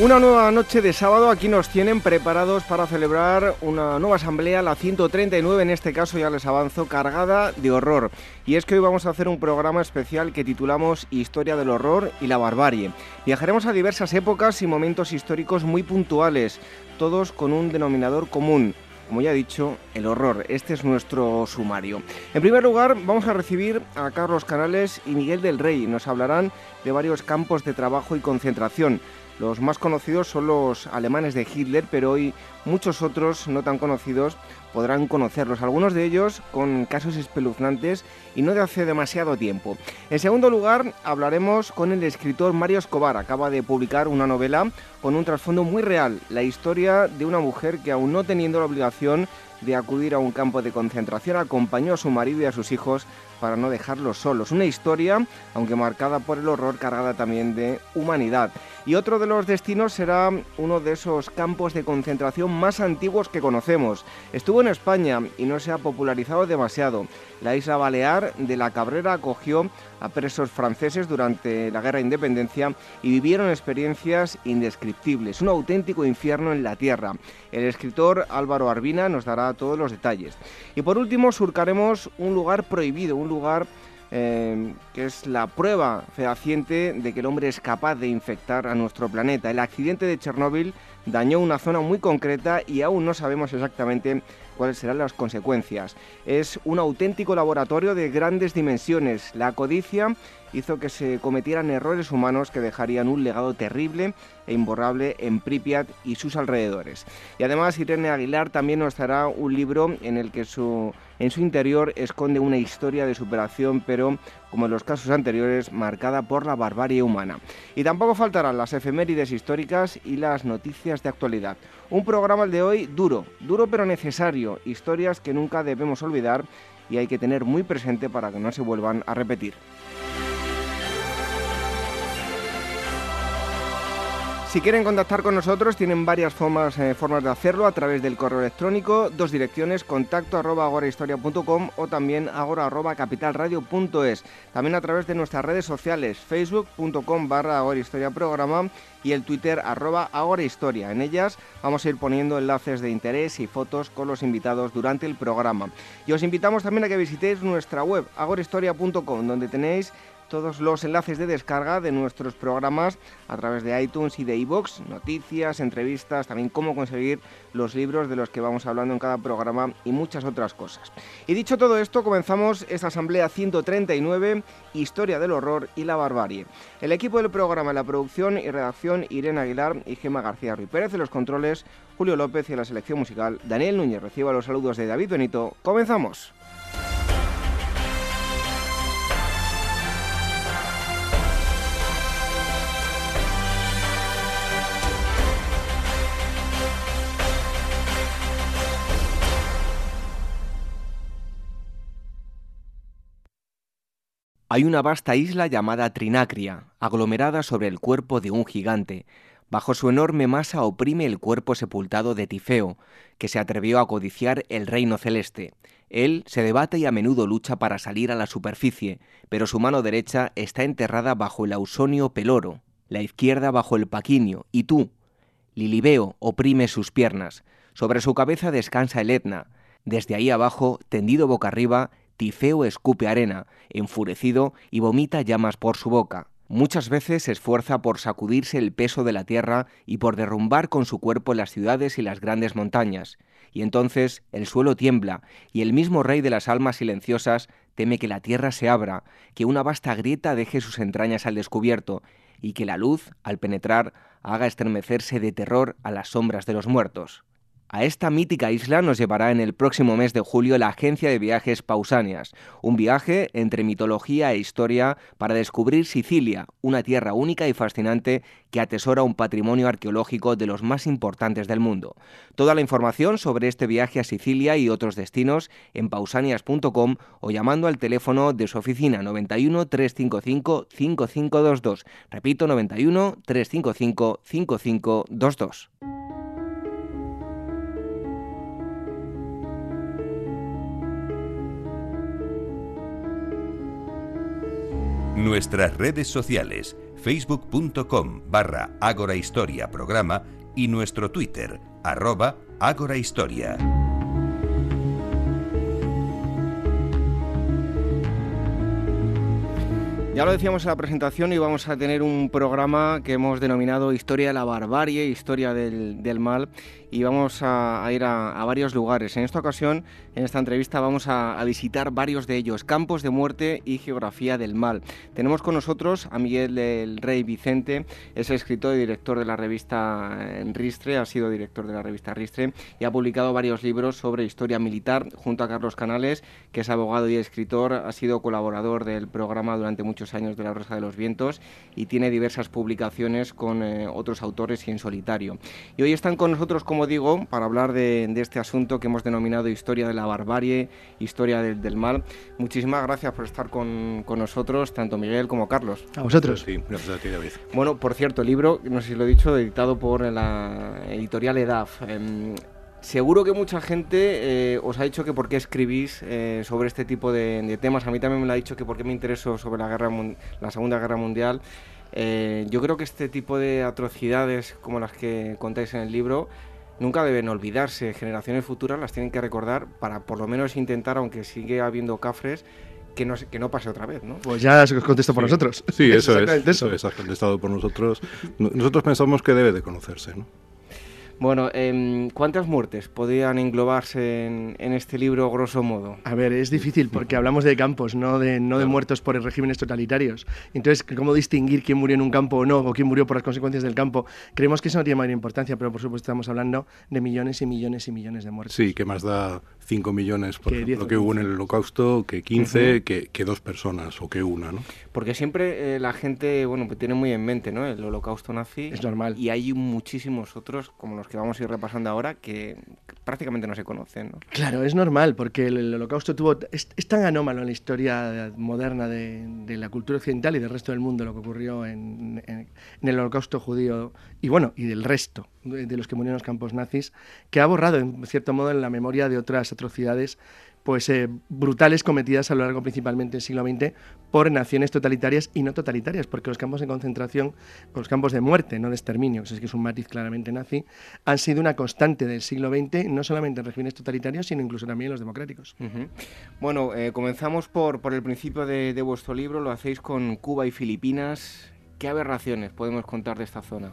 Una nueva noche de sábado, aquí nos tienen preparados para celebrar una nueva asamblea, la 139 en este caso, ya les avanzo, cargada de horror. Y es que hoy vamos a hacer un programa especial que titulamos Historia del horror y la barbarie. Viajaremos a diversas épocas y momentos históricos muy puntuales, todos con un denominador común, como ya he dicho, el horror. Este es nuestro sumario. En primer lugar, vamos a recibir a Carlos Canales y Miguel del Rey. Nos hablarán de varios campos de trabajo y concentración. Los más conocidos son los alemanes de Hitler, pero hoy muchos otros no tan conocidos podrán conocerlos, algunos de ellos con casos espeluznantes y no de hace demasiado tiempo. En segundo lugar, hablaremos con el escritor Mario Escobar. Acaba de publicar una novela con un trasfondo muy real, la historia de una mujer que aún no teniendo la obligación de acudir a un campo de concentración acompañó a su marido y a sus hijos para no dejarlos solos. Una historia, aunque marcada por el horror, cargada también de humanidad. Y otro de los destinos será uno de esos campos de concentración más antiguos que conocemos. Estuvo en España y no se ha popularizado demasiado. La isla Balear de la Cabrera acogió a presos franceses durante la Guerra de Independencia y vivieron experiencias indescriptibles, un auténtico infierno en la tierra. El escritor Álvaro Arbina nos dará todos los detalles. Y por último surcaremos un lugar prohibido, un lugar eh, que es la prueba fehaciente de que el hombre es capaz de infectar a nuestro planeta. El accidente de Chernóbil dañó una zona muy concreta y aún no sabemos exactamente cuáles serán las consecuencias. Es un auténtico laboratorio de grandes dimensiones. La codicia hizo que se cometieran errores humanos que dejarían un legado terrible e imborrable en Pripyat y sus alrededores. Y además Irene Aguilar también nos dará un libro en el que su, en su interior esconde una historia de superación, pero como en los casos anteriores, marcada por la barbarie humana. Y tampoco faltarán las efemérides históricas y las noticias de actualidad. Un programa el de hoy duro, duro pero necesario, historias que nunca debemos olvidar y hay que tener muy presente para que no se vuelvan a repetir. Si quieren contactar con nosotros, tienen varias formas, eh, formas de hacerlo a través del correo electrónico, dos direcciones, contacto arroba agorahistoria.com o también agora capitalradio.es. También a través de nuestras redes sociales, facebook.com barra agorahistoria programa y el Twitter arroba agorahistoria. En ellas vamos a ir poniendo enlaces de interés y fotos con los invitados durante el programa. Y os invitamos también a que visitéis nuestra web agorahistoria.com, donde tenéis todos los enlaces de descarga de nuestros programas a través de iTunes y de iBox, noticias, entrevistas, también cómo conseguir los libros de los que vamos hablando en cada programa y muchas otras cosas. Y dicho todo esto, comenzamos esta asamblea 139, Historia del horror y la barbarie. El equipo del programa, la producción y redacción, Irene Aguilar y Gema García Ruiz Pérez, de los controles, Julio López y la selección musical, Daniel Núñez. Reciba los saludos de David Benito. Comenzamos. Hay una vasta isla llamada Trinacria, aglomerada sobre el cuerpo de un gigante. Bajo su enorme masa oprime el cuerpo sepultado de Tifeo, que se atrevió a codiciar el reino celeste. Él se debate y a menudo lucha para salir a la superficie, pero su mano derecha está enterrada bajo el ausonio peloro, la izquierda bajo el paquinio, y tú, Lilibeo, oprime sus piernas. Sobre su cabeza descansa el Etna. Desde ahí abajo, tendido boca arriba, Tifeo escupe arena, enfurecido, y vomita llamas por su boca. Muchas veces se esfuerza por sacudirse el peso de la tierra y por derrumbar con su cuerpo las ciudades y las grandes montañas. Y entonces el suelo tiembla, y el mismo rey de las almas silenciosas teme que la tierra se abra, que una vasta grieta deje sus entrañas al descubierto, y que la luz, al penetrar, haga estremecerse de terror a las sombras de los muertos. A esta mítica isla nos llevará en el próximo mes de julio la agencia de viajes Pausanias, un viaje entre mitología e historia para descubrir Sicilia, una tierra única y fascinante que atesora un patrimonio arqueológico de los más importantes del mundo. Toda la información sobre este viaje a Sicilia y otros destinos en pausanias.com o llamando al teléfono de su oficina 91 355 5522. Repito, 91 355 5522. Nuestras redes sociales, facebook.com barra Ágora Historia Programa y nuestro Twitter, arroba Ágora Historia. Ya lo decíamos en la presentación y vamos a tener un programa que hemos denominado Historia de la Barbarie, Historia del, Mal y vamos a, ir a, varios lugares. En esta ocasión, en esta entrevista, vamos a, visitar varios de ellos, campos de muerte y geografía del mal. Tenemos con nosotros a Miguel del Rey Vicente, es escritor y director de la revista Ristre, ha sido director de la revista Ristre y ha publicado varios libros sobre historia militar junto a Carlos Canales, que es abogado y escritor, ha sido colaborador del programa durante muchos años de La Rosa de los Vientos y tiene diversas publicaciones con eh, otros autores y en solitario. Y hoy están con nosotros, como digo, para hablar de, este asunto que hemos denominado Historia de la Barbarie, Historia del, Mal. Muchísimas gracias por estar con, nosotros, tanto Miguel como Carlos. A vosotros. Sí, gracias a ti, David. Bueno, por cierto, el libro, no sé si lo he dicho, editado por la editorial EDAF. Em, Seguro que mucha gente eh, os ha dicho que por qué escribís eh, sobre este tipo de, temas. A mí también me lo ha dicho que por qué me intereso sobre la, guerra, la Segunda Guerra Mundial. Eh, yo creo que este tipo de atrocidades como las que contáis en el libro nunca deben olvidarse. Generaciones futuras las tienen que recordar para por lo menos intentar, aunque sigue habiendo cafres, que no, que no pase otra vez, ¿no? Pues ya os contesto por nosotros. Sí, eso es. Eso es, has contestado por nosotros. Nosotros pensamos que debe de conocerse, ¿no? Bueno, em, ¿cuántas muertes podrían englobarse en, este libro, grosso modo? A ver, es difícil porque hablamos de campos, no de, no de muertos por regímenes totalitarios. Entonces, ¿cómo distinguir quién murió en un campo o no, o quién murió por las consecuencias del campo? Creemos que eso no tiene mayor importancia, pero por supuesto estamos hablando de millones y millones y millones de muertes. Sí, que más da 5 millones, por lo que hubo en el holocausto, que 15, que, que, dos personas o que una, ¿no? Porque siempre eh, la gente, bueno, pues tiene muy en mente, ¿no? El holocausto nazi. Es normal. Y hay muchísimos otros, como los que vamos a ir repasando ahora, que prácticamente no se conocen, ¿no? Claro, es normal, porque el, holocausto tuvo... Es, tan anómalo en la historia moderna de, la cultura occidental y del resto del mundo lo que ocurrió en, en el holocausto judío y bueno, y del resto de, los que murieron en los campos nazis, que ha borrado en cierto modo en la memoria de otras atrocidades pues eh, brutales cometidas a lo largo principalmente del siglo XX por naciones totalitarias y no totalitarias, porque los campos de concentración, los campos de muerte, no de exterminio, que es un matiz claramente nazi, han sido una constante del siglo XX, no solamente en regímenes totalitarios, sino incluso también en los democráticos. Bueno, eh, comenzamos por, por el principio de vuestro libro, lo hacéis con Cuba y Filipinas. ¿Qué aberraciones podemos contar de esta zona?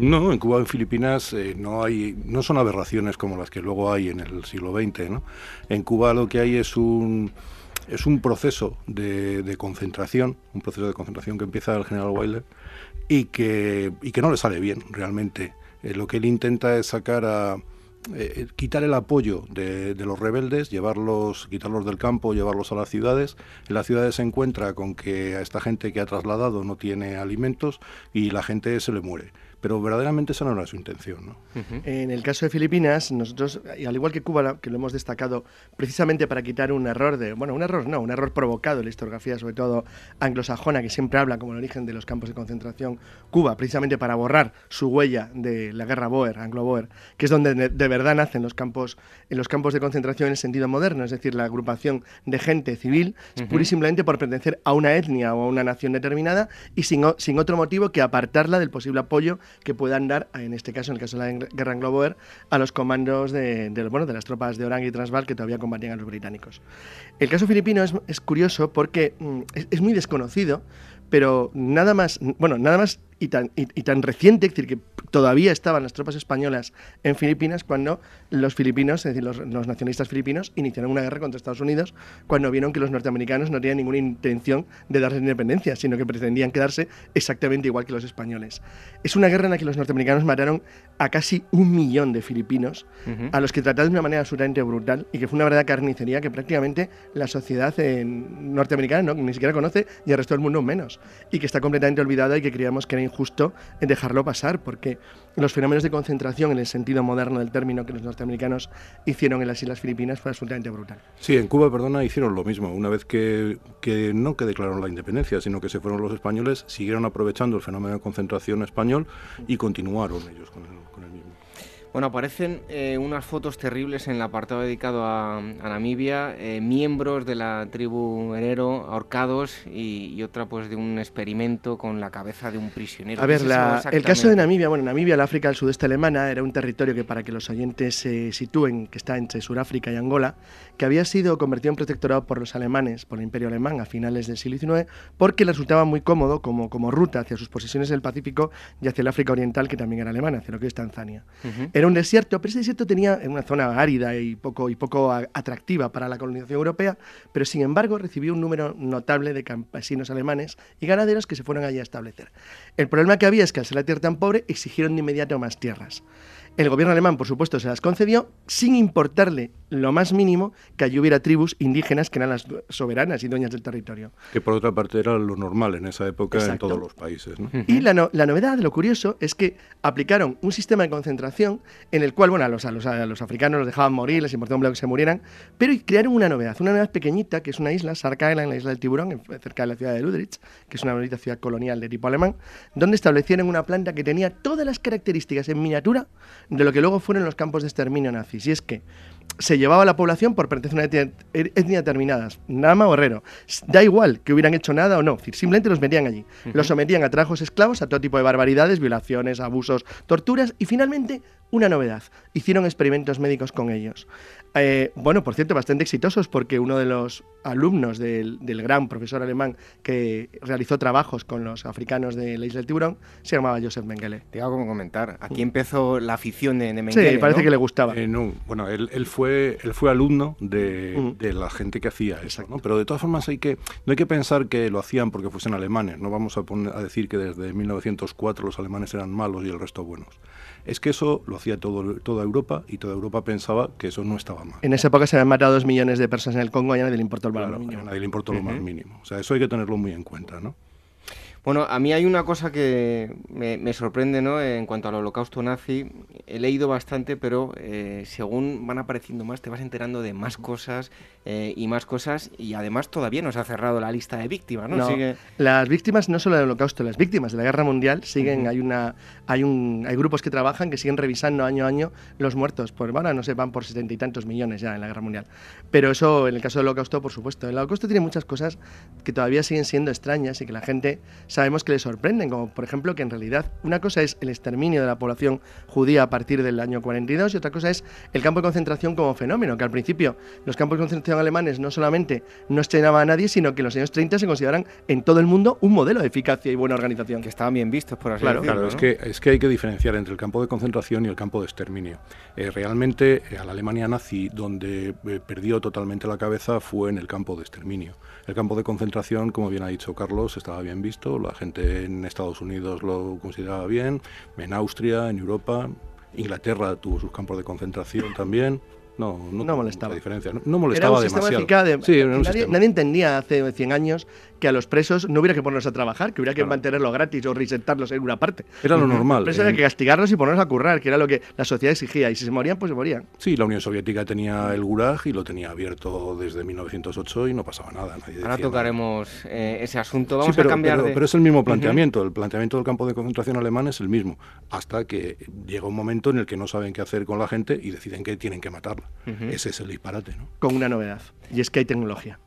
No, en Cuba y Filipinas eh, no hay, no son aberraciones como las que luego hay en el siglo XX. ¿no? En Cuba lo que hay es un es un proceso de, concentración, un proceso de concentración que empieza el general Wilder y que, y que no le sale bien realmente. Eh, lo que él intenta es sacar a eh, quitar el apoyo de, de, los rebeldes, llevarlos, quitarlos del campo, llevarlos a las ciudades. En las ciudades se encuentra con que a esta gente que ha trasladado no tiene alimentos y la gente se le muere pero verdaderamente esa no era su intención. ¿no? En el caso de Filipinas, nosotros, al igual que Cuba, que lo hemos destacado precisamente para quitar un error de, bueno, un error no, un error provocado en la historiografía, sobre todo anglosajona, que siempre habla como el origen de los campos de concentración, Cuba, precisamente para borrar su huella de la guerra Boer, Anglo-Boer, que es donde de verdad nacen los campos, en los campos de concentración en el sentido moderno, es decir, la agrupación de gente civil, pura y simplemente por pertenecer a una etnia o a una nación determinada y sin, sin otro motivo que apartarla del posible apoyo que puedan dar, en este caso, en el caso de la guerra anglo-boer, a los comandos de, bueno, de las tropas de Orán y Transvaal que todavía combatían a los británicos. El caso filipino es, es curioso porque mm, es, muy desconocido, pero nada más, bueno, nada más y tan, y, tan reciente, es decir, que todavía estaban las tropas españolas en Filipinas cuando los filipinos, es decir, los, nacionalistas filipinos, iniciaron una guerra contra Estados Unidos cuando vieron que los norteamericanos no tenían ninguna intención de darse independencia, sino que pretendían quedarse exactamente igual que los españoles. Es una guerra en la que los norteamericanos mataron a casi un millón de filipinos, a los que trataron de una manera absolutamente brutal y que fue una verdadera carnicería que prácticamente la sociedad norteamericana ni siquiera conoce y el resto del mundo menos, y que está completamente olvidada y que creíamos que era injusto dejarlo pasar, porque los fenómenos de concentración en el sentido moderno del término que los norteamericanos hicieron en las Islas Filipinas fue absolutamente brutal. Sí, en Cuba, perdona, hicieron lo mismo. Una vez que, que no declararon la independencia, sino que se fueron los españoles, siguieron aprovechando el fenómeno de concentración español y continuaron ellos con el. Bueno, aparecen eh, unas fotos terribles en el apartado dedicado a, Namibia, eh, miembros de la tribu Herero ahorcados y, otra pues de un experimento con la cabeza de un prisionero. A ver, el caso de Namibia, bueno, Namibia, la África del sudeste alemana, era un territorio que para que los oyentes se sitúen, que está entre Sudáfrica y Angola, que había sido convertido en protectorado por los alemanes, por el imperio alemán a finales del siglo XIX, porque le resultaba muy cómodo como, como ruta hacia sus posiciones del Pacífico y hacia el África Oriental, que también era alemana, hacia lo que es Tanzania. Era un desierto, pero ese desierto tenía una zona árida y poco, y poco atractiva para la colonización europea, pero sin embargo recibió un número notable de campesinos alemanes y ganaderos que se fueron allí a establecer. El problema que había es que al ser la tierra tan pobre exigieron de inmediato más tierras. El gobierno alemán, por supuesto, se las concedió sin importarle lo más mínimo que allí hubiera tribus indígenas que eran las soberanas y dueñas del territorio. Que por otra parte era lo normal en esa época en todos los países. Y la, novedad, lo curioso, es que aplicaron un sistema de concentración en el cual, bueno, a los, a los, africanos los dejaban morir, les importaba un que se murieran, pero crearon una novedad, una novedad pequeñita, que es una isla, Sarkaela, en la isla del Tiburón, cerca de la ciudad de Ludrich, que es una bonita ciudad colonial de tipo alemán, donde establecieron una planta que tenía todas las características en miniatura de lo que luego fueron los campos de exterminio nazis. Y es que se llevaba a la población por pertenecer a una etnia, determinada, Nama o Herrero. Da igual que hubieran hecho nada o no, simplemente los metían allí. Los sometían a trabajos esclavos, a todo tipo de barbaridades, violaciones, abusos, torturas y finalmente una novedad. Hicieron experimentos médicos con ellos. Eh, bueno, por cierto, bastante exitosos porque uno de los alumnos del, gran profesor alemán que realizó trabajos con los africanos de la isla del tiburón se llamaba Joseph Mengele. Te hago como comentar, aquí empezó la afición de, Mengele. Sí, parece que le gustaba. Eh, bueno, él, fue, él fue alumno de, la gente que hacía eso, ¿no? pero de todas formas hay que, no hay que pensar que lo hacían porque fuesen alemanes, no vamos a, poner, a decir que desde 1904 los alemanes eran malos y el resto buenos es que eso lo hacía todo, toda Europa y toda Europa pensaba que eso no estaba mal. En esa época se habían matado dos millones de personas en el Congo y a nadie le importó el valor mínimo. A nadie le importó lo más mínimo. O sea, eso hay que tenerlo muy en cuenta, ¿no? Bueno, a mí hay una cosa que me, sorprende, ¿no? En cuanto al holocausto nazi, he leído bastante, pero eh, según van apareciendo más, te vas enterando de más cosas eh, y más cosas, y además todavía no se ha cerrado la lista de víctimas, ¿no? Las víctimas, no solo del holocausto, las víctimas de la guerra mundial siguen, hay una, hay un, hay grupos que trabajan que siguen revisando año a año los muertos, por ahora no se van por setenta y tantos millones ya en la guerra mundial. Pero eso, en el caso del holocausto, por supuesto. El holocausto tiene muchas cosas que todavía siguen siendo extrañas y que la gente sabemos que le sorprenden, como por ejemplo que en realidad una cosa es el exterminio de la población judía a partir del año 42 y otra cosa es el campo de concentración como fenómeno, que al principio los campos de concentración alemanes no solamente no estrenaban a nadie, sino que en los años 30 se consideran en todo el mundo un modelo de eficacia y buena organización. Que estaban bien vistos, por así claro, decirlo. Claro, es, que, es que hay que diferenciar entre el campo de concentración y el campo de exterminio. Eh, realmente eh, a la Alemania nazi, donde eh, perdió totalmente la cabeza, fue en el campo de exterminio. El campo de concentración, como bien ha dicho Carlos, estaba bien visto, la gente en Estados Unidos lo consideraba bien, en Austria, en Europa, Inglaterra tuvo sus campos de concentración también. No, no, molestaba. Diferencia. No, molestaba era un demasiado. sí, nadie, nadie, entendía hace 100 años que a los presos no hubiera que ponerlos a trabajar, que hubiera que mantenerlos gratis o resentarlos en una parte. Era lo normal. Pero había que castigarlos y ponerlos a currar, que era lo que la sociedad exigía. Y si se morían, pues se morían. Sí, la Unión Soviética tenía el Gulag y lo tenía abierto desde 1908 y no pasaba nada. Ahora tocaremos eh, ese asunto. Vamos a cambiar pero, es el mismo planteamiento. El planteamiento del campo de concentración alemán es el mismo. Hasta que llega un momento en el que no saben qué hacer con la gente y deciden que tienen que matarla. Ese es el disparate, ¿no? Con una novedad. Y es que hay tecnología.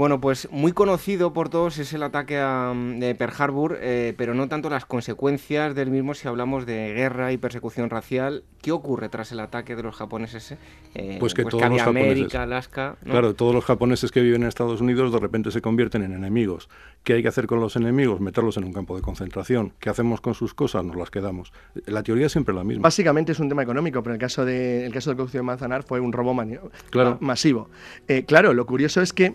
Bueno, pues muy conocido por todos es el ataque a de Pearl Harbor, eh, pero no tanto las consecuencias del mismo si hablamos de guerra y persecución racial. ¿Qué ocurre tras el ataque de los japoneses? Eh, pues que todos los América, Alaska. Claro, todos los japoneses que viven en Estados Unidos de repente se convierten en enemigos. ¿Qué hay que hacer con los enemigos? Meterlos en un campo de concentración. ¿Qué hacemos con sus cosas? Nos las quedamos. La teoría es siempre la misma. Básicamente es un tema económico, pero en el caso, de, el caso del caucio de Manzanar fue un robo claro. masivo. Eh, claro, lo curioso es que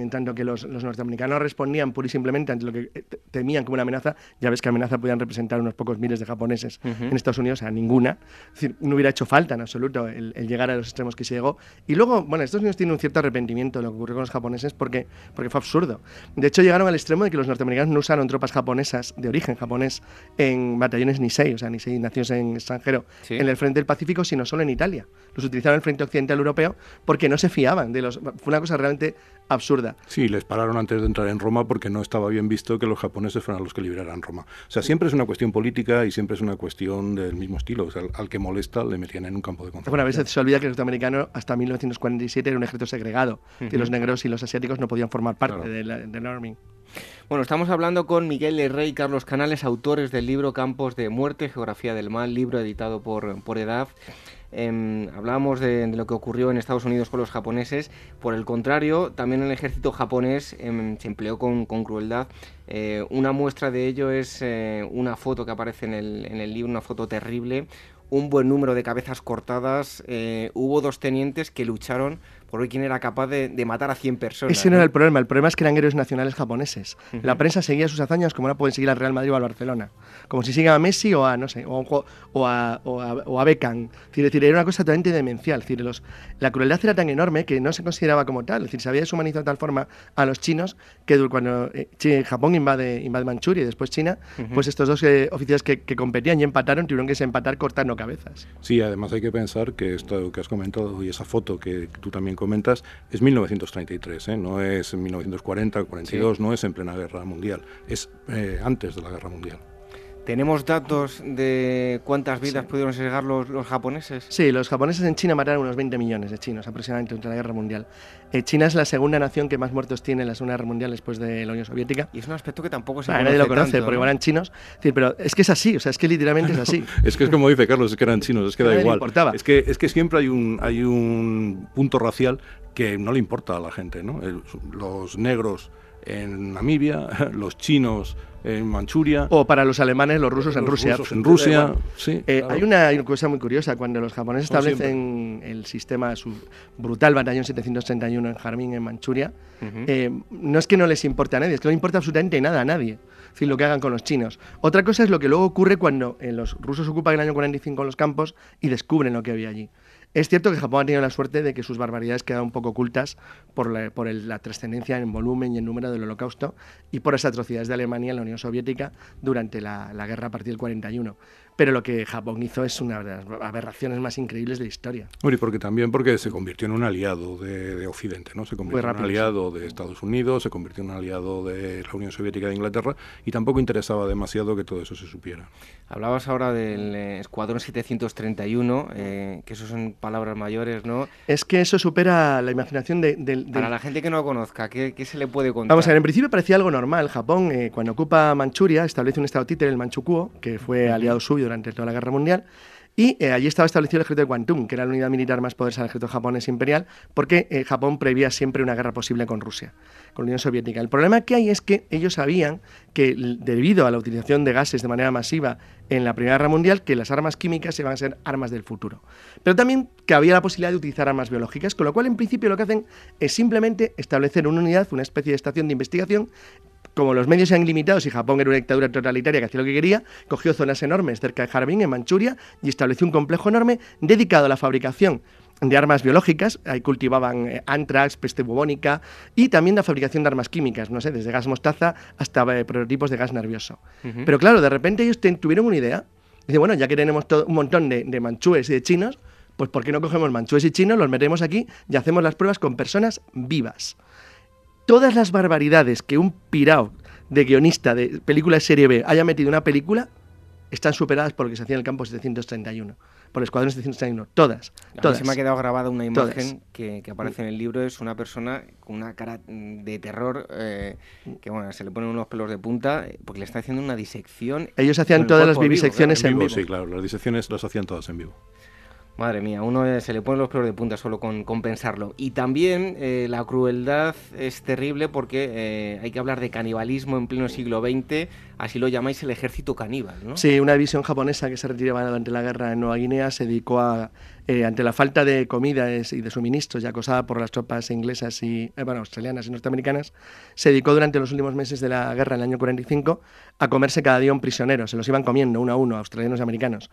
en tanto que los, norteamericanos respondían pura y simplemente ante lo que eh, temían como una amenaza, ya ves que amenaza podían representar unos pocos miles de japoneses en Estados Unidos, o sea, ninguna. Es decir, no hubiera hecho falta en absoluto el, llegar a los extremos que se llegó. Y luego, bueno, Estados Unidos tiene un cierto arrepentimiento de lo que ocurrió con los japoneses porque, porque fue absurdo. De hecho, llegaron al extremo de que los norteamericanos no usaron tropas japonesas de origen japonés en batallones Nisei, o sea, Nisei nacidos en extranjero, en el frente del Pacífico, sino solo en Italia. Los utilizaron en el frente occidental europeo porque no se fiaban de los. Fue una cosa realmente absurda. Sí, les pararon antes de entrar en Roma porque no estaba bien visto que los japoneses fueran los que liberaran Roma. O sea, siempre es una cuestión política y siempre es una cuestión del mismo estilo. O sea, al, que molesta le metían en un campo de concentración. Bueno, a veces se olvida que el norteamericano hasta 1947 era un ejército segregado, que los negros y los asiáticos no podían formar parte del, del Army. Bueno, estamos hablando con Miguel Rey y Carlos Canales, autores del libro Campos de Muerte, Geografía del Mal, libro editado por, por EDAF. Em, hablábamos de, lo que ocurrió en Estados Unidos con los japoneses. Por el contrario, también el ejército japonés em, se empleó con, crueldad. Eh, una muestra de ello es eh, una foto que aparece en el, en el libro, una foto terrible. Un buen número de cabezas cortadas. Eh, hubo dos tenientes que lucharon por hoy quién era capaz de, matar a 100 personas. Ese no, era el problema, el problema es que eran héroes nacionales japoneses. La prensa seguía sus hazañas como no pueden seguir al Real Madrid o al Barcelona. Como si sigan a Messi o a, no sé, o, a, o a, Beckham. Es decir, era una cosa totalmente demencial. Es decir, los, la crueldad era tan enorme que no se consideraba como tal. Es decir, se había deshumanizado de tal forma a los chinos que cuando eh, Japón invade, invade Manchuria y después China, pues estos dos eh, oficiales que, que, competían y empataron tuvieron que empatar cortando cabezas. Sí, además hay que pensar que esto que has comentado y esa foto que tú también comentas, es 1933, ¿eh? no es 1940, 42, no es en plena guerra mundial, es eh, antes de la guerra mundial. ¿Tenemos datos de cuántas vidas pudieron llegar los, japoneses? Sí, los japoneses en China mataron unos 20 millones de chinos aproximadamente durante la Guerra Mundial. Eh, China es la segunda nación que más muertos tiene en la Segunda Guerra Mundial después de la Unión Soviética. Y es un aspecto que tampoco se conoce Nadie lo conoce porque eran chinos. pero es que es así, o sea, es que literalmente es así. es que es como dice Carlos, es que eran chinos, es que da igual. Es que, es que siempre hay un, hay un punto racial que no le importa a la gente, ¿no? los negros en Namibia, los chinos en Manchuria. O para los alemanes, los rusos en Rusia. en Rusia, sí. Eh, hay una cosa muy curiosa, cuando los japoneses establecen el sistema, su brutal batallón 731 en Jarmín, en Manchuria, eh, no es que no les importe a nadie, es que no importa absolutamente nada a nadie. Es decir, lo que hagan con los chinos. Otra cosa es lo que luego ocurre cuando eh, los rusos ocupan el año 45 los campos y descubren lo que había allí. Es cierto que Japón ha tenido la suerte de que sus barbaridades quedan un poco ocultas por la, por la trascendencia en volumen y en número del holocausto y por las atrocidades de Alemania en la Unión Soviética durante la, la guerra a partir del 41 pero lo que Japón hizo es una de las aberraciones más increíbles de la historia. y porque también porque se convirtió en un aliado de, Occidente, ¿no? Se convirtió en un aliado de Estados Unidos, se convirtió en un aliado de la Unión Soviética de Inglaterra y tampoco interesaba demasiado que todo eso se supiera. Hablabas ahora del eh, Escuadrón 731, eh, que eso son palabras mayores, ¿no? Es que eso supera la imaginación de... Para la gente que no lo conozca, ¿qué, se le puede contar? Vamos a ver, en principio parecía algo normal. Japón, eh, cuando ocupa Manchuria, establece un estado títere, el Manchukuo, que fue aliado suyo durante toda la Guerra Mundial. Y eh, allí estaba establecido el ejército de Kwantung, que era la unidad militar más poderosa del ejército japonés imperial, porque eh, Japón prevía siempre una guerra posible con Rusia, con la Unión Soviética. El problema que hay es que ellos sabían que, debido a la utilización de gases de manera masiva en la Primera Guerra Mundial, que las armas químicas iban a ser armas del futuro. Pero también que había la posibilidad de utilizar armas biológicas, con lo cual, en principio, lo que hacen es simplemente establecer una unidad, una especie de estación de investigación, como los medios eran limitados y Japón era una dictadura totalitaria que hacía lo que quería, cogió zonas enormes cerca de Harbin, en Manchuria, y estableció un complejo enorme dedicado a la fabricación de armas biológicas, ahí cultivaban eh, antrax, peste bubónica y también la fabricación de armas químicas, no sé, desde gas mostaza hasta eh, prototipos de gas nervioso. Pero claro, de repente ellos tuvieron una idea. Dice, bueno, ya que tenemos todo, un montón de, de manchúes y de chinos, pues ¿por qué no cogemos manchúes y chinos, los metemos aquí y hacemos las pruebas con personas vivas? Todas las barbaridades que un pirao de guionista de película de serie B haya metido en una película están superadas por lo que se hacía en el campo 731. por escuadrones de 131, todas. todas. se me ha quedado grabada una imagen que, aparece en el libro, es una persona con una cara de terror, eh, que bueno, se le ponen unos pelos de punta, porque le está haciendo una disección. Ellos hacían todas las vivisecciones en vivo. Sí, claro, las disecciones las hacían todas en vivo. Madre mía, uno se le ponen los pelos de punta solo con, pensarlo. Y también eh, la crueldad es terrible porque eh, hay que hablar de canibalismo en pleno siglo XX, así lo llamáis el ejército caníbal, ¿no? Sí, una división japonesa que se retiraba durante la guerra en Nueva Guinea se dedicó a eh, ante la falta de comida y de suministros y acosada por las tropas inglesas y eh, australianas y norteamericanas, se dedicó durante los últimos meses de la guerra, en el año 45, a comerse cada día un prisionero. Se los iban comiendo uno a uno, australianos y americanos.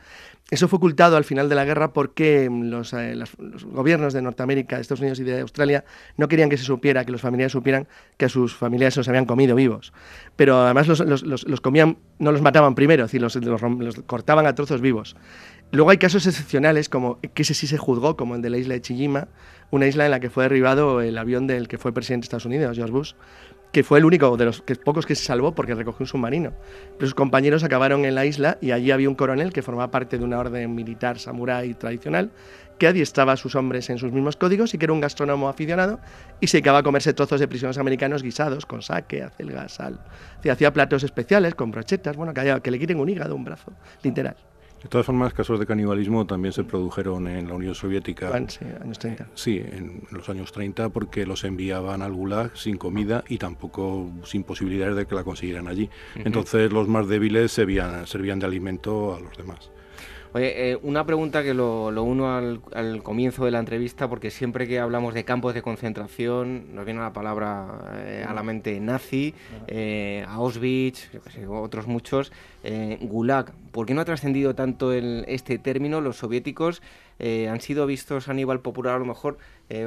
Eso fue ocultado al final de la guerra porque mm, los, eh, los, gobiernos de Norteamérica, de Estados Unidos y de Australia no querían que se supiera, que los familiares supieran que a sus familiares se los habían comido vivos. Pero además los, los comían, no los mataban primero, es decir, los cortaban a trozos vivos. Luego hay casos excepcionales, como que ese sí se juzgó, como el de la isla de Chijima, una isla en la que fue derribado el avión del que fue presidente de Estados Unidos, George Bush, que fue el único de los que, pocos que se salvó porque recogió un submarino. Pero sus compañeros acabaron en la isla y allí había un coronel que formaba parte de una orden militar samurái tradicional que adiestraba a sus hombres en sus mismos códigos y que era un gastrónomo aficionado y se dedicaba a comerse trozos de prisioneros americanos guisados con saque, acelga, sal. hacía platos especiales con brochetas, bueno, que, que le quiten un hígado, un brazo, literal. De todas formas, casos de canibalismo también se produjeron en la Unión Soviética. sí, años 30. Sí, en los años 30 porque los enviaban al Gulag sin comida y tampoco sin posibilidades de que la consiguieran allí. Entonces los más débiles servían, servían de alimento a los demás. Oye, eh, una pregunta que lo, uno al, comienzo de la entrevista, porque siempre que hablamos de campos de concentración nos viene la palabra eh, a la mente nazi, eh, Auschwitz, otros muchos, Gulag. ¿Por qué no ha trascendido tanto el, este término? Los soviéticos han sido vistos a nivel popular a lo mejor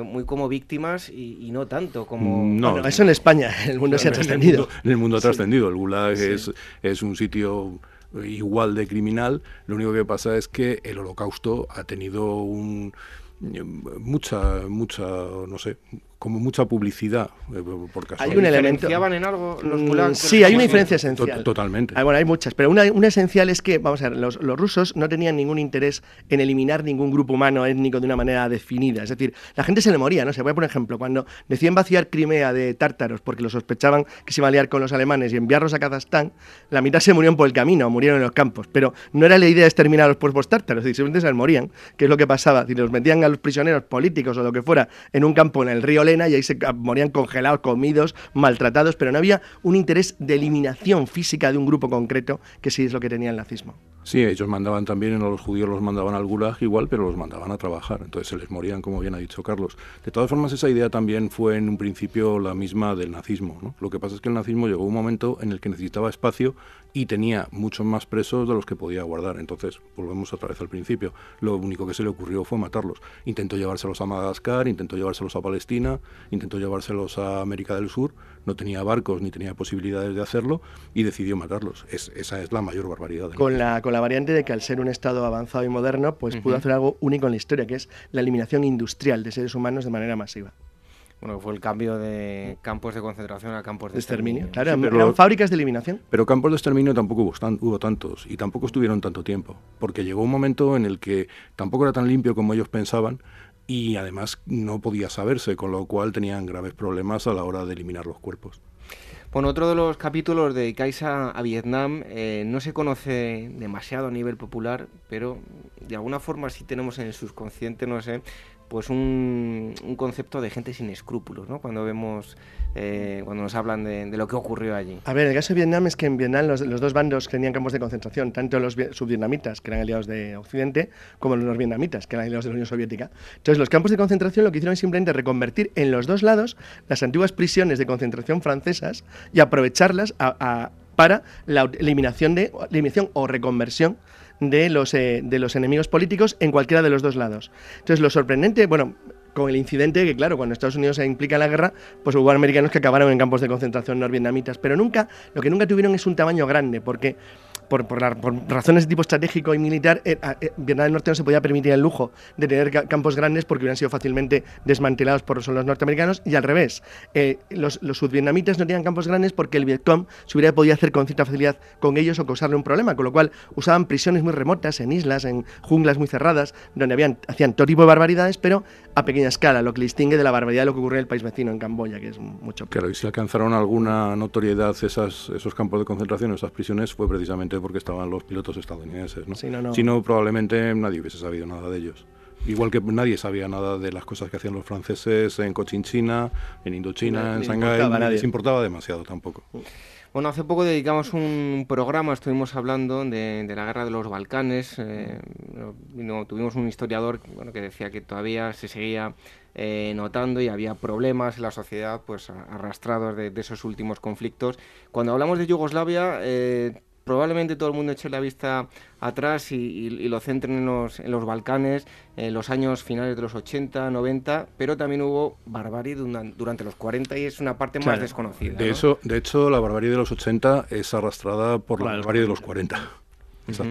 muy como víctimas y, no tanto como... No, eso en España, el mundo se ha trascendido. En el mundo, ha trascendido, el Gulag es, es un sitio igual de criminal, lo único que pasa es que el holocausto ha tenido un mucha mucha no sé como mucha publicidad eh, por ¿Hay un elemento? en algo los mm, Sí, hay una diferencia esencial. Totalmente. Ah, bueno, hay muchas, pero una, una, esencial es que, vamos a ver, los, los, rusos no tenían ningún interés en eliminar ningún grupo humano étnico de una manera definida. Es decir, la gente se le moría, ¿no? Se voy a poner ejemplo, cuando decían vaciar Crimea de tártaros porque lo sospechaban que se iba a liar con los alemanes y enviarlos a Kazajstán, la mitad se murieron por el camino, murieron en los campos. Pero no era la idea de exterminar a los pueblos tártaros, simplemente se les morían, que es lo que pasaba. Si los metían a los prisioneros políticos o lo que fuera en un campo en el río y ahí se morían congelados, comidos, maltratados, pero no había un interés de eliminación física de un grupo concreto, que sí es lo que tenía el nazismo. Sí, ellos mandaban también, los judíos los mandaban al gulag igual, pero los mandaban a trabajar, entonces se les morían, como bien ha dicho Carlos. De todas formas, esa idea también fue en un principio la misma del nazismo. Lo que pasa es que el nazismo llegó a un momento en el que necesitaba espacio y tenía muchos más presos de los que podía guardar. Entonces, volvemos otra vez al principio. Lo único que se le ocurrió fue matarlos. Intentó llevárselos a Madagascar, intentó llevárselos a Palestina, intentó llevárselos a América del Sur. No tenía barcos ni tenía posibilidades de hacerlo y decidió matarlos. esa es la mayor barbaridad. Con la, con la variante de que al ser un Estado avanzado y moderno, pues pudo hacer algo único en la historia, que es la eliminación industrial de seres humanos de manera masiva. Bueno, fue el cambio de campos de concentración a campos de, exterminio. Claro, eran fábricas de eliminación. Pero campos de exterminio tampoco hubo, hubo, tantos y tampoco estuvieron tanto tiempo, porque llegó un momento en el que tampoco era tan limpio como ellos pensaban y además no podía saberse, con lo cual tenían graves problemas a la hora de eliminar los cuerpos. Bueno, otro de los capítulos de a, a Vietnam eh, no se conoce demasiado a nivel popular, pero de alguna forma sí tenemos en el subconsciente, no sé, pues un, concepto de gente sin escrúpulos, ¿no? Cuando vemos, eh, cuando nos hablan de, lo que ocurrió allí. A ver, el caso de Vietnam es que en Vietnam los, dos bandos tenían campos de concentración, tanto los subvietnamitas, que eran aliados de Occidente, como los vietnamitas, que eran aliados de la Unión Soviética. Entonces, los campos de concentración lo que hicieron es simplemente reconvertir en los dos lados las antiguas prisiones de concentración francesas y aprovecharlas para la eliminación, de, eliminación o reconversión de los, eh, de los enemigos políticos en cualquiera de los dos lados. Entonces, lo sorprendente, bueno, con el incidente que, claro, cuando Estados Unidos se implica en la guerra, pues hubo americanos que acabaron en campos de concentración norvietnamitas, pero nunca, lo que nunca tuvieron es un tamaño grande, porque por, razones de tipo estratégico y militar, eh, eh, Vietnam del Norte no se podía permitir el lujo de tener campos grandes porque hubieran sido fácilmente desmantelados por los norteamericanos y al revés. Eh, los, los sudvietnamitas no tenían campos grandes porque el Vietcong se hubiera podido hacer con cierta facilidad con ellos o causarle un problema, con lo cual usaban prisiones muy remotas, en islas, en junglas muy cerradas, donde habían, hacían todo tipo de barbaridades, pero a pequeña escala, lo que distingue de la barbaridad de lo que ocurre en el país vecino, en Camboya, que es mucho Claro, y si alcanzaron alguna notoriedad esos campos de concentración, esas prisiones, fue precisamente porque estaban los pilotos estadounidenses. ¿no? Si no, probablemente nadie hubiese sabido nada de ellos. Igual que nadie sabía nada de las cosas que hacían los franceses en Cochinchina, en Indochina, en Shanghái, no les importaba demasiado tampoco. Bueno, hace poco dedicamos un programa, estuvimos hablando de, la guerra de los Balcanes. Eh, tuvimos un historiador bueno, que decía que todavía se seguía eh, notando y había problemas en la sociedad pues arrastrados de, esos últimos conflictos. Cuando hablamos de Yugoslavia, eh, probablemente todo el mundo eche la vista atrás y, lo centren en los, en los, Balcanes, en los años finales de los 80, 90, pero también hubo barbarie durante los 40 y es una parte más desconocida. De, eso, de hecho, la barbarie de los 80 es arrastrada por la barbarie de los 40.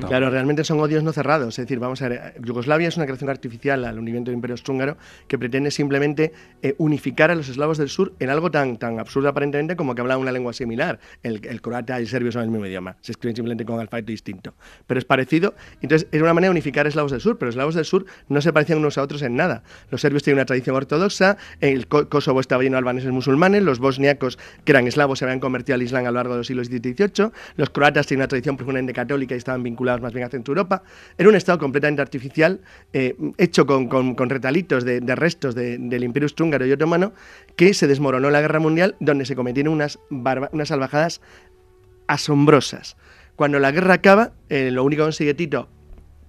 Claro, realmente son odios no cerrados. Es decir, vamos a ver, Yugoslavia es una creación artificial al unimiento del Imperio Austrohúngaro que pretende simplemente eh, unificar a los eslavos del sur en algo tan, tan absurdo aparentemente como que hablan una lengua similar. El, croata y el serbio son el mismo idioma, se escriben simplemente con alfabeto distinto. Pero es parecido, entonces es una manera de unificar eslavos del sur, pero los eslavos del sur no se parecían unos a otros en nada. Los serbios tienen una tradición ortodoxa, el Kosovo estaba lleno de albaneses musulmanes, los bosniacos, que eran eslavos, se habían convertido al Islam a lo largo de los siglos XVII y XVIII, los croatas tienen una tradición profundamente católica y estaban vinculados más bien a Centro Europa. Era un Estado completamente artificial, eh, hecho con, retalitos de, restos del Imperio Austrohúngaro y Otomano, que se desmoronó en la Guerra Mundial, donde se cometieron unas, unas salvajadas asombrosas. Cuando la guerra acaba, eh, lo único que consigue Tito,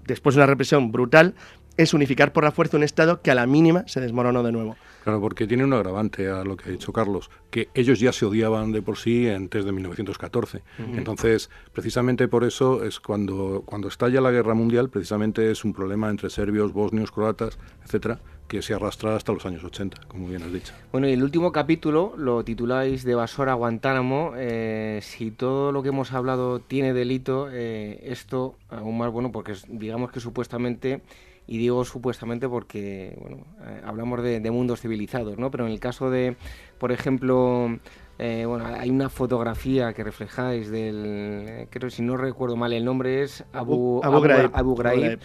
después de una represión brutal, es unificar por la fuerza un Estado que a la mínima se desmoronó de nuevo. Claro, porque tiene un agravante a lo que ha dicho Carlos, que ellos ya se odiaban de por sí antes de 1914. Entonces, precisamente por eso es cuando, cuando estalla la guerra mundial, precisamente es un problema entre serbios, bosnios, croatas, etcétera, que se arrastra hasta los años 80, como bien has dicho. Bueno, y el último capítulo lo tituláis de Basora a Guantánamo. Eh, si todo lo que hemos hablado tiene delito, eh, esto aún más bueno, porque digamos que supuestamente y digo supuestamente porque bueno, eh, hablamos de, de, mundos civilizados, ¿no? Pero en el caso de, por ejemplo, eh, bueno, hay una fotografía que reflejáis del, creo si no recuerdo mal el nombre es Abu, Abu, Ghraib,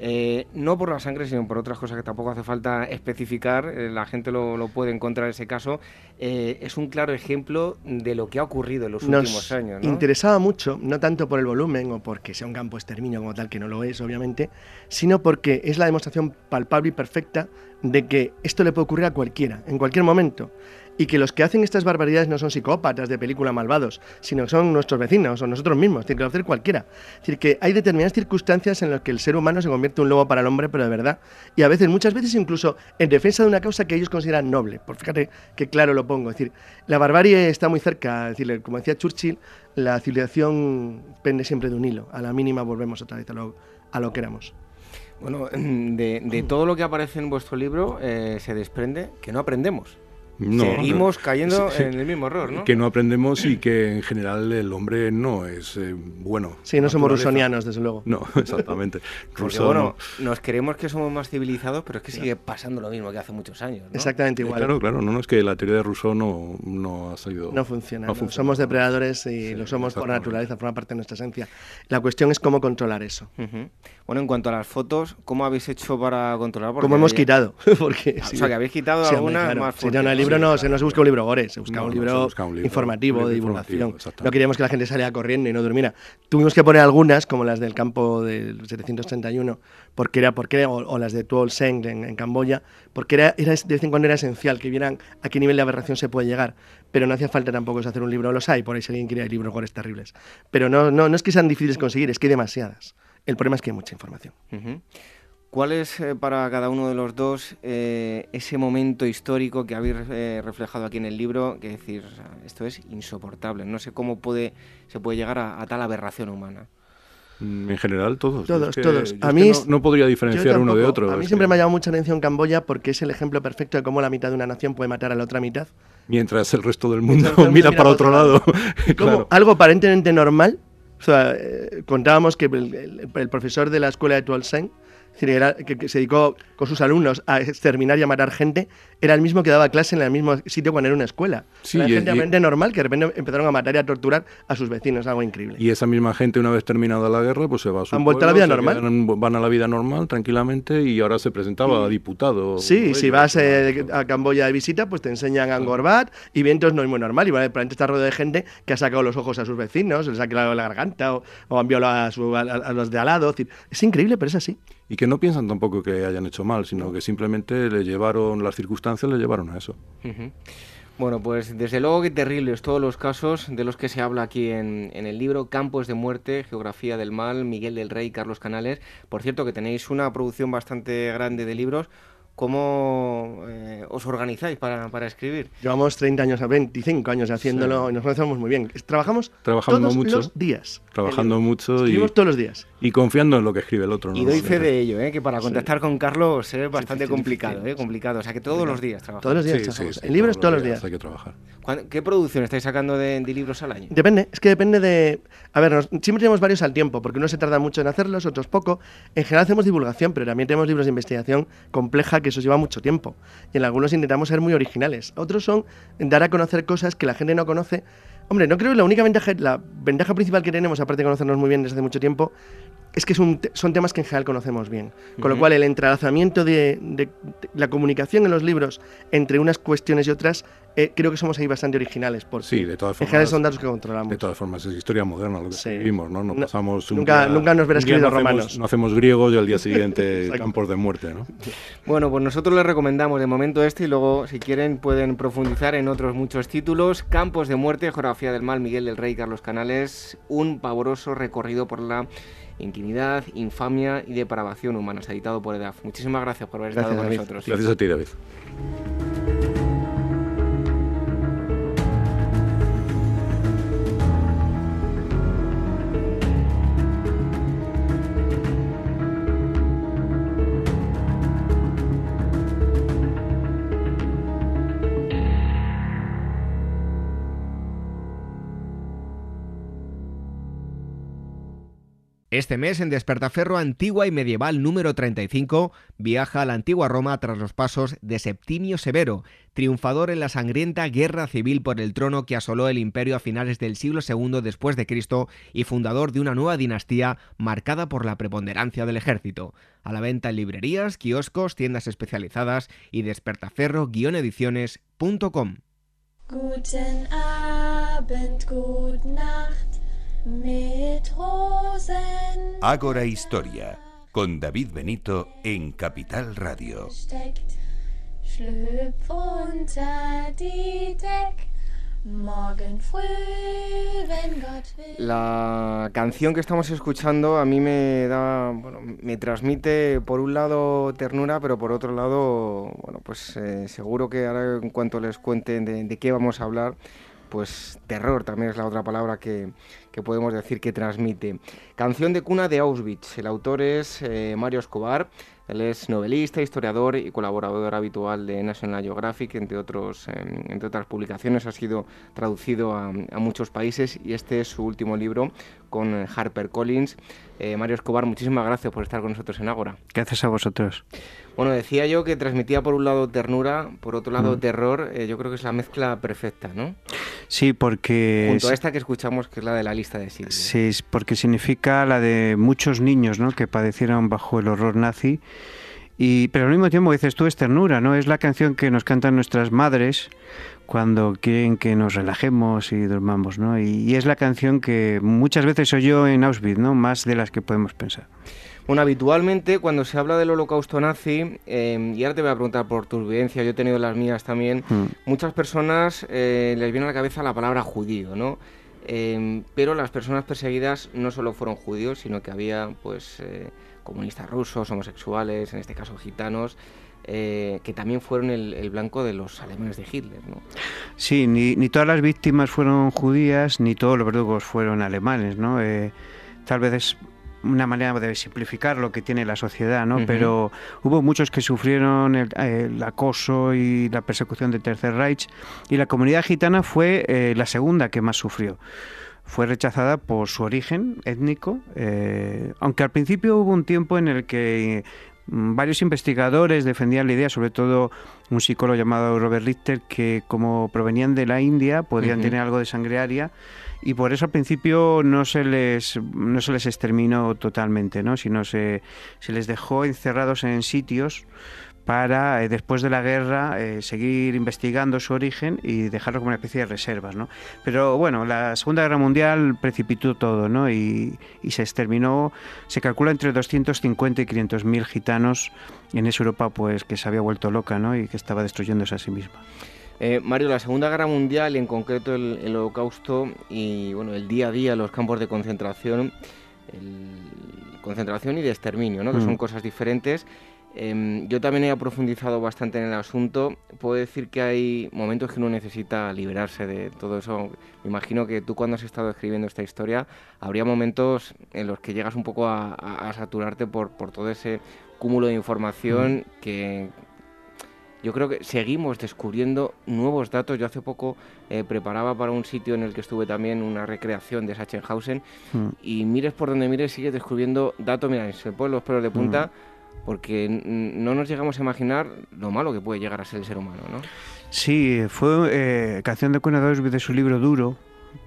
eh, no por la sangre sino por otras cosas que tampoco hace falta especificar, eh, la gente lo, puede encontrar en ese caso, es un claro ejemplo de lo que ha ocurrido en los últimos años. ¿no? interesaba mucho, no tanto por el volumen o porque sea un campo exterminio como tal, que no lo es obviamente, sino porque es la demostración palpable y perfecta de que esto le puede ocurrir a cualquiera, en cualquier momento y que los que hacen estas barbaridades no son psicópatas de película malvados, sino que son nuestros vecinos o nosotros mismos, tiene que hacer cualquiera. Es decir, que hay determinadas circunstancias en las que el ser humano se convierte en un lobo para el hombre, pero de verdad, y a veces, muchas veces incluso en defensa de una causa que ellos consideran noble. Por fíjate que claro lo pongo. Es decir, la barbarie está muy cerca, es decir, como decía Churchill, la civilización pende siempre de un hilo. A la mínima volvemos otra vez a lo, a lo que éramos. Bueno, de, todo lo que aparece en vuestro libro eh, se desprende que no aprendemos. Seguimos cayendo en el mismo error, ¿no? Que no aprendemos y que en general el hombre no es eh, bueno. Sí, no somos rusonianos, desde luego. No, exactamente. Porque bueno, nos creemos que somos más civilizados, pero es que sigue pasando lo mismo que hace muchos años. ¿no? Exactamente igual. claro, claro, no, es que la teoría de Rousseau no, no ha salido. No funciona. Somos depredadores y lo somos por naturaleza, forma parte de nuestra esencia. La cuestión es cómo controlar eso. Bueno, en cuanto a las fotos, ¿cómo habéis hecho para controlar? Porque ¿Cómo hemos quitado? Porque, o sea, que habéis quitado algunas más no, se no se busca un libro gore, se busca un, libro informativo, de divulgación. No queríamos que la gente saliera corriendo y no durmiera. Tuvimos que poner algunas, como las del campo del 731, porque era, porque o, las de Tuol Seng en, Camboya, porque era, era, de vez en cuando era esencial que vieran a qué nivel de aberración se puede llegar. Pero no hacía falta tampoco hacer un libro, los hay, por ahí si alguien quiere libros gores terribles. Pero no, no, no es que sean difíciles de conseguir, es que hay demasiadas. El problema es que hay mucha información. ¿Cuál es eh, para cada uno de los dos eh, ese momento histórico que habéis eh, reflejado aquí en el libro? Que decir, esto es insoportable. No sé cómo puede, se puede llegar a, tal aberración humana. En general, todos. Todos, todos. A mí no, podría diferenciar uno de otro. A mí siempre me ha llamado mucha atención Camboya porque es el ejemplo perfecto de cómo la mitad de una nación puede matar a la otra mitad. Mientras el resto del mundo mira, para otro lado. Como algo aparentemente normal O sea, eh, contábamos que el, profesor de la escuela de Toulon que, se dedicó con sus alumnos a exterminar y a matar gente, era el mismo que daba clase en el mismo sitio cuando era una escuela. Sí, era gente normal que de repente empezaron a matar y a torturar a sus vecinos, algo increíble. Y esa misma gente, una vez terminada la guerra, pues se va a su Han vuelto a la vida normal. van a la vida normal tranquilamente y ahora se presentaba a diputado. Sí, si vas eh, a Camboya de visita, pues te enseñan Angkor Wat y vientos no es muy normal. Y probablemente está rodeado de gente que ha sacado los ojos a sus vecinos, les ha quedado la garganta o, han violado a, los de al lado. Es increíble, pero es así. Y que no piensan tampoco que hayan hecho mal, sino que simplemente le llevaron, las circunstancias le llevaron a eso. Bueno, pues desde luego que terribles todos los casos de los que se habla aquí en, en, el libro Campos de Muerte, Geografía del Mal, Miguel del Rey, Carlos Canales. Por cierto, que tenéis una producción bastante grande de libros. ¿Cómo eh, os organizáis para, para, escribir? Llevamos 30 años, 25 años haciéndolo y nos conocemos muy bien. Trabajamos Trabajando todos mucho, los días. Trabajando mucho Escribimos todos los días. Y confiando en lo que escribe el otro. Y doy fe de ello, ¿eh? que para contactar con Carlos es bastante complicado, ¿eh? complicado. O sea, que todos los días trabajamos. Todos los días trabajamos. en libros todos los días. Hay que trabajar. ¿Qué producción estáis sacando de, libros al año? Depende, es que depende de... A ver, siempre tenemos varios al tiempo, porque uno se tarda mucho en hacerlos, otros poco. En general hacemos divulgación, pero también tenemos libros de investigación compleja que eso lleva mucho tiempo. Y en algunos intentamos ser muy originales. Otros son dar a conocer cosas que la gente no conoce. Hombre, no creo que la única ventaja, la ventaja principal que tenemos, aparte de conocernos muy bien desde hace mucho tiempo, es que son, son temas que en general conocemos bien. Con lo cual, el entrelazamiento de, la comunicación en los libros entre unas cuestiones y otras, eh, creo que somos ahí bastante originales. Porque sí, de todas formas. En general son datos que controlamos. De todas formas, es historia moderna lo que vivimos, ¿no? No pasamos nunca, nunca nos verás escrito romanos. no hacemos griegos y al día siguiente campos de muerte, ¿no? Bueno, pues nosotros les recomendamos de momento este y luego, si quieren, pueden profundizar en otros muchos títulos. Campos de muerte, geografía del mal, Miguel del Rey, Carlos Canales. Un pavoroso recorrido por la Intimidad, Infamia y Depravación Humanas, editado por EDAF. Muchísimas gracias por haber estado con nosotros. Gracias a ti, David. Este mes en Despertaferro Antigua y Medieval número 35 viaja a la antigua Roma tras los pasos de Septimio Severo, triunfador en la sangrienta guerra civil por el trono que asoló el imperio a finales del siglo II después de Cristo y fundador de una nueva dinastía marcada por la preponderancia del ejército. A la venta en librerías, kioscos, tiendas especializadas y despertaferro-ediciones.com. Ágora Historia, con David Benito en Capital Radio. La canción que estamos escuchando a mí me da, bueno, me transmite por un lado ternura, pero por otro lado, bueno, pues eh, seguro que ahora en cuanto les cuente de qué vamos a hablar, pues terror también es la otra palabra que, podemos decir que transmite. Canción de cuna de Auschwitz. El autor es eh, Mario Escobar. Él es novelista, historiador y colaborador habitual de National Geographic, entre, otros, em, entre otras publicaciones. Ha sido traducido a, muchos países y este es su último libro con Harper Collins. Eh, Mario Escobar, muchísimas gracias por estar con nosotros en Ágora. Gracias a vosotros. Bueno, decía yo que transmitía por un lado ternura, por otro lado mm. terror. Eh, yo creo que es la mezcla perfecta, ¿no? Sí, porque... Junto a esta que escuchamos, que es la de la lista de Silvia. Sí, porque significa la de muchos niños ¿no? que padecieron bajo el horror nazi. Y, pero al mismo tiempo dices tú es ternura, ¿no? Es la canción que nos cantan nuestras madres cuando quieren que nos relajemos y dormamos, ¿no? Y, y es la canción que muchas veces soy yo en Auschwitz, ¿no? Más de las que podemos pensar. Bueno, habitualmente cuando se habla del holocausto nazi, em, y ahora te voy a preguntar por tus vivencias, yo he tenido las mías también, hmm. muchas personas eh, les viene a la cabeza la palabra judío, ¿no? Em, pero las personas perseguidas no solo fueron judíos, sino que había pues eh, comunistas rusos, homosexuales, en este caso gitanos, eh, que también fueron el, blanco de los alemanes de Hitler. Sí, ni, ni, todas las víctimas fueron judías, ni todos los verdugos fueron alemanes. ¿no? tal vez es una manera de simplificar lo que tiene la sociedad, ¿no? Pero hubo muchos que sufrieron el, acoso y la persecución del Tercer Reich y la comunidad gitana fue eh, la segunda que más sufrió fue rechazada por su origen étnico, eh, aunque al principio hubo un tiempo en el que varios investigadores defendían la idea, sobre todo un psicólogo llamado Robert Richter, que como provenían de la India podían tener algo de sangre aria y por eso al principio no se les no se les exterminó totalmente, ¿no? sino se, se les dejó encerrados en sitios para eh, después de la guerra eh, seguir investigando su origen y dejarlo como una especie de reservas, ¿no? Pero bueno, la Segunda Guerra Mundial precipitó todo, ¿no? Y, se exterminó, se calcula entre 250 y 500 mil gitanos en esa Europa, pues que se había vuelto loca, ¿no? Y que estaba destruyéndose a sí misma. Eh, Mario, la Segunda Guerra Mundial y en concreto el, el, Holocausto y bueno el día a día, los campos de concentración, el, concentración y de exterminio, ¿no? Que son mm. cosas diferentes. Em, yo también he profundizado bastante en el asunto. Puedo decir que hay momentos que uno necesita liberarse de todo eso. Me imagino que tú cuando has estado escribiendo esta historia, habría momentos en los que llegas un poco a, saturarte por, por, todo ese cúmulo de información mm. que yo creo que seguimos descubriendo nuevos datos. Yo hace poco eh, preparaba para un sitio en el que estuve también una recreación de Sachsenhausen mm. y mires por donde mires, sigues descubriendo datos. Mira, se ponen los pelos de punta. Mm porque no nos llegamos a imaginar lo malo que puede llegar a ser el ser humano, ¿no? Sí, fue eh, Canción de Cuna de su libro Duro,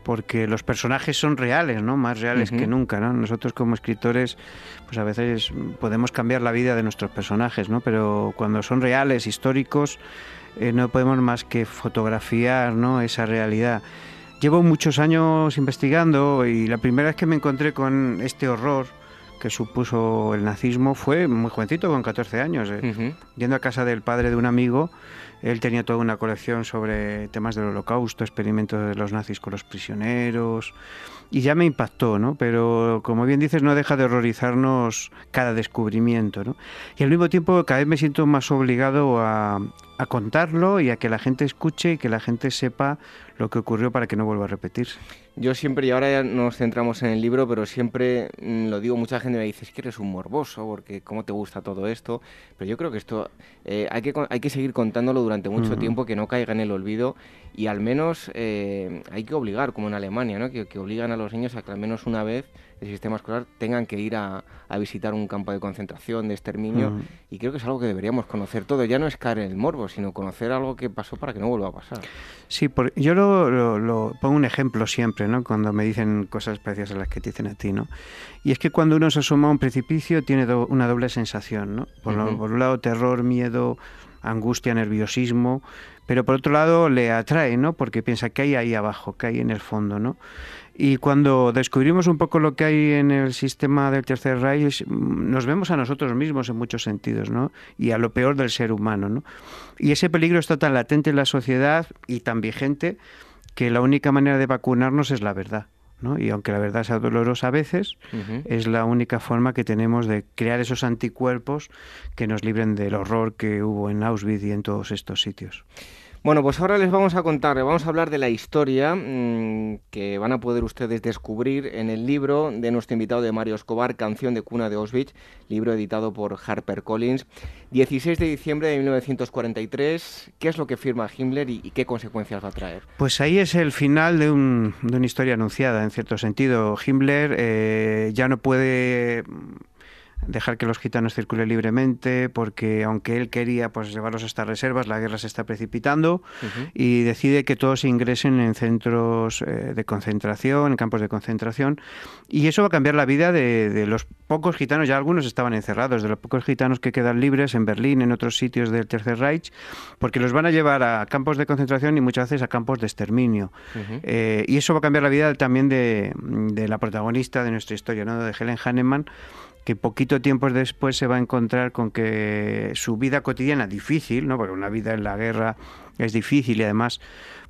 porque los personajes son reales, ¿no? Más reales que nunca, ¿no? Nosotros como escritores, pues a veces podemos cambiar la vida de nuestros personajes, ¿no? Pero cuando son reales, históricos, eh, no podemos más que fotografiar, ¿no? Esa realidad. Llevo muchos años investigando y la primera vez que me encontré con este horror, que supuso el nazismo fue muy jovencito, con 14 años. Eh. Yendo a casa del padre de un amigo, él tenía toda una colección sobre temas del holocausto, experimentos de los nazis con los prisioneros, y ya me impactó, ¿no? Pero como bien dices, no deja de horrorizarnos cada descubrimiento, ¿no? Y al mismo tiempo cada vez me siento más obligado a, a contarlo y a que la gente escuche y que la gente sepa lo que ocurrió para que no vuelva a repetirse. Yo siempre, y ahora ya nos centramos en el libro, pero siempre mm, lo digo, mucha gente me dice, es que eres un morboso, porque cómo te gusta todo esto, pero yo creo que esto eh, hay, que, hay que seguir contándolo durante mucho tiempo, que no caiga en el olvido, y al menos eh, hay que obligar, como en Alemania, ¿no? que, que obligan a los niños a que al menos una vez el sistema escolar tengan que ir a, visitar un campo de concentración, de exterminio, y creo que es algo que deberíamos conocer todo. Ya no es caer en el morbo, sino conocer algo que pasó para que no vuelva a pasar. Sí, yo lo, pongo un ejemplo siempre, ¿no? Cuando me dicen cosas parecidas a las que te dicen a ti, ¿no? Y es que cuando uno se asoma a un precipicio tiene una doble sensación, ¿no? Por, por un lado, terror, miedo, angustia, nerviosismo, pero por otro lado le atrae, ¿no? Porque piensa que hay ahí abajo, que hay en el fondo, ¿no? Y cuando descubrimos un poco lo que hay en el sistema del Tercer Reich, nos vemos a nosotros mismos en muchos sentidos, ¿no? Y a lo peor del ser humano, ¿no? Y ese peligro está tan latente en la sociedad y tan vigente que la única manera de vacunarnos es la verdad. ¿no? Y aunque la verdad sea dolorosa a veces, es la única forma que tenemos de crear esos anticuerpos que nos libren del horror que hubo en Auschwitz y en todos estos sitios. Bueno, pues ahora les vamos a contar, vamos a hablar de la historia mm, que van a poder ustedes descubrir en el libro de nuestro invitado de Mario Escobar, Canción de Cuna de Auschwitz, libro editado por HarperCollins. 16 de diciembre de 1943, ¿qué es lo que firma Himmler y, qué consecuencias va a traer? Pues ahí es el final de, una historia anunciada, en cierto sentido. Himmler eh, ya no puede dejar que los gitanos circulen libremente, porque aunque él quería pues llevarlos a estas reservas, la guerra se está precipitando y decide que todos ingresen en centros eh, de concentración, en campos de concentración, y eso va a cambiar la vida de, los pocos gitanos, ya algunos estaban encerrados, de los pocos gitanos que quedan libres en Berlín, en otros sitios del Tercer Reich, porque los van a llevar a campos de concentración y muchas veces a campos de exterminio. Eh, y eso va a cambiar la vida también de, de la protagonista de nuestra historia, ¿no? de Helen Hanneman, que poquito tiempo después se va a encontrar con que su vida cotidiana difícil, ¿no? porque una vida en la guerra es difícil y además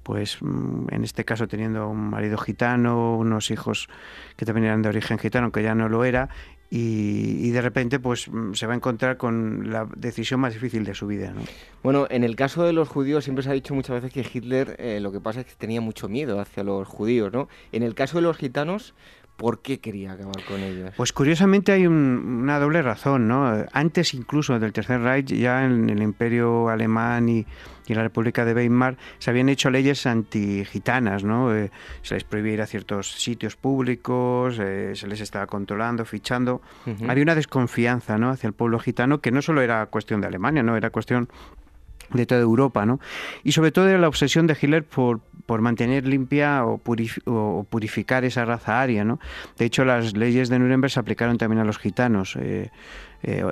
pues mm, en este caso teniendo un marido gitano, unos hijos que también eran de origen gitano, que ya no lo era, y, de repente pues mm, se va a encontrar con la decisión más difícil de su vida. ¿no? Bueno, en el caso de los judíos siempre se ha dicho muchas veces que Hitler eh, lo que pasa es que tenía mucho miedo hacia los judíos, ¿no? En el caso de los gitanos, ¿Por qué quería acabar con ellos? Pues curiosamente hay una doble razón, ¿no? Antes incluso del Tercer Reich, ya en el Imperio Alemán y, en la República de Weimar se habían hecho leyes antigitanas, ¿no? Eh, se les prohibía ir a ciertos sitios públicos, eh, se les estaba controlando, fichando. Había una desconfianza, ¿no? Hacia el pueblo gitano que no solo era cuestión de Alemania, ¿no? Era cuestión de toda Europa, ¿no? Y sobre todo era la obsesión de Hitler por, por mantener limpia o, purificar esa raza aria, ¿no? De hecho, las leyes de Nuremberg se aplicaron también a los gitanos. Eh, eh,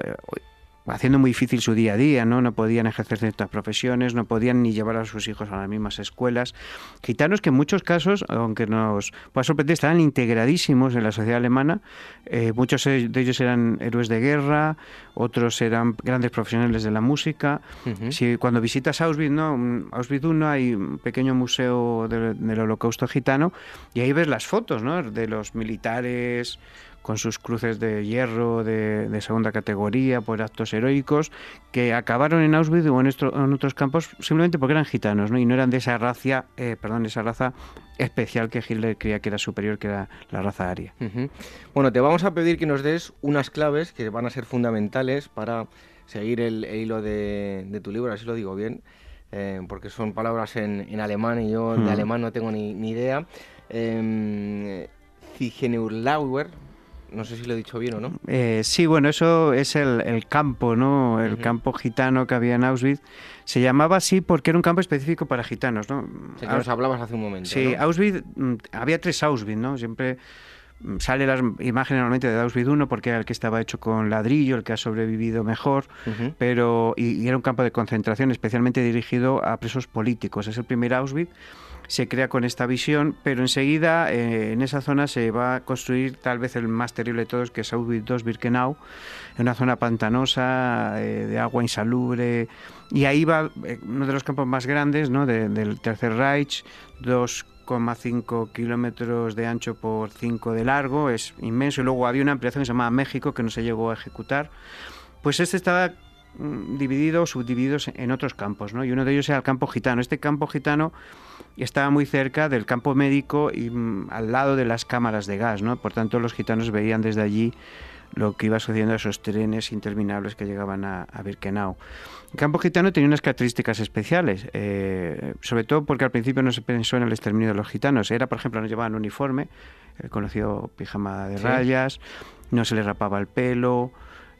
haciendo muy difícil su día a día, ¿no? No podían ejercer ciertas profesiones, no podían ni llevar a sus hijos a las mismas escuelas. Gitanos que en muchos casos, aunque nos pueda sorprender, estaban integradísimos en la sociedad alemana. Eh, muchos de ellos eran héroes de guerra, otros eran grandes profesionales de la música. si, cuando visitas Auschwitz, ¿no? Auschwitz I hay un pequeño museo del, del holocausto gitano y ahí ves las fotos, ¿no? De los militares con sus cruces de hierro de, segunda categoría por actos heroicos, que acabaron en Auschwitz o en, otros campos simplemente porque eran gitanos ¿no? y no eran de esa raza, eh, perdón, esa raza especial que Hitler creía que era superior, que era la raza aria. Bueno, te vamos a pedir que nos des unas claves que van a ser fundamentales para seguir el, hilo de, tu libro, así lo digo bien. Eh, porque son palabras en, alemán y yo de alemán no tengo ni, idea. Eh, no sé si lo he dicho bien o no. Eh, sí, bueno, eso es el, campo, ¿no? El campo gitano que había en Auschwitz. Se llamaba así porque era un campo específico para gitanos, ¿no? que nos hablabas hace un momento. Sí, Auschwitz, mm, había tres Auschwitz, ¿no? Siempre mm, sale la imagen normalmente de Auschwitz 1 porque era el que estaba hecho con ladrillo, el que ha sobrevivido mejor, pero y, era un campo de concentración especialmente dirigido a presos políticos. Es el primer Auschwitz se crea con esta visión, pero enseguida eh, en esa zona se va a construir tal vez el más terrible de todos, que es Auschwitz Birkenau, en una zona pantanosa, eh, de agua insalubre, y ahí va eh, uno de los campos más grandes ¿no? del Tercer Reich, 2,5 kilómetros de ancho por 5 de largo, es inmenso, y luego había una ampliación que se llamaba México, que no se llegó a ejecutar. Pues este estaba mm, dividido, subdivididos en otros campos, ¿no? y uno de ellos era el campo gitano. Este campo gitano estaba muy cerca del campo médico y mm, al lado de las cámaras de gas, ¿no? Por tanto, los gitanos veían desde allí lo que iba sucediendo a esos trenes interminables que llegaban a, Birkenau. El campo gitano tenía unas características especiales, eh, sobre todo porque al principio no se pensó en el exterminio de los gitanos. Era, por ejemplo, no llevaban uniforme, el conocido pijama de rayas, no se les rapaba el pelo,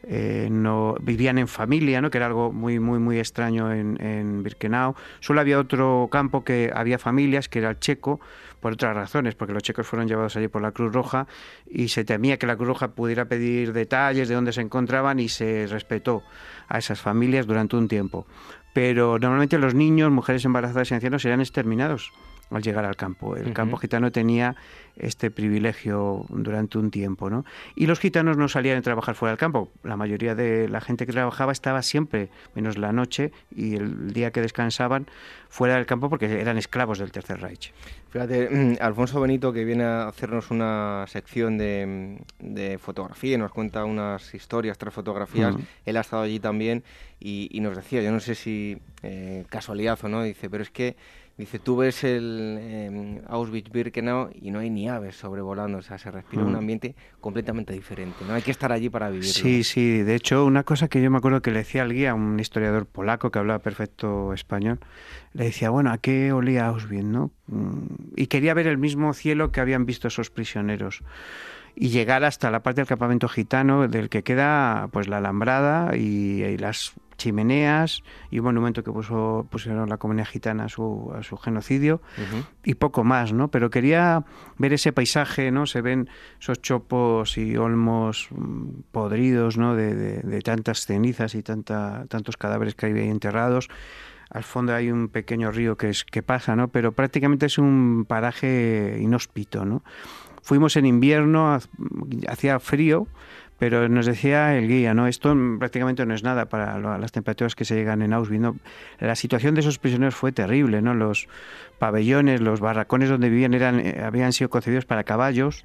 eh, no vivían en familia, ¿no? que era algo muy muy muy extraño en, en, Birkenau. Solo había otro campo que había familias, que era el checo, por otras razones, porque los checos fueron llevados allí por la Cruz Roja y se temía que la Cruz Roja pudiera pedir detalles de dónde se encontraban y se respetó a esas familias durante un tiempo. Pero normalmente los niños, mujeres embarazadas y ancianos serían exterminados al llegar al campo. El campo gitano tenía este privilegio durante un tiempo, ¿no? Y los gitanos no salían a trabajar fuera del campo. La mayoría de la gente que trabajaba estaba siempre, menos la noche y el día que descansaban, fuera del campo porque eran esclavos del Tercer Reich. Fíjate, Alfonso Benito, que viene a hacernos una sección de, fotografía, nos cuenta unas historias tras fotografías, él ha estado allí también y, nos decía, yo no sé si eh, casualidad o no, dice, pero es que Dice, tú ves el eh, Auschwitz-Birkenau y no hay ni aves sobrevolando, o sea, se respira un mm. ambiente completamente diferente, no hay que estar allí para vivirlo. Sí, sí, de hecho, una cosa que yo me acuerdo que le decía al guía, un historiador polaco que hablaba perfecto español, le decía, bueno, ¿a qué olía Auschwitz, no? Mm, y quería ver el mismo cielo que habían visto esos prisioneros y llegar hasta la parte del campamento gitano del que queda pues la alambrada y las chimeneas y un monumento que puso, pusieron la comunidad gitana a su, a su genocidio y poco más, ¿no? Pero quería ver ese paisaje, ¿no? Se ven esos chopos y olmos mm, podridos, ¿no? De, de, tantas cenizas y tanta, tantos cadáveres que hay ahí enterrados. Al fondo hay un pequeño río que, es, que pasa, ¿no? Pero prácticamente es un paraje inhóspito, ¿no? Fuimos en invierno, hacía frío, pero nos decía el guía, ¿no? Esto prácticamente no es nada para las temperaturas que se llegan en Auschwitz. La situación de esos prisioneros fue terrible, ¿no? Los pabellones, los barracones donde vivían eran, eh, habían sido concebidos para caballos,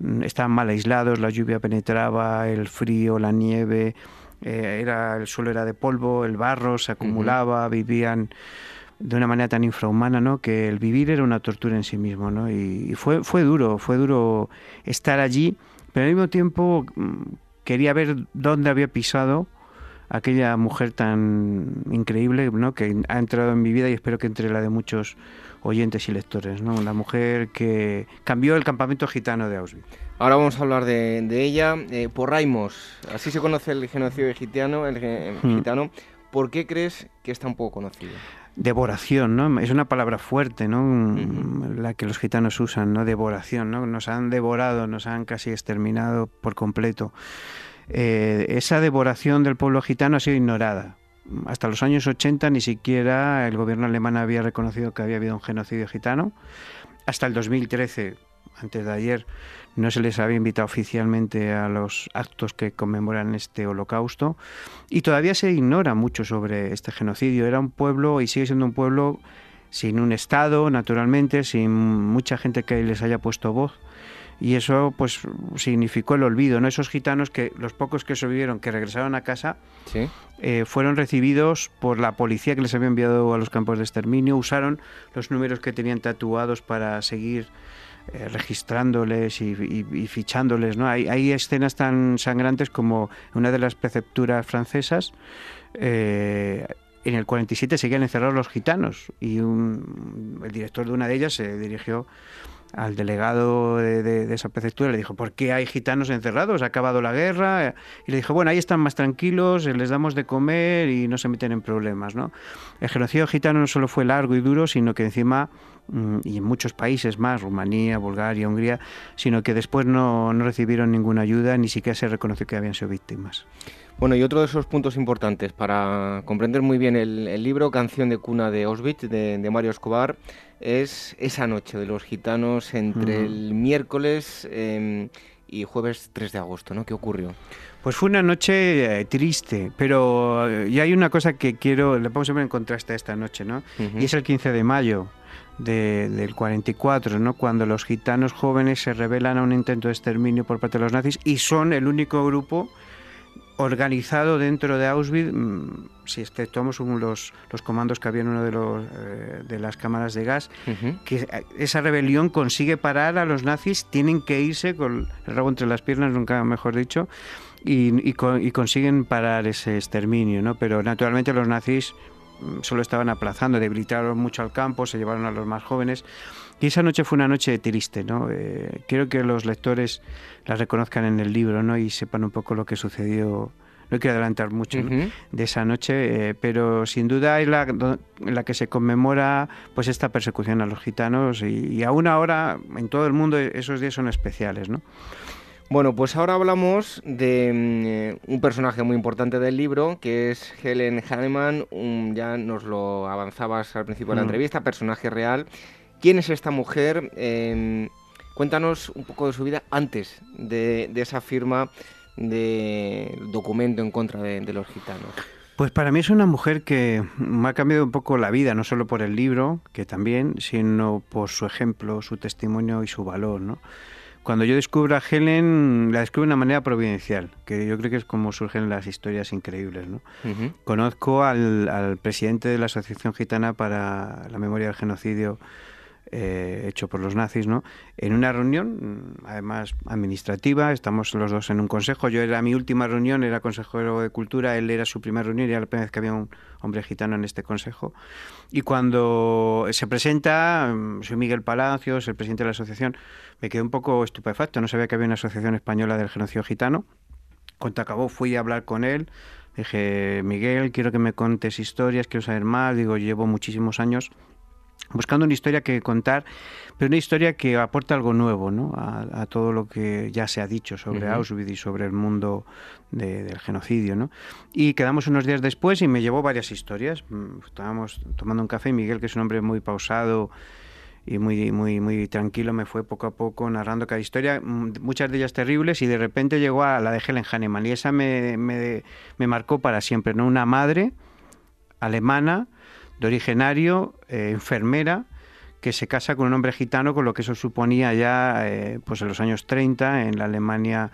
mm, estaban mal aislados, la lluvia penetraba, el frío, la nieve, eh, era el suelo era de polvo, el barro se acumulaba, vivían de una manera tan infrahumana, ¿no? Que el vivir era una tortura en sí mismo, ¿no? Y, fue, fue duro, fue duro estar allí, pero al mismo tiempo mm, quería ver dónde había pisado aquella mujer tan increíble, ¿no? Que ha entrado en mi vida y espero que entre la de muchos oyentes y lectores, ¿no? Una mujer que cambió el campamento gitano de Auschwitz. Ahora vamos a hablar de, ella. Eh, por Raimos, así se conoce el genocidio gitano, el, hmm. gitano. ¿Por qué crees que está un poco conocido? Devoración, ¿no? Es una palabra fuerte, ¿no? La que los gitanos usan, ¿no? Devoración, ¿no? Nos han devorado, nos han casi exterminado por completo. Eh, esa devoración del pueblo gitano ha sido ignorada hasta los años 80 ni siquiera el gobierno alemán había reconocido que había habido un genocidio gitano. Hasta el 2013, antes de ayer, no se les había invitado oficialmente a los actos que conmemoran este holocausto y todavía se ignora mucho sobre este genocidio. Era un pueblo y sigue siendo un pueblo sin un Estado, naturalmente, sin mucha gente que les haya puesto voz y eso pues significó el olvido, ¿no? Esos gitanos que los pocos que sobrevivieron, que regresaron a casa, eh, fueron recibidos por la policía que les había enviado a los campos de exterminio, usaron los números que tenían tatuados para seguir eh, registrándoles y, fichándoles, ¿no? Hay, escenas tan sangrantes como una de las precepturas francesas. Eh, en el 47 seguían encerrados los gitanos y el director de una de ellas se dirigió al delegado de, esa prefectura le dijo, ¿por qué hay gitanos encerrados? ¿Ha acabado la guerra? Y le dijo, bueno, ahí están más tranquilos, les damos de comer y no se meten en problemas. ¿no? El genocidio gitano no solo fue largo y duro, sino que encima, y en muchos países más, Rumanía, Bulgaria, Hungría, sino que después no, recibieron ninguna ayuda, ni siquiera se reconoció que habían sido víctimas. Bueno, y otro de esos puntos importantes para comprender muy bien el, libro, Canción de cuna de Auschwitz, de Mario Escobar, es esa noche de los gitanos entre el miércoles em, y jueves 3 de agosto, ¿no? ¿Qué ocurrió? Pues fue una noche eh, triste, pero eh, y hay una cosa que quiero, le a ver en contraste a esta noche, ¿no? Y es el 15 de mayo del 44, ¿no? Cuando los gitanos jóvenes se rebelan a un intento de exterminio por parte de los nazis y son el único grupo organizado dentro de Auschwitz, mm, si exceptuamos los, los comandos que había en una de, los, eh, de las cámaras de gas, que esa rebelión consigue parar a los nazis, tienen que irse con el rabo entre las piernas, nunca mejor dicho, y, y, consiguen parar ese exterminio, ¿no? Pero naturalmente los nazis solo estaban aplazando, debilitaron mucho al campo, se llevaron a los más jóvenes. Y esa noche fue una noche triste, ¿no? Eh, quiero que los lectores la reconozcan en el libro, ¿no? Y sepan un poco lo que sucedió. No quiero adelantar mucho de esa noche, eh, pero sin duda es la, que se conmemora pues esta persecución a los gitanos y, aún ahora en todo el mundo esos días son especiales, ¿no? Bueno, pues ahora hablamos de mm, un personaje muy importante del libro, que es Helen Hanneman. ya nos lo avanzabas al principio de la mm. entrevista, personaje real ¿Quién es esta mujer? Em, cuéntanos un poco de su vida antes de, esa firma de documento en contra de, los gitanos. Pues para mí es una mujer que me ha cambiado un poco la vida, no solo por el libro, que también, sino por su ejemplo, su testimonio y su valor, ¿no? Cuando yo descubro a Helen, la descubro de una manera providencial, que yo creo que es como surgen las historias increíbles. ¿no? Conozco al, al, presidente de la Asociación Gitana para la Memoria del Genocidio eh, hecho por los nazis, ¿no? En una reunión, además administrativa, estamos los dos en un consejo. Yo era mi última reunión, era consejero de cultura, él era su primera reunión y era la primera vez que había un hombre gitano en este consejo. Y cuando se presenta, mm, soy Miguel Palacios, el presidente de la asociación, me quedé un poco estupefacto, no sabía que había una asociación española del genocidio gitano. Cuando acabó fui a hablar con él, dije, Miguel, quiero que me contes historias, quiero saber más, digo, llevo muchísimos años buscando una historia que contar, pero una historia que aporta algo nuevo ¿no? a, todo lo que ya se ha dicho sobre Auschwitz y sobre el mundo del genocidio. ¿no? Y quedamos unos días después y me llevó varias historias. Mm, estábamos tomando un café y Miguel, que es un hombre muy pausado y muy, muy, muy tranquilo, me fue poco a poco narrando cada historia, mm, muchas de ellas terribles, y de repente llegó a la de Helen Hanneman, y esa me, me, me marcó para siempre, ¿no? Una madre alemana, de originario, eh, enfermera, que se casa con un hombre gitano, con lo que eso suponía ya eh, pues en los años 30 en la Alemania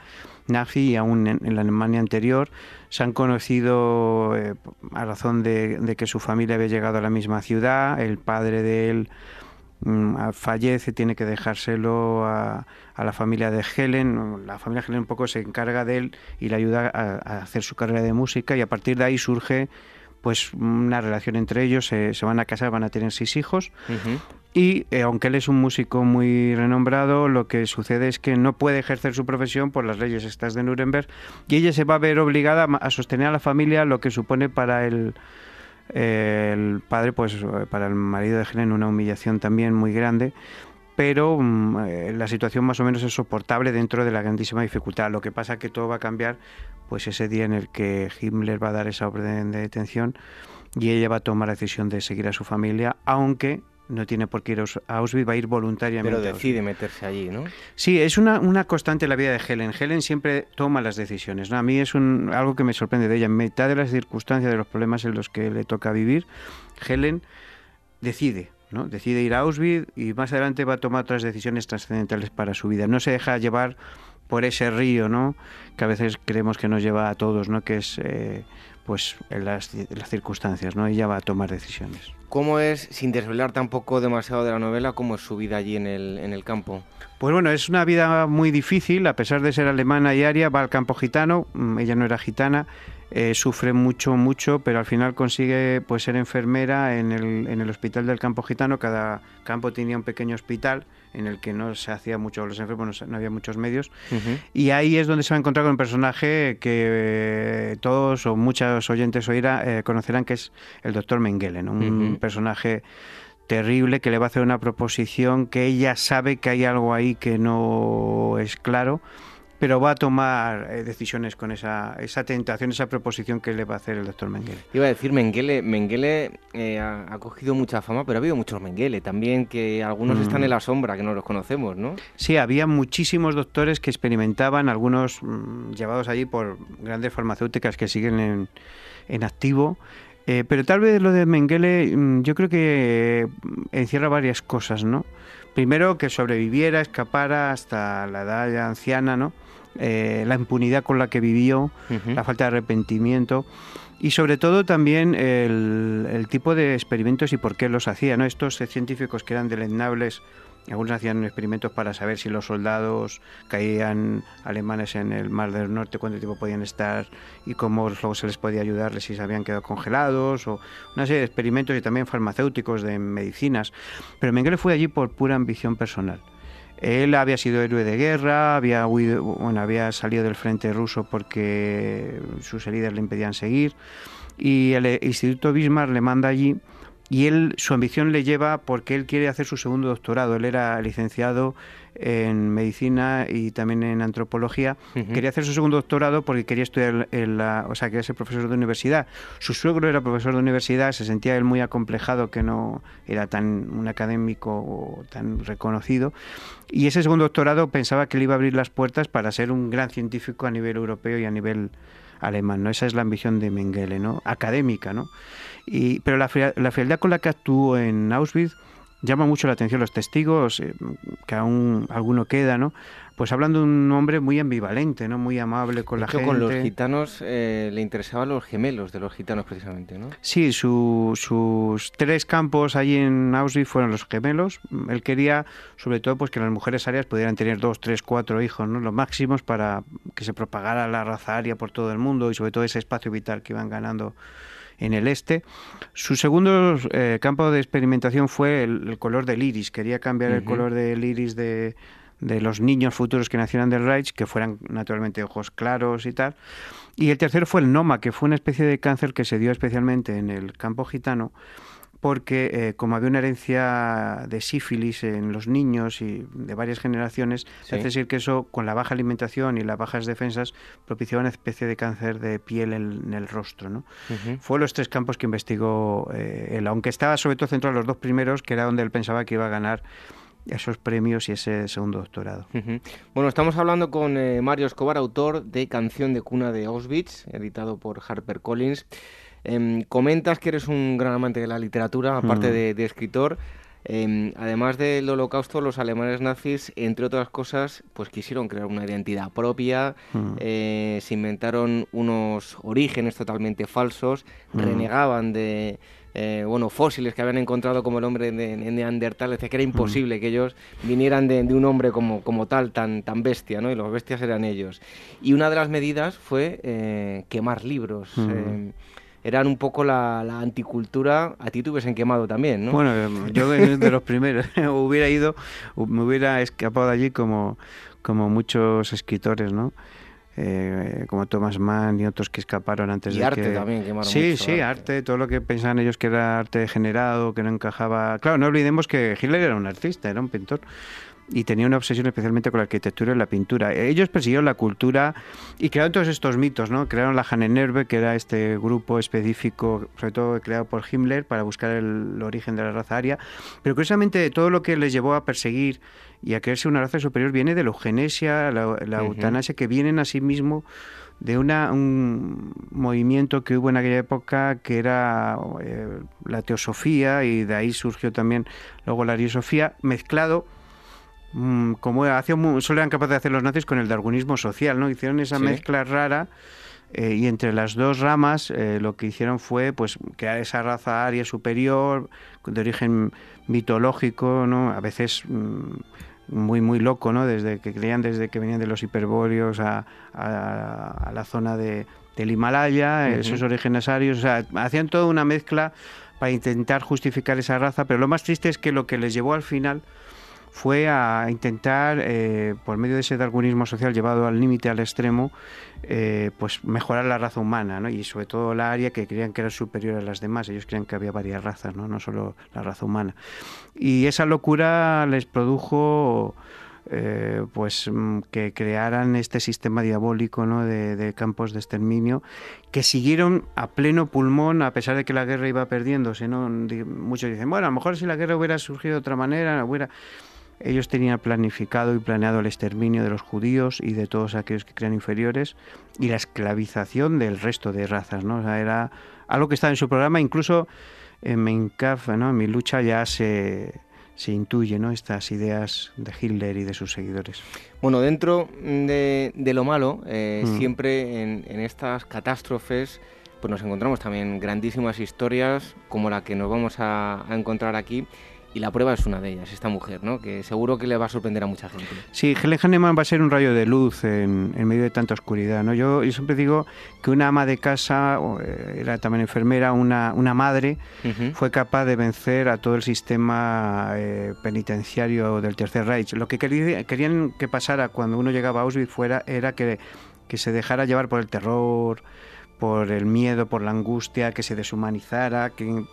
nazi y aún en, la Alemania anterior. Se han conocido eh, a razón de, que su familia había llegado a la misma ciudad, el padre de él mm, fallece, tiene que dejárselo a, la familia de Helen. La familia Helen un poco se encarga de él y le ayuda a, hacer su carrera de música y a partir de ahí surge pues una relación entre ellos, se, van a casar, van a tener seis hijos. Y eh, aunque él es un músico muy renombrado, lo que sucede es que no puede ejercer su profesión por las leyes estas de Nuremberg y ella se va a ver obligada a sostener a la familia, lo que supone para el, el padre, pues para el marido de Helen, una humillación también muy grande pero mm, eh, la situación más o menos es soportable dentro de la grandísima dificultad. Lo que pasa es que todo va a cambiar pues ese día en el que Himmler va a dar esa orden de detención y ella va a tomar la decisión de seguir a su familia, aunque no tiene por qué ir a Auschwitz, va a ir voluntariamente. Pero decide meterse allí, ¿no? Sí, es una, una constante en la vida de Helen. Helen siempre toma las decisiones. ¿no? A mí es un, algo que me sorprende de ella. En mitad de las circunstancias, de los problemas en los que le toca vivir, Helen decide. ¿No? Decide ir a Auschwitz y más adelante va a tomar otras decisiones trascendentales para su vida. No se deja llevar por ese río, ¿no? Que a veces creemos que nos lleva a todos, ¿no? Que es eh, pues en las, las, circunstancias, ¿no? Ella va a tomar decisiones. ¿Cómo es, sin desvelar tampoco demasiado de la novela, cómo es su vida allí en el, en el campo? Pues bueno, es una vida muy difícil, a pesar de ser alemana y aria, va al campo gitano, mm, ella no era gitana, eh, sufre mucho, mucho, pero al final consigue pues ser enfermera en el, en el hospital del campo gitano, cada campo tenía un pequeño hospital, en el que no se hacía mucho los enfermos, no, había muchos medios. Y ahí es donde se va a encontrar con un personaje que eh, todos o muchos oyentes oirá, eh, conocerán, que es el doctor Mengele, un personaje terrible que le va a hacer una proposición que ella sabe que hay algo ahí que no es claro pero va a tomar eh, decisiones con esa, esa tentación, esa proposición que le va a hacer el doctor Mengele. Iba a decir, Mengele, Mengele eh, ha, cogido mucha fama, pero ha habido muchos Mengele también, que algunos están en mm. la sombra, que no los conocemos, ¿no? Sí, había muchísimos doctores que experimentaban, algunos mm, llevados allí por grandes farmacéuticas que siguen en, en activo. Eh, pero tal vez lo de Mengele mm, yo creo que encierra varias cosas, ¿no? Primero que sobreviviera, escapara hasta la edad anciana, ¿no? Eh, la impunidad con la que vivió, la falta de arrepentimiento y sobre todo también el, tipo de experimentos y por qué los hacía. ¿no? Estos científicos que eran deleznables, algunos hacían experimentos para saber si los soldados caían alemanes en el Mar del Norte, cuánto tiempo podían estar y cómo luego se les podía ayudarles si se habían quedado congelados, o una serie de experimentos y también farmacéuticos de medicinas. Pero Mengele fue allí por pura ambición personal. Él había sido héroe de guerra, había, bueno, había salido del frente ruso porque sus heridas le impedían seguir. Y el Instituto Bismarck le manda allí y él su ambición le lleva porque él quiere hacer su segundo doctorado. Él era licenciado en medicina y también en antropología. Quería hacer su segundo doctorado porque quería estudiar, en la, o sea, quería ser profesor de universidad. Su suegro era profesor de universidad, se sentía él muy acomplejado que no era tan un académico tan reconocido. Y ese segundo doctorado pensaba que le iba a abrir las puertas para ser un gran científico a nivel europeo y a nivel alemán, ¿no? Esa es la ambición de Mengele, ¿no? Académica, ¿no? Y, pero la, la frialdad con la que actuó en Auschwitz llama mucho la atención los testigos, eh, que aún alguno queda, ¿no? Pues hablando de un hombre muy ambivalente, ¿no? Muy amable con la gente. con los gitanos eh, le interesaban los gemelos de los gitanos precisamente, ¿no? Sí, sus tres campos allí en Auschwitz fueron los gemelos. Él quería, sobre todo, pues que las mujeres arias pudieran tener dos, tres, cuatro hijos, ¿no? Los máximos para que se propagara la raza aria por todo el mundo y sobre todo ese espacio vital que iban ganando en el este. Su segundo eh, campo de experimentación fue el, color del iris. Quería cambiar el color del iris de, de los niños futuros que nacieran del Reich, que fueran naturalmente ojos claros y tal. Y el tercero fue el Noma, que fue una especie de cáncer que se dio especialmente en el campo gitano porque eh, como había una herencia de sífilis en los niños y de varias generaciones, se hace decir que eso, con la baja alimentación y las bajas defensas, propiciaba una especie de cáncer de piel en, el rostro. ¿no? Fue los tres campos que investigó eh, él, aunque estaba sobre todo centrado en los dos primeros, que era donde él pensaba que iba a ganar esos premios y ese segundo doctorado. Bueno, estamos hablando con eh, Mario Escobar, autor de Canción de Cuna de Auschwitz, editado por HarperCollins. Collins. Em, comentas que eres un gran amante de la literatura, aparte mm. de, escritor. Em, además del holocausto, los alemanes nazis, entre otras cosas, pues quisieron crear una identidad propia, mm. eh, se inventaron unos orígenes totalmente falsos, mm. renegaban de eh, bueno, fósiles que habían encontrado como el hombre de, Neandertal, decía que era imposible que ellos vinieran de, un hombre como, como tal, tan, tan bestia, ¿no? Y los bestias eran ellos. Y una de las medidas fue eh, quemar libros. Eh, eran un poco la, anticultura, a ti te hubiesen quemado también, ¿no? Bueno, yo de los primeros hubiera ido, me hubiera escapado de allí como, como muchos escritores, ¿no? Eh, como Thomas Mann y otros que escaparon antes y de arte que... también quemaron sí sí arte. todo lo que pensaban ellos que era arte degenerado que no encajaba claro no olvidemos que Hitler era un artista era un pintor y tenía una obsesión especialmente con la arquitectura y la pintura. Ellos persiguieron la cultura y crearon todos estos mitos, ¿no? Crearon la Hannenerbe, que era este grupo específico, sobre todo creado por Himmler, para buscar el, origen de la raza aria. Pero curiosamente todo lo que les llevó a perseguir y a creerse una raza superior viene de la eugenesia, la, eutanasia, que vienen a sí mismo de una, un movimiento que hubo en aquella época que era eh, la teosofía y de ahí surgió también luego la ariosofía mezclado mm, como hacía, solo eran capaces de hacer los nazis con el darwinismo social, ¿no? Hicieron esa mezcla rara eh, y entre las dos ramas eh, lo que hicieron fue pues crear esa raza aria superior de origen mitológico, ¿no? A veces mm, muy muy loco, ¿no? Desde que creían desde que venían de los hiperbóreos a, a, la zona de, del Himalaya, esos orígenes arios, o sea, hacían toda una mezcla para intentar justificar esa raza, pero lo más triste es que lo que les llevó al final fue a intentar, eh, por medio de ese darwinismo social llevado al límite, al extremo, eh, pues mejorar la raza humana, ¿no? y sobre todo la área que creían que era superior a las demás. Ellos creían que había varias razas, no, no solo la raza humana. Y esa locura les produjo eh, pues mm, que crearan este sistema diabólico ¿no? de, campos de exterminio que siguieron a pleno pulmón a pesar de que la guerra iba perdiéndose. ¿no? Muchos dicen, bueno, a lo mejor si la guerra hubiera surgido de otra manera, hubiera... Ellos tenían planificado y planeado el exterminio de los judíos y de todos aquellos que crean inferiores y la esclavización del resto de razas, ¿no? O sea, era algo que estaba en su programa, incluso en Mencaf, ¿no? En mi lucha ya se, se intuye, ¿no? Estas ideas de Hitler y de sus seguidores. Bueno, dentro de, lo malo, eh, mm. siempre en, estas catástrofes, pues nos encontramos también grandísimas historias como la que nos vamos a encontrar aquí y la prueba es una de ellas, esta mujer, ¿no? que seguro que le va a sorprender a mucha gente. Sí, Helen Hanneman va a ser un rayo de luz en, medio de tanta oscuridad. ¿no? Yo, siempre digo que una ama de casa, eh, era también enfermera, una, una madre, fue capaz de vencer a todo el sistema eh, penitenciario del Tercer Reich. Lo que querían que pasara cuando uno llegaba a Auschwitz fuera, era que, que se dejara llevar por el terror, por el miedo, por la angustia, que se deshumanizara, que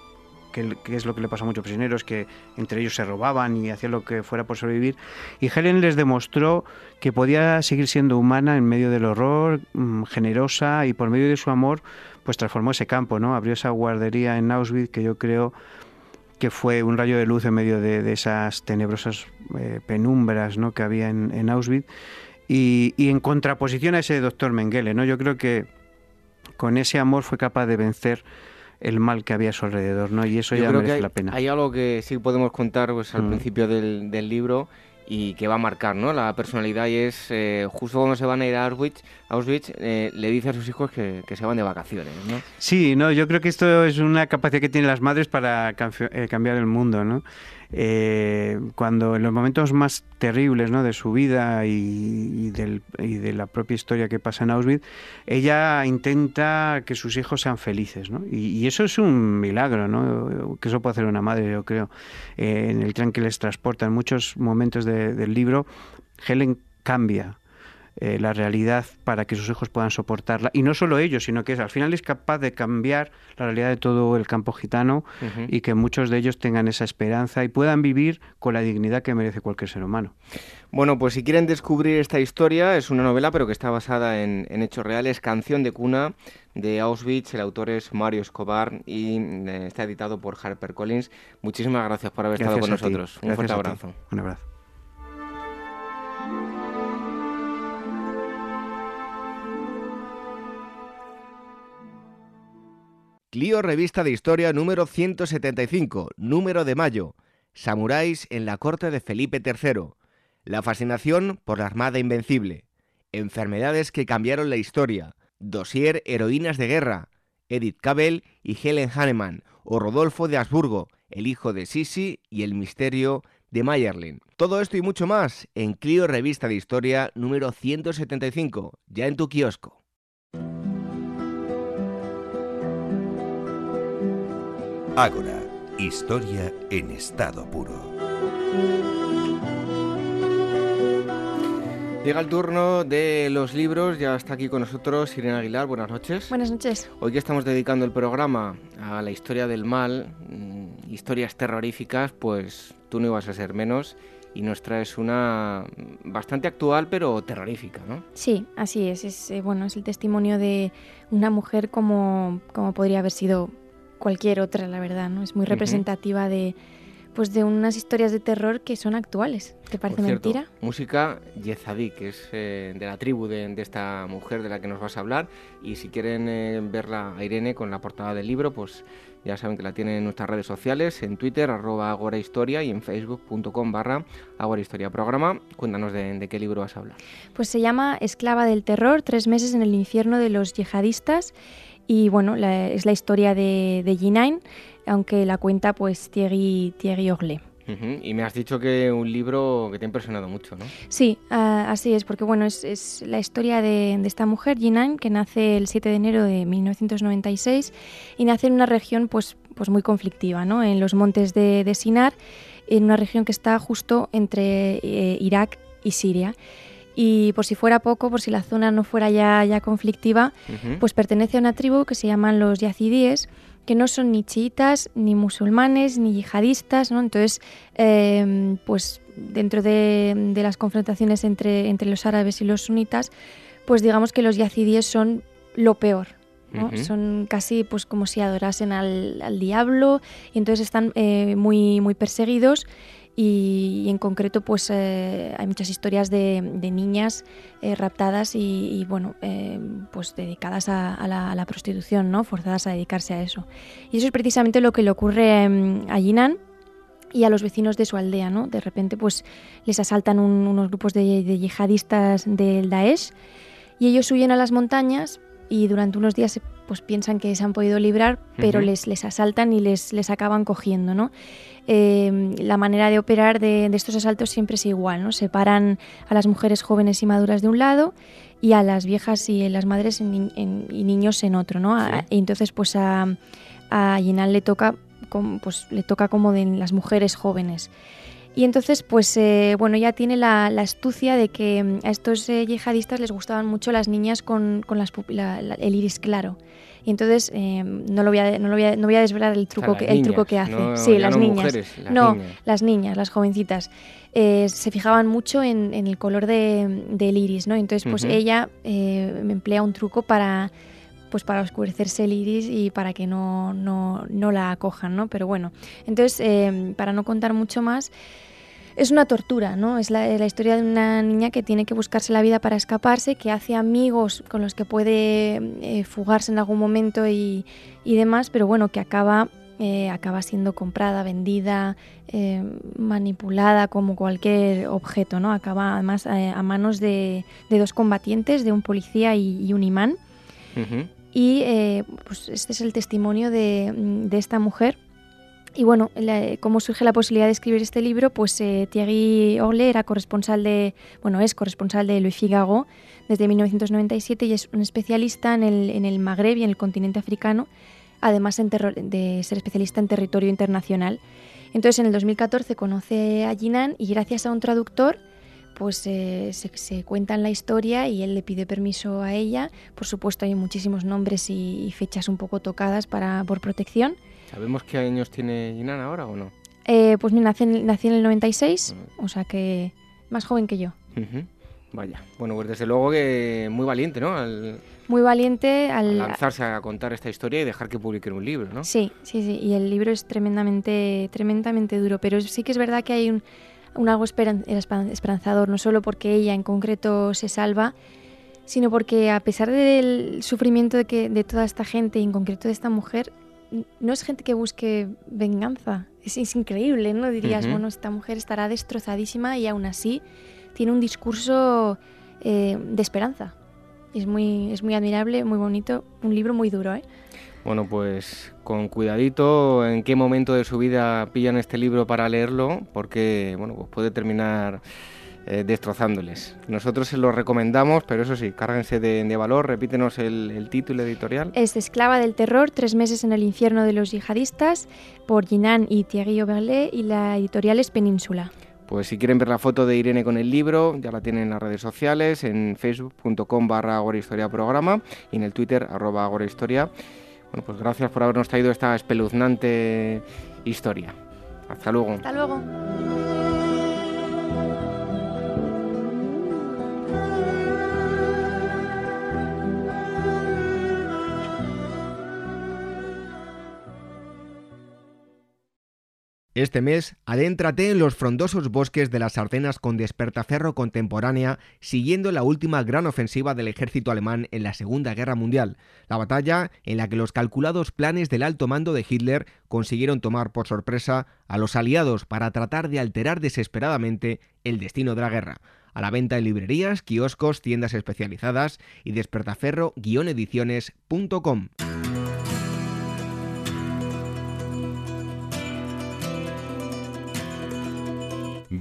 que, es lo que le pasa a muchos prisioneros, que entre ellos se robaban y hacían lo que fuera por sobrevivir. Y Helen les demostró que podía seguir siendo humana en medio del horror, mm, generosa y por medio de su amor, pues transformó ese campo, ¿no? Abrió esa guardería en Auschwitz que yo creo que fue un rayo de luz en medio de, esas tenebrosas eh, penumbras ¿no? que había en, Auschwitz. Y, y, en contraposición a ese doctor Mengele, ¿no? yo creo que con ese amor fue capaz de vencer el mal que había a su alrededor, ¿no? Y eso ya merece la pena. Hay algo que sí podemos contar pues, al mm. principio del, del, libro y que va a marcar, ¿no? La personalidad y es eh, justo cuando se van a ir a Auschwitz, Auschwitz eh, le dice a sus hijos que, que, se van de vacaciones, ¿no? Sí, no, yo creo que esto es una capacidad que tienen las madres para eh, cambiar el mundo, ¿no? Eh, cuando en los momentos más terribles ¿no? de su vida y, de la propia historia que pasa en Auschwitz, ella intenta que sus hijos sean felices. ¿no? Y, eso es un milagro, ¿no? que eso puede hacer una madre, yo creo. Eh, en el tren que les transporta, en muchos momentos del libro, Helen cambia eh, la realidad para que sus hijos puedan soportarla. Y no solo ellos, sino que al final es capaz de cambiar la realidad de todo el campo gitano y que muchos de ellos tengan esa esperanza y puedan vivir con la dignidad que merece cualquier ser humano. Bueno, pues si quieren descubrir esta historia, es una novela pero que está basada en, hechos reales, Canción de Cuna de Auschwitz, el autor es Mario Escobar y eh, está editado por HarperCollins. Muchísimas gracias por haber estado con nosotros. Un fuerte abrazo. Un abrazo. Clio Revista de Historia número 175, número de mayo. samuráis en la corte de Felipe III, la fascinación por la Armada Invencible, enfermedades que cambiaron la historia, Dosier Heroínas de Guerra, Edith Cavell y Helen Hanneman, o Rodolfo de Habsburgo, el hijo de Sisi y el misterio de Mayerlin. Todo esto y mucho más en Clio Revista de Historia número 175, ya en tu kiosco. Ágora, historia en estado puro. Llega el turno de los libros, ya está aquí con nosotros Irene Aguilar, buenas noches. Buenas noches. Hoy que estamos dedicando el programa a la historia del mal, mm, historias terroríficas, pues tú no ibas a ser menos y nos traes una bastante actual pero terrorífica, ¿no? Sí, así es. Es, eh, bueno, es el testimonio de una mujer como, como podría haber sido cualquier otra, la verdad, ¿no? Es muy representativa de pues de unas historias de terror que son actuales. ¿Te parece mentira? Música Yezadí, que es eh, de la tribu de, esta mujer de la que nos vas a hablar. Y si quieren eh, verla a Irene con la portada del libro, pues ya saben que la tienen en nuestras redes sociales, en Twitter, arroba agorahistoria y en facebook.com barra agorahistoria. Programa, cuéntanos de, qué libro vas a hablar. Pues se llama Esclava del Terror, tres meses en el infierno de los yihadistas. Y bueno, es la historia de, de G9 aunque la cuenta pues Thierry, Thierry Orlé. Y me has dicho que un libro que te ha impresionado mucho, ¿no? Sí, así es, porque bueno, es, la historia de, esta mujer, Jinan, que nace el 7 de enero de 1996 y nace en una región pues, pues muy conflictiva, ¿no? En los montes de, de Sinar, en una región que está justo entre eh, Irak y Siria. Y por si fuera poco, por si la zona no fuera ya, ya conflictiva, pues pertenece a una tribu que se llaman los yazidíes, que no son ni chiitas, ni musulmanes, ni yihadistas, ¿no? Entonces, em, pues dentro de, las confrontaciones entre, entre los árabes y los sunitas, pues digamos que los yazidíes son lo peor, ¿no? Son casi pues como si adorasen al, al diablo y entonces están eh, muy, muy perseguidos y, en concreto pues eh, hay muchas historias de, niñas eh, raptadas y, bueno eh, pues dedicadas a, la, prostitución no forzadas a dedicarse a eso. Y eso es precisamente lo que le ocurre mm, a Yinan y a los vecinos de su aldea no de repente pues les asaltan unos grupos de, yihadistas del Daesh y ellos huyen a las montañas y durante unos días pues piensan que se han podido librar, pero les, les asaltan y les, les acaban cogiendo, ¿no? Em, la manera de operar de, estos asaltos siempre es igual, ¿no? Separan a las mujeres jóvenes y maduras de un lado y a las viejas y las madres y niños en otro, ¿no? y entonces, pues a, a le toca, pues, le toca como de las mujeres jóvenes. Y entonces, pues eh, bueno, ya tiene la, astucia de que mm, a estos eh, yihadistas les gustaban mucho las niñas con, con las el iris claro. Y entonces eh, no, lo voy a, no, lo voy a, no voy a desvelar el truco, que, el truco que hace. sí, las niñas. no, las niñas, las jovencitas. Eh, se fijaban mucho en, el color de, del iris, ¿no? Entonces, pues ella eh, emplea un truco para pues para oscurecerse el iris y para que no, no, no la acojan, ¿no? Pero bueno, entonces, eh, para no contar mucho más, es una tortura, ¿no? Es la, historia de una niña que tiene que buscarse la vida para escaparse, que hace amigos con los que puede eh, fugarse en algún momento y, demás, pero bueno, que acaba, eh, acaba siendo comprada, vendida, eh, manipulada como cualquier objeto, ¿no? Acaba además a manos de, dos combatientes, de un policía y, un imán. Y pues este es el testimonio de, de esta mujer y bueno, cómo surge la posibilidad de escribir este libro, pues eh, Thierry Orle era corresponsal de, bueno, es corresponsal de Louis Figaro desde 1997 y es un especialista en el, en el Magreb y en el continente africano, además de ser especialista en territorio internacional. Entonces en el 2014 conoce a Jinan y gracias a un traductor pues eh, se, se, cuentan la historia y él le pide permiso a ella. Por supuesto hay muchísimos nombres y, y fechas un poco tocadas para, por protección ¿Sabemos qué años tiene Jinan ahora o no? Eh, pues mira, nací, nací, en el 96, o sea que más joven que yo. Vaya, bueno, pues desde luego que muy valiente, ¿no? muy valiente al... lanzarse a contar esta historia y dejar que publiquen un libro, ¿no? Sí, sí, sí, y el libro es tremendamente, tremendamente duro, pero sí que es verdad que hay un, un algo esperanzador, no solo porque ella en concreto se salva, sino porque a pesar del sufrimiento de, que, de toda esta gente y en concreto de esta mujer, no es gente que busque venganza. Es, increíble, ¿no? Dirías, bueno, esta mujer estará destrozadísima y aún así tiene un discurso eh, de esperanza. Es muy, es muy admirable, muy bonito, un libro muy duro, ¿eh? Bueno, pues con cuidadito en qué momento de su vida pillan este libro para leerlo, porque bueno, pues puede terminar eh, destrozándoles. Nosotros se lo recomendamos, pero eso sí, cárguense de, valor. Repítenos el, título editorial. Es Esclava del Terror, tres meses en el infierno de los yihadistas, por Jinan y Thierry Oberlé, y la editorial es Península. Pues si quieren ver la foto de Irene con el libro, ya la tienen en las redes sociales, en facebook.com barra Historia Programa y en el Twitter arroba Historia. Bueno, pues gracias por habernos traído esta espeluznante historia. Hasta luego. Hasta luego. Este mes, adéntrate en los frondosos bosques de las Ardenas con despertaferro contemporánea, siguiendo la última gran ofensiva del ejército alemán en la Segunda Guerra Mundial, la batalla en la que los calculados planes del alto mando de Hitler consiguieron tomar por sorpresa a los aliados para tratar de alterar desesperadamente el destino de la guerra. A la venta en librerías, kioscos, tiendas especializadas y despertaferro-ediciones.com.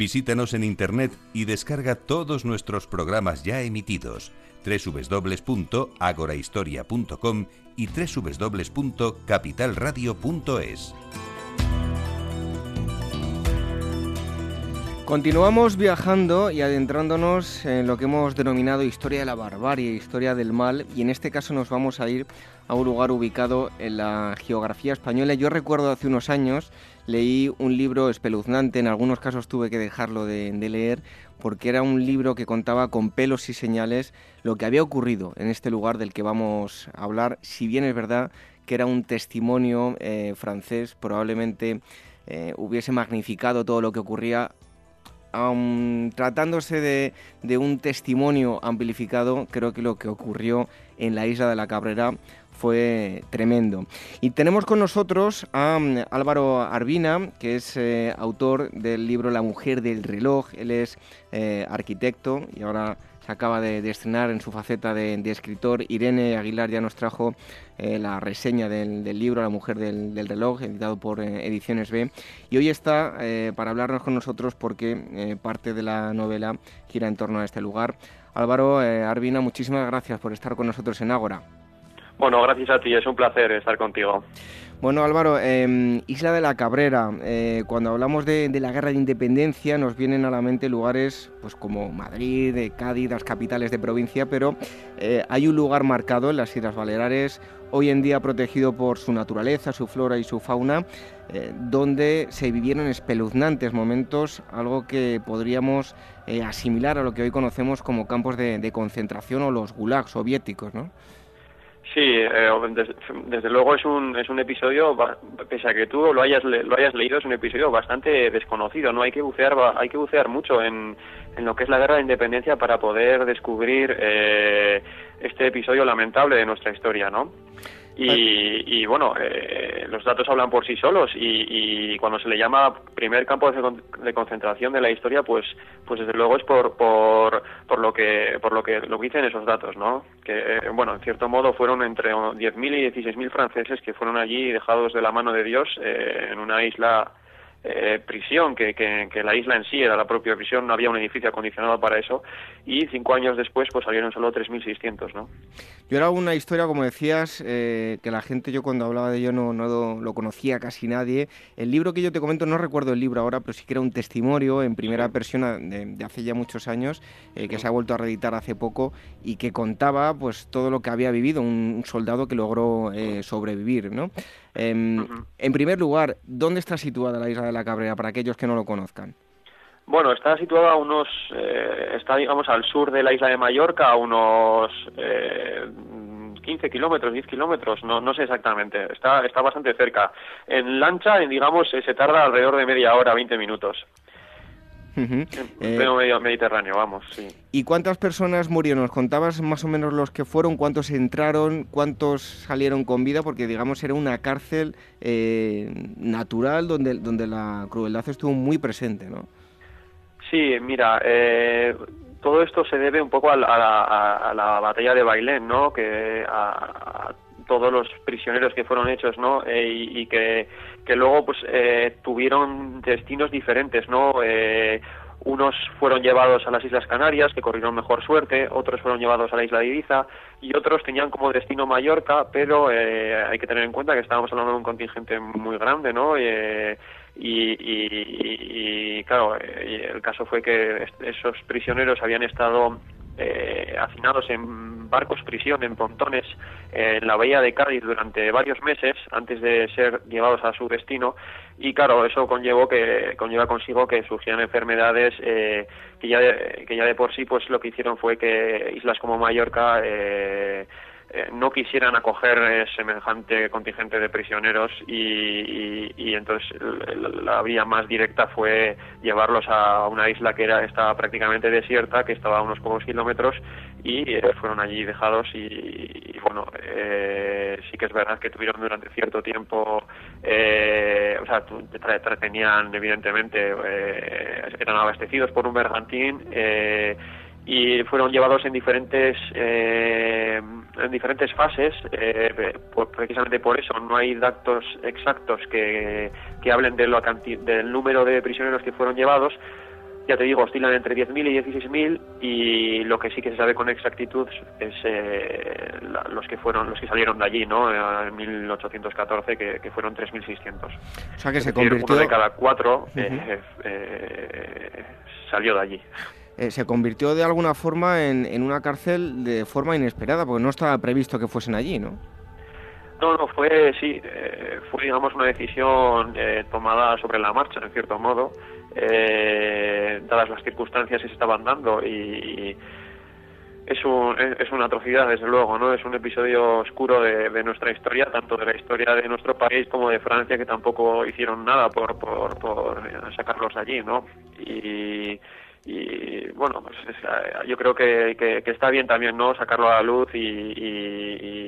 Visítanos en internet y descarga todos nuestros programas ya emitidos www.agorahistoria.com y www.capitalradio.es. Continuamos viajando y adentrándonos en lo que hemos denominado historia de la barbarie, historia del mal, y en este caso nos vamos a ir a un lugar ubicado en la geografía española. Yo recuerdo hace unos años leí un libro espeluznante, en algunos casos tuve que dejarlo de, leer, porque era un libro que contaba con pelos y señales lo que había ocurrido en este lugar del que vamos a hablar, si bien es verdad que era un testimonio eh, francés, probablemente eh, hubiese magnificado todo lo que ocurría. Tratándose de, un testimonio amplificado, creo que lo que ocurrió en la isla de la Cabrera fue tremendo. Y tenemos con nosotros a mm, Álvaro Arbina, que es eh, autor del libro La mujer del reloj. Él es eh, arquitecto y ahora se acaba de, estrenar en su faceta de, escritor. Irene Aguilar ya nos trajo eh, la reseña del, libro La mujer del, reloj, editado por Ediciones B. Y hoy está para hablarnos con nosotros porque parte de la novela gira en torno a este lugar. Álvaro Arbina, muchísimas gracias por estar con nosotros en Ágora. Bueno, gracias a ti, es un placer estar contigo. Bueno, Álvaro, em, Isla de la Cabrera, eh, cuando hablamos de, la guerra de independencia nos vienen a la mente lugares pues como Madrid, eh, Cádiz, las capitales de provincia, pero eh, hay un lugar marcado en las Islas Baleares, hoy en día protegido por su naturaleza, su flora y su fauna, donde se vivieron espeluznantes momentos, algo que podríamos asimilar a lo que hoy conocemos como campos de, de concentración o los gulags soviéticos, ¿no? Sí, eh, desde, luego es un, es un episodio, pese a que tú lo hayas, lo hayas leído, es un episodio bastante desconocido, ¿no? Hay que bucear, hay que bucear mucho en, en lo que es la guerra de independencia para poder descubrir eh, este episodio lamentable de nuestra historia, ¿no? Y, bueno, eh, los datos hablan por sí solos y, cuando se le llama primer campo de, concentración de la historia, pues, pues desde luego es por, por, por lo que por lo que lo que dicen esos datos, ¿no? Que eh, bueno, en cierto modo fueron entre 10.000 y 16.000 franceses que fueron allí dejados de la mano de Dios eh, en una isla eh, prisión, que, que, la isla en sí era la propia prisión, no había un edificio acondicionado para eso, y cinco años después pues salieron solo 3.600, ¿no? Yo era una historia, como decías, eh, que la gente, yo cuando hablaba de ello no, no lo conocía casi nadie. El libro que yo te comento, no recuerdo el libro ahora, pero sí que era un testimonio en primera persona de, hace ya muchos años, eh, que se ha vuelto a reeditar hace poco, y que contaba pues todo lo que había vivido un, soldado que logró sobrevivir, ¿no? Em, en primer lugar, ¿dónde está situada la isla de la Cabrera para aquellos que no lo conozcan? Bueno, está situada a unos, eh, está digamos al sur de la isla de Mallorca, a unos eh, 15 kilómetros, 10 kilómetros, no, no sé exactamente, está, está bastante cerca. En lancha, digamos, se tarda alrededor de media hora, 20 minutos. En pleno medio Mediterráneo, vamos, sí. ¿Y cuántas personas murieron? ¿Nos contabas más o menos los que fueron? ¿Cuántos entraron? ¿Cuántos salieron con vida? Porque, digamos, era una cárcel natural donde, donde la crueldad estuvo muy presente, ¿no? Sí, mira, eh, todo esto se debe un poco a la, batalla de Bailén, ¿no? Que a, todos los prisioneros que fueron hechos, ¿no? Eh, y, que, que, luego, pues, eh, tuvieron destinos diferentes, ¿no? unos fueron llevados a las Islas Canarias, que corrieron mejor suerte, otros fueron llevados a la isla de Ibiza y otros tenían como destino Mallorca, pero hay que tener en cuenta que estábamos hablando de un contingente muy grande, ¿no? y, y, claro, eh, el caso fue que esos prisioneros habían estado eh, hacinados en barcos prisión, en pontones, en la bahía de Cádiz durante varios meses antes de ser llevados a su destino. Y claro, eso conllevó que conlleva consigo que surgieran enfermedades eh, que ya de, que ya de por sí pues lo que hicieron fue que islas como Mallorca eh, eh, no quisieran acoger eh, semejante contingente de prisioneros y, entonces la vía más directa fue llevarlos a una isla que era estaba prácticamente desierta, que estaba a unos pocos kilómetros y eh, fueron allí dejados y, bueno, sí que es verdad que tuvieron durante cierto tiempo, o sea, tenían evidentemente, eran abastecidos por un bergantín y fueron llevados en diferentes eh, en diferentes fases eh, precisamente por eso no hay datos exactos que, que hablen de lo, del número de prisioneros que fueron llevados ya te digo, oscilan entre 10.000 y 16.000 y lo que sí que se sabe con exactitud es eh, los que fueron los que salieron de allí, ¿no? En 1814 que, que fueron 3.600. O sea que se convirtió uno de cada cuatro salió de allí. Eh, se convirtió de alguna forma en, una cárcel de forma inesperada, porque no estaba previsto que fuesen allí, ¿no? No, no, fue, sí, eh, fue, digamos, una decisión eh, tomada sobre la marcha, en cierto modo, dadas las circunstancias que se estaban dando y, es, un, es, una atrocidad, desde luego, ¿no? Es un episodio oscuro de, nuestra historia, tanto de la historia de nuestro país como de Francia, que tampoco hicieron nada por, por, por sacarlos allí, ¿no? Y y bueno pues eh, yo creo que, que, está bien también no sacarlo a la luz y,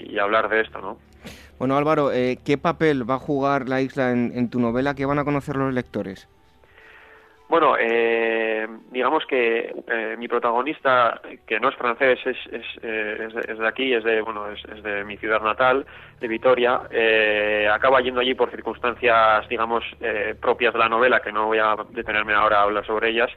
y, hablar de esto no bueno Álvaro eh, qué papel va a jugar la isla en, tu novela qué van a conocer los lectores bueno eh, digamos que mi protagonista que no es francés es, es, es, de aquí es de bueno es, de mi ciudad natal de Vitoria acaba yendo allí por circunstancias digamos propias de la novela que no voy a detenerme ahora a hablar sobre ellas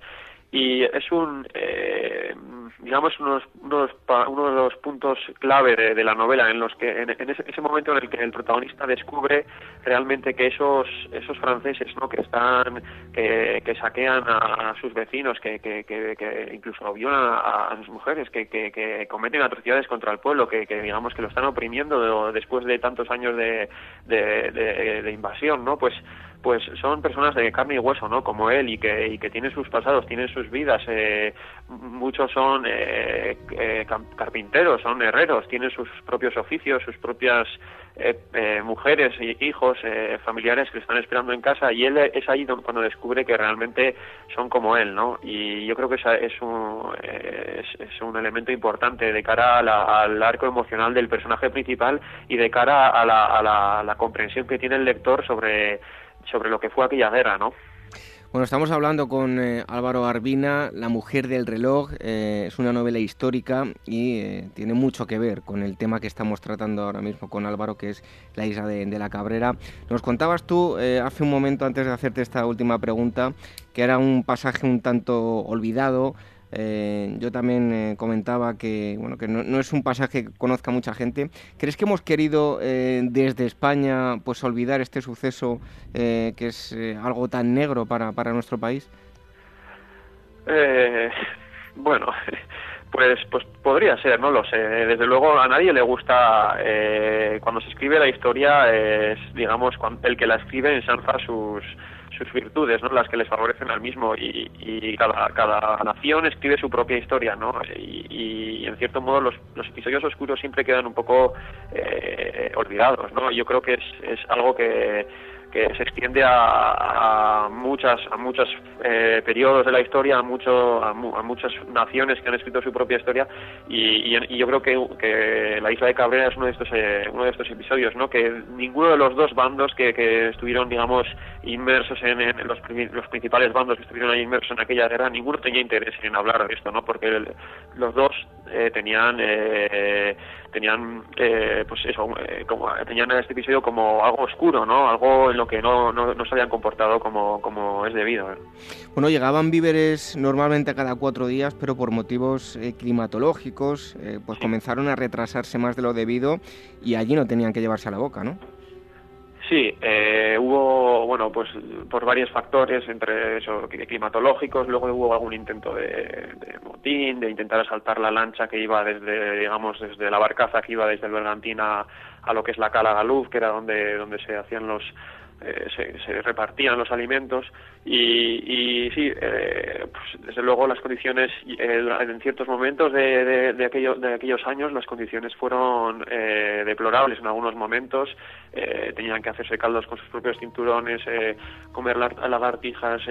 y es un eh, digamos unos, uno de los puntos clave de, la novela en los que en, ese, momento en el que el protagonista descubre realmente que esos esos franceses no que están que, que saquean a, sus vecinos que, que, que, incluso violan a, sus mujeres que, que, cometen atrocidades contra el pueblo que, digamos que lo están oprimiendo después de tantos años de, de, de invasión no pues pues son personas de carne y hueso, ¿no? Como él y que, y que tienen sus pasados, tienen sus vidas. Eh, muchos son eh, eh, carpinteros, son herreros, tienen sus propios oficios, sus propias mujeres y hijos, familiares que están esperando en casa y él es ahí cuando descubre que realmente son como él, ¿no? Y yo creo que esa es un, es, un elemento importante de cara al arco emocional del personaje principal y de cara a la, a la comprensión que tiene el lector sobre sobre lo que fue aquella guerra, ¿no? Bueno, estamos hablando con eh, Álvaro Arbina, La mujer del reloj. Eh, es una novela histórica y eh, tiene mucho que ver con el tema que estamos tratando ahora mismo con Álvaro, que es la isla de, de la Cabrera. Nos contabas tú hace un momento, antes de hacerte esta última pregunta, que era un pasaje un tanto olvidado, eh, yo también eh, comentaba que, bueno, que no, es un pasaje que conozca mucha gente. ¿Crees que hemos querido eh, desde España pues olvidar este suceso que es algo tan negro para, para nuestro país? bueno, pues, pues podría ser, no lo sé. Desde luego a nadie le gusta cuando se escribe la historia, es digamos el que la escribe ensalza sus sus virtudes, ¿no? Las que les favorecen al mismo y, y cada, cada, nación escribe su propia historia, ¿no? Y, en cierto modo los, los, episodios oscuros siempre quedan un poco eh, olvidados, ¿no? Yo creo que es, es algo que que se extiende a, muchas a muchos eh, periodos de la historia, a, mucho, a, muchas naciones que han escrito su propia historia y, yo creo que, la isla de Cabrera es uno de estos eh, uno de estos episodios, ¿no? Que ninguno de los dos bandos que, estuvieron, digamos, inmersos en, los, los, principales bandos que estuvieron ahí inmersos en aquella guerra, ninguno tenía interés en hablar de esto, ¿no? Porque los dos eh, tenían tenían pues eso como tenían este episodio como algo oscuro, ¿no? Algo en lo que no, no, no se habían comportado como, como es debido. ¿eh? Bueno, llegaban víveres normalmente cada cuatro días, pero por motivos eh, climatológicos, eh, pues comenzaron a retrasarse más de lo debido y allí no tenían que llevarse a la boca, ¿no? Sí, hubo, bueno, pues por varios factores, entre eso, climatológicos, luego hubo algún intento de, de, motín, de intentar asaltar la lancha que iba desde, digamos, desde la barcaza que iba desde el Bergantín a, a lo que es la Cala Galuz, que era donde, donde se hacían los, eh, se, repartían los alimentos. Y, sí, eh, pues, desde luego las condiciones eh, en ciertos momentos de, de, aquellos años las condiciones fueron deplorables en algunos momentos, tenían que hacerse caldos con sus propios cinturones, comer lagartijas,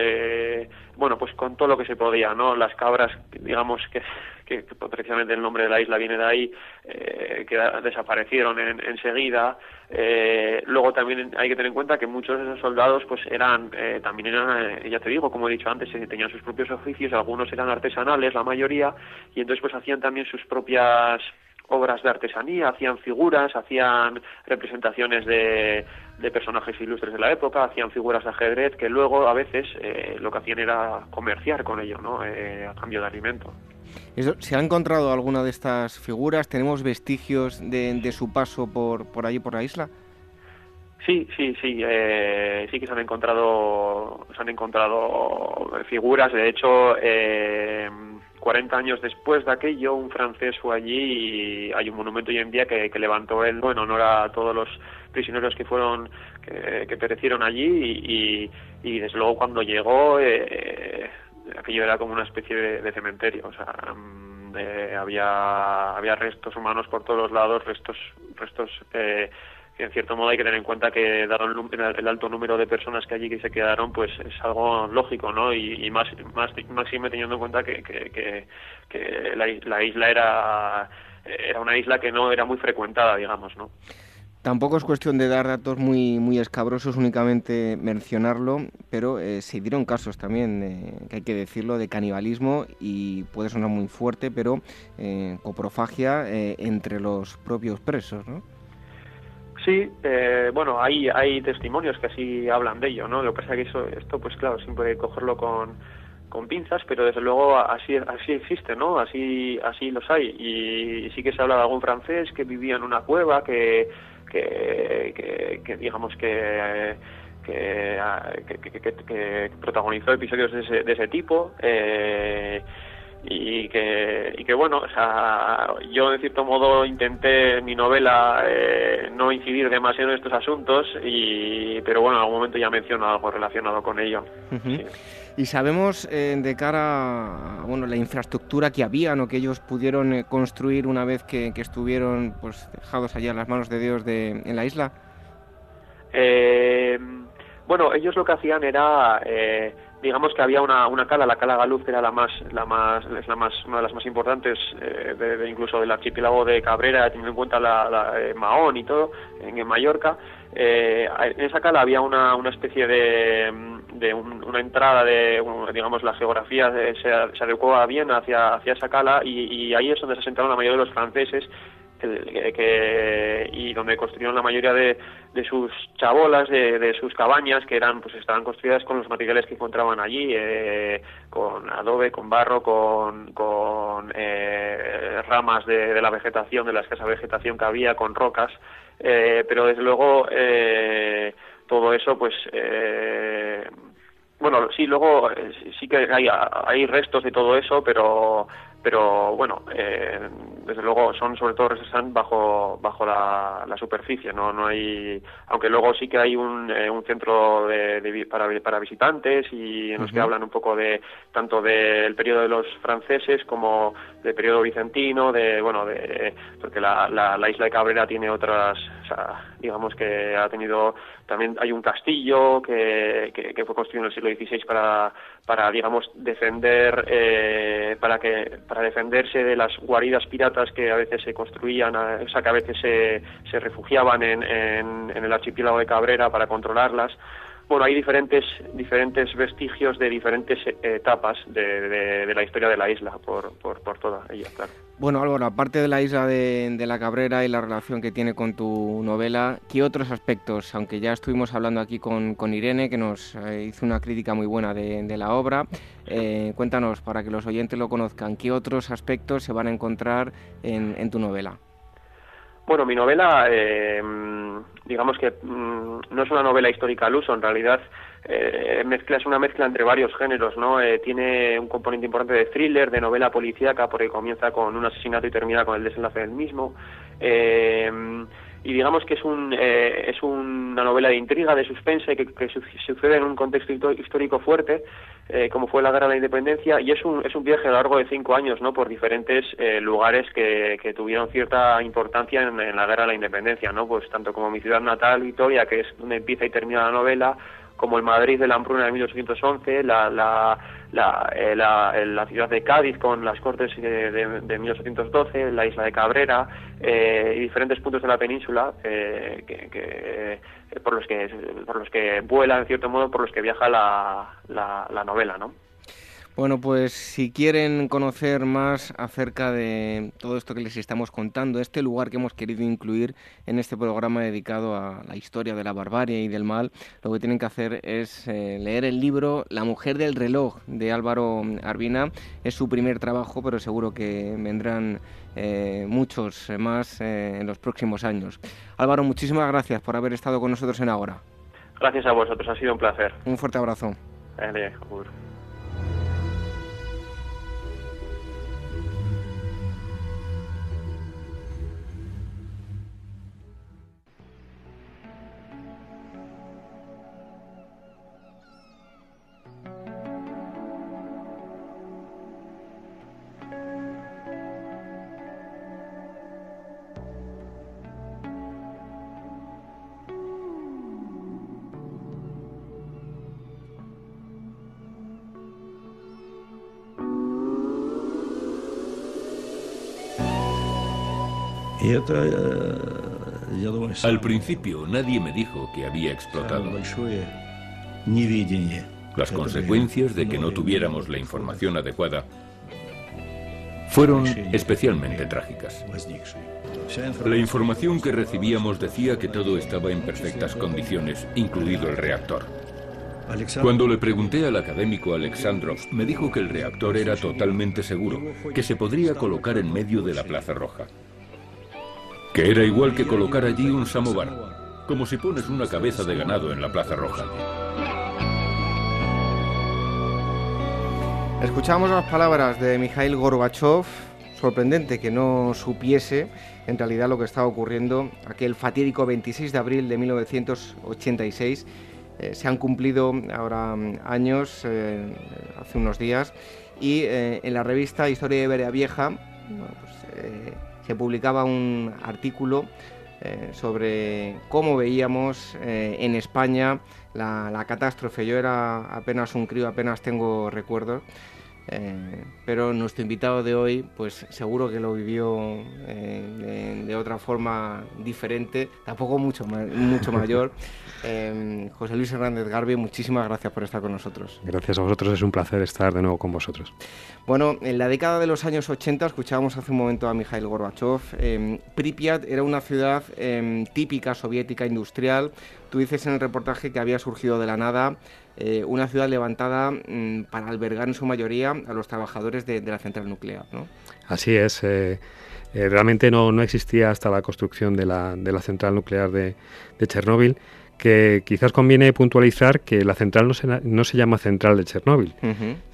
bueno, pues con todo lo que se podía, ¿no? Las cabras, digamos que que, precisamente el nombre de la isla viene de ahí, eh, que desaparecieron enseguida. Eh, luego también hay que tener en cuenta que muchos de esos soldados pues eran, eh, también eran, ya te digo, como he dicho antes, tenían sus propios oficios, algunos eran artesanales, la mayoría, y entonces pues hacían también sus propias obras de artesanía, hacían figuras, hacían representaciones de, personajes ilustres de la época, hacían figuras de ajedrez que luego a veces eh, lo que hacían era comerciar con ello, ¿no? Eh, a cambio de alimento. ¿Se ha encontrado alguna de estas figuras? ¿Tenemos vestigios de, de su paso por, por allí, por la isla? Sí, sí, sí, eh, sí que se han encontrado, se han encontrado figuras. De hecho, eh, 40 años después de aquello, un francés fue allí y hay un monumento hoy en día que, levantó él en honor a todos los prisioneros que fueron, que, perecieron allí y, desde luego cuando llegó, eh, aquello era como una especie de, cementerio, o sea, mm, había, había restos humanos por todos lados, restos, restos eh, en cierto modo hay que tener en cuenta que dado el, alto número de personas que allí que se quedaron pues es algo lógico no y, más más máxime teniendo en cuenta que, que, que, la, isla era era una isla que no era muy frecuentada digamos no Tampoco es cuestión de dar datos muy, muy escabrosos, únicamente mencionarlo, pero eh, se dieron casos también, eh, que hay que decirlo, de canibalismo y puede sonar muy fuerte, pero eh, coprofagia entre los propios presos, ¿no? Sí, eh, bueno, hay, hay testimonios que así hablan de ello, ¿no? Lo que pasa es que eso, esto, pues claro, siempre hay que cogerlo con, con pinzas, pero desde luego así, así existe, ¿no? Así, así los hay. Y, sí que se habla de algún francés que vivía en una cueva, que, que, que, digamos que... Que, que, protagonizó episodios de ese, de ese tipo. Eh, y que, y que bueno, o sea, yo de cierto modo intenté en mi novela eh, no incidir demasiado en estos asuntos, y, pero bueno, en algún momento ya menciono algo relacionado con ello. Y sabemos eh, de cara a bueno, la infraestructura que había, ¿no? que ellos pudieron eh, construir una vez que, estuvieron pues, dejados allá en las manos de Dios de, en la isla. bueno, ellos lo que hacían era digamos que había una, una cala, la cala Galuz, que era la más, la más, es la más, una de las más importantes, eh, de, incluso del archipiélago de Cabrera, teniendo en cuenta la, eh, Mahón y todo, en, Mallorca. Eh, en esa cala había una, una especie de, de una entrada de, digamos, la geografía se, se, adecuaba bien hacia, hacia esa cala y, y ahí es donde se asentaron la mayoría de los franceses y donde construyeron la mayoría de, de sus chabolas, de, sus cabañas, que eran, pues estaban construidas con los materiales que encontraban allí, eh, con adobe, con barro, con, con eh, ramas de, la vegetación, de la escasa vegetación que había, con rocas, eh, pero desde luego todo eso, pues bueno, sí, luego sí que hay, hay restos de todo eso, pero pero bueno, eh, desde luego son sobre todo están bajo bajo la, la, superficie, no no hay, aunque luego sí que hay un, eh, un centro de, para, para visitantes y en los que hablan un poco de tanto del periodo de los franceses como del periodo bizantino, de bueno, de porque la, la, isla de Cabrera tiene otras, o sea, digamos que ha tenido también hay un castillo que, que, fue construido en el siglo XVI para para digamos defender eh, para que para defenderse de las guaridas piratas que a veces se construían, o sea, que a veces se, se refugiaban en el archipiélago de Cabrera para controlarlas bueno, hay diferentes, diferentes vestigios de diferentes etapas de, la historia de la isla por, por, por toda ella, claro. Bueno, Álvaro, aparte de la isla de, la Cabrera y la relación que tiene con tu novela, ¿qué otros aspectos, aunque ya estuvimos hablando aquí con, con Irene, que nos eh, hizo una crítica muy buena de, la obra, eh, cuéntanos, para que los oyentes lo conozcan, ¿qué otros aspectos se van a encontrar en, en tu novela? Bueno, mi novela, eh, digamos que mm, no es una novela histórica al uso, en realidad eh, mezcla, es una mezcla entre varios géneros, ¿no? Eh, tiene un componente importante de thriller, de novela policíaca, porque comienza con un asesinato y termina con el desenlace del mismo. Eh, y digamos que es un eh, es una novela de intriga, de suspense que, que sucede en un contexto histórico fuerte, eh, como fue la guerra de la independencia, y es un es un viaje a lo largo de cinco años, no, por diferentes eh, lugares que, que tuvieron cierta importancia en, en, la guerra de la independencia, no, pues tanto como mi ciudad natal, Vitoria, que es donde empieza y termina la novela, como el Madrid de la hambruna de 1811, la, la, la, eh, la, ciudad de Cádiz con las Cortes de, de, 1812, la isla de Cabrera eh, y diferentes puntos de la península eh, que, por los que por los que vuela en cierto modo por los que viaja la, la, la novela, ¿no? Bueno, pues si quieren conocer más acerca de todo esto que les estamos contando, este lugar que hemos querido incluir en este programa dedicado a la historia de la barbarie y del mal, lo que tienen que hacer es eh, leer el libro La mujer del reloj de Álvaro Arbina. Es su primer trabajo, pero seguro que vendrán eh, muchos más eh, en los próximos años. Álvaro, muchísimas gracias por haber estado con nosotros en Ahora. Gracias a vosotros, ha sido un placer. Un fuerte abrazo. Al principio nadie me dijo que había explotado. Las consecuencias de que no tuviéramos la información adecuada fueron especialmente trágicas. La información que recibíamos decía que todo estaba en perfectas condiciones, incluido el reactor. Cuando le pregunté al académico Alexandrov, me dijo que el reactor era totalmente seguro, que se podría colocar en medio de la Plaza Roja que era igual que colocar allí un samovar, como si pones una cabeza de ganado en la Plaza Roja. Escuchamos las palabras de Mikhail Gorbachev, sorprendente que no supiese en realidad lo que estaba ocurriendo aquel fatídico 26 de abril de 1986. Eh, se han cumplido ahora mm, años, eh, hace unos días, y eh, en la revista Historia de Iberia Vieja, pues, se publicaba un artículo eh, sobre cómo veíamos eh, en España la, catástrofe. Yo era apenas un crío, apenas tengo recuerdos. Eh, pero nuestro invitado de hoy, pues seguro que lo vivió de, otra forma diferente, tampoco mucho, mucho mayor. Em, José Luis Hernández Garbi, muchísimas gracias por estar con nosotros. Gracias a vosotros, es un placer estar de nuevo con vosotros. Bueno, en la década de los años 80, escuchábamos hace un momento a Mikhail Gorbachev, eh, Pripyat era una ciudad em, típica soviética industrial. Tú dices en el reportaje que había surgido de la nada eh, una ciudad levantada mm, para albergar en su mayoría a los trabajadores de, la central nuclear. ¿no? Así es. Eh, realmente no, no, existía hasta la construcción de la, de la central nuclear de, de Chernóbil que quizás conviene puntualizar que la central no se, no se llama central de Chernóbil,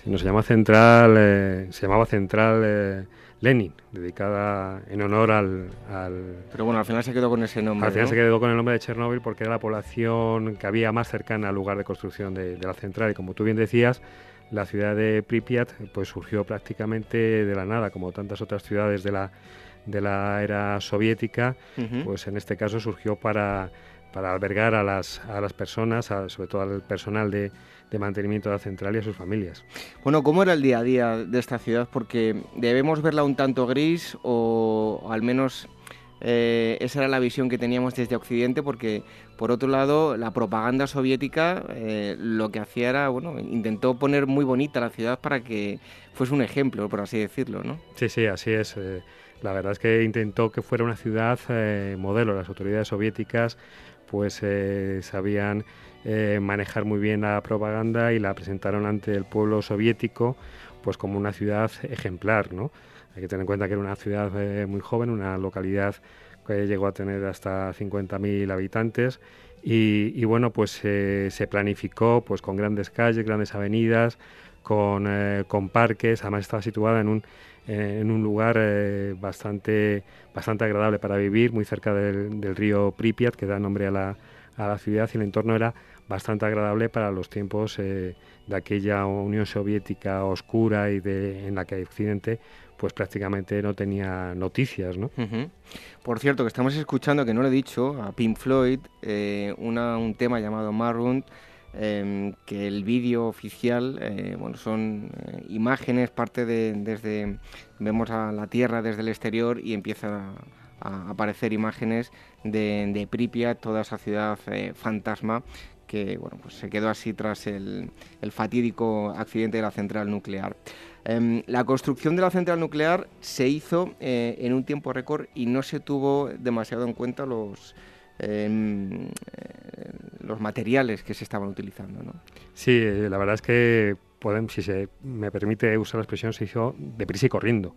sino se llama central, eh, se llamaba central eh, Lenin, dedicada en honor al, Pero bueno, al final se quedó con ese nombre. Al final se quedó con el nombre de Chernóbil porque era la población que había más cercana al lugar de construcción de, la central. Y como tú bien decías, la ciudad de Pripyat pues surgió prácticamente de la nada, como tantas otras ciudades de la, de la era soviética, pues en este caso surgió para para albergar a las, a las personas, sobre todo al personal de, de, mantenimiento de la central y a sus familias. Bueno, ¿cómo era el día a día de esta ciudad? Porque debemos verla un tanto gris o, al menos eh, esa era la visión que teníamos desde Occidente porque, por otro lado, la propaganda soviética eh, lo que hacía era, bueno, intentó poner muy bonita la ciudad para que fuese un ejemplo, por así decirlo, ¿no? Sí, sí, así es. Eh, la verdad es que intentó que fuera una ciudad modelo. Las autoridades soviéticas pues eh, sabían eh, manejar muy bien la propaganda y la presentaron ante el pueblo soviético pues como una ciudad ejemplar, ¿no? Hay que tener en cuenta que era una ciudad eh, muy joven, una localidad que llegó a tener hasta 50.000 habitantes y, bueno, pues se planificó pues con grandes calles, grandes avenidas, con, con parques, además estaba situada en un, en un lugar bastante bastante agradable para vivir, muy cerca del, río Pripyat, que da nombre a la, a la, ciudad, y el entorno era bastante agradable para los tiempos eh, de aquella Unión Soviética oscura y de, en la que Occidente pues prácticamente no tenía noticias, ¿no? Por cierto, que estamos escuchando, que no lo he dicho, a Pink Floyd, eh, un tema llamado Maroon, Em, que el vídeo oficial, eh, bueno, son eh, imágenes, parte de desde vemos a la Tierra desde el exterior y empieza a, aparecer imágenes de, de, Pripyat, toda esa ciudad eh, fantasma que bueno, pues se quedó así tras el, fatídico accidente de la central nuclear. Em, la construcción de la central nuclear se hizo en un tiempo récord y no se tuvo demasiado en cuenta los, eh, los materiales que se estaban utilizando. ¿no? Sí, eh, la verdad es que podemos, si se me permite usar la expresión, se hizo deprisa y corriendo.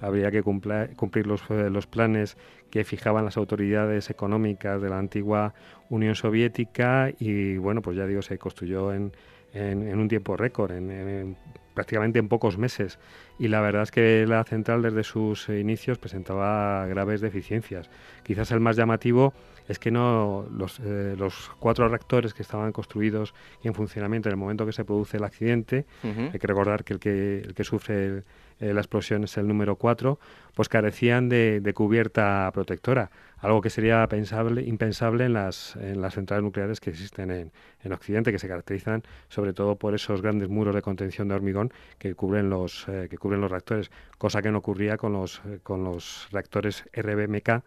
Habría que cumplir, cumplir los, eh, los, planes que fijaban las autoridades económicas de la antigua Unión Soviética y bueno, pues ya digo, se construyó en, en, un tiempo récord, en, prácticamente en pocos meses. Y la verdad es que la central desde sus inicios presentaba graves deficiencias. Quizás el más llamativo es que no los, eh, los, cuatro reactores que estaban construidos y en funcionamiento en el momento que se produce el accidente, hay que recordar que el que, el que sufre eh, la explosión es el número 4, pues carecían de, cubierta protectora, algo que sería pensable, impensable en las, en las centrales nucleares que existen en, en Occidente, que se caracterizan sobre todo por esos grandes muros de contención de hormigón que cubren los, eh, que cubren los reactores, cosa que no ocurría con los, con los reactores RBMK,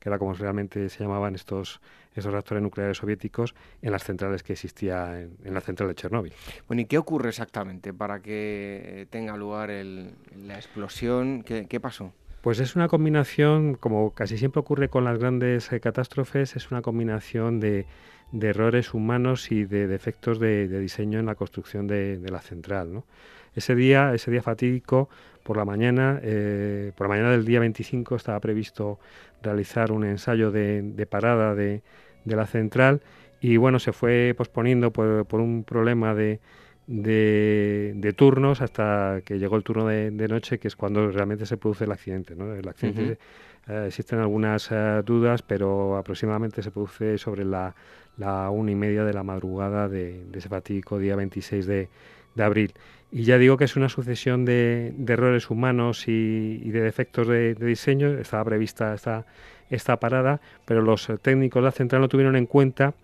que era como realmente se llamaban estos, esos reactores nucleares soviéticos, en las centrales que existía en, la central de Chernóbil. Bueno, ¿y qué ocurre exactamente para que tenga lugar la explosión? ¿Qué, pasó? Pues es una combinación, como casi siempre ocurre con las grandes eh, catástrofes, es una combinación de, errores humanos y de defectos de, diseño en la construcción de, de la central. ¿no? Ese día, ese día fatídico, por la mañana, eh, por la mañana del día 25 estaba previsto realizar un ensayo de, parada de, la central y bueno, se fue posponiendo por, un problema de, de, turnos hasta que llegó el turno de, noche, que es cuando realmente se produce el accidente. ¿no? El accidente eh, existen algunas eh, dudas, pero aproximadamente se produce sobre la, la una y media de la madrugada de, ese fatídico día 26 de, de abril. Y ya digo que es una sucesión de, errores humanos y, de defectos de, diseño. Estaba prevista esta, esta parada, pero los técnicos de la central no tuvieron en cuenta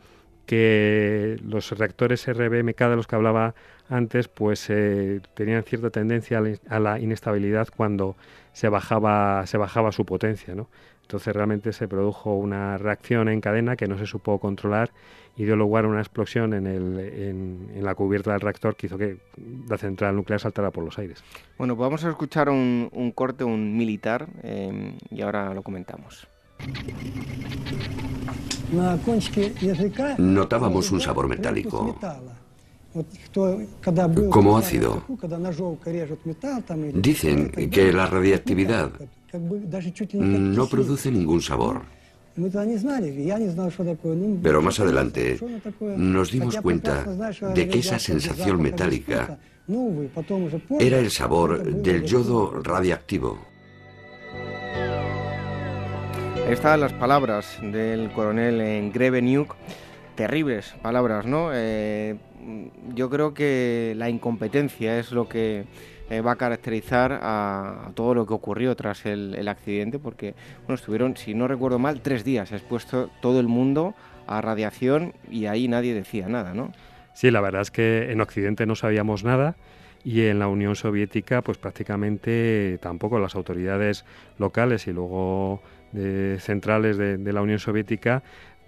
que los reactores RBMK de los que hablaba antes, pues eh, tenían cierta tendencia a la inestabilidad cuando se bajaba, se bajaba su potencia, ¿no? Entonces realmente se produjo una reacción en cadena que no se supo controlar y dio lugar a una explosión en, el, en, la cubierta del reactor que hizo que la central nuclear saltara por los aires. Bueno, pues vamos a escuchar un, un corte, un militar, eh, y ahora lo comentamos. Notábamos un sabor metálico, como ácido. Dicen que la radiactividad no produce ningún sabor. Pero más adelante nos dimos cuenta de que esa sensación metálica era el sabor del yodo radiactivo. Están las palabras del coronel Grevenuk, terribles palabras, ¿no? Eh, yo creo que la incompetencia es lo que eh, va a caracterizar a, todo lo que ocurrió tras el, accidente, porque bueno, estuvieron, si no recuerdo mal, tres días expuesto todo el mundo a radiación y ahí nadie decía nada, ¿no? Sí, la verdad es que en Occidente no sabíamos nada y en la Unión Soviética pues prácticamente tampoco las autoridades locales y luego centrales de, la Unión Soviética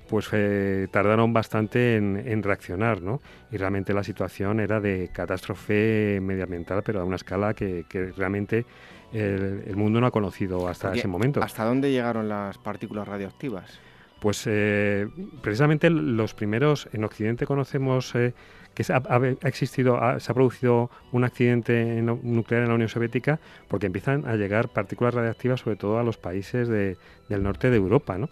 pues eh, tardaron bastante en, reaccionar, ¿no? Y realmente la situación era de catástrofe medioambiental, pero a una escala que, realmente el, mundo no ha conocido hasta ese momento. ¿Hasta dónde llegaron las partículas radioactivas? Pues eh, precisamente los primeros, en Occidente conocemos eh, que ha, existido, se ha producido un accidente nuclear en la Unión Soviética porque empiezan a llegar partículas radiactivas sobre todo a los países del norte de Europa, ¿no?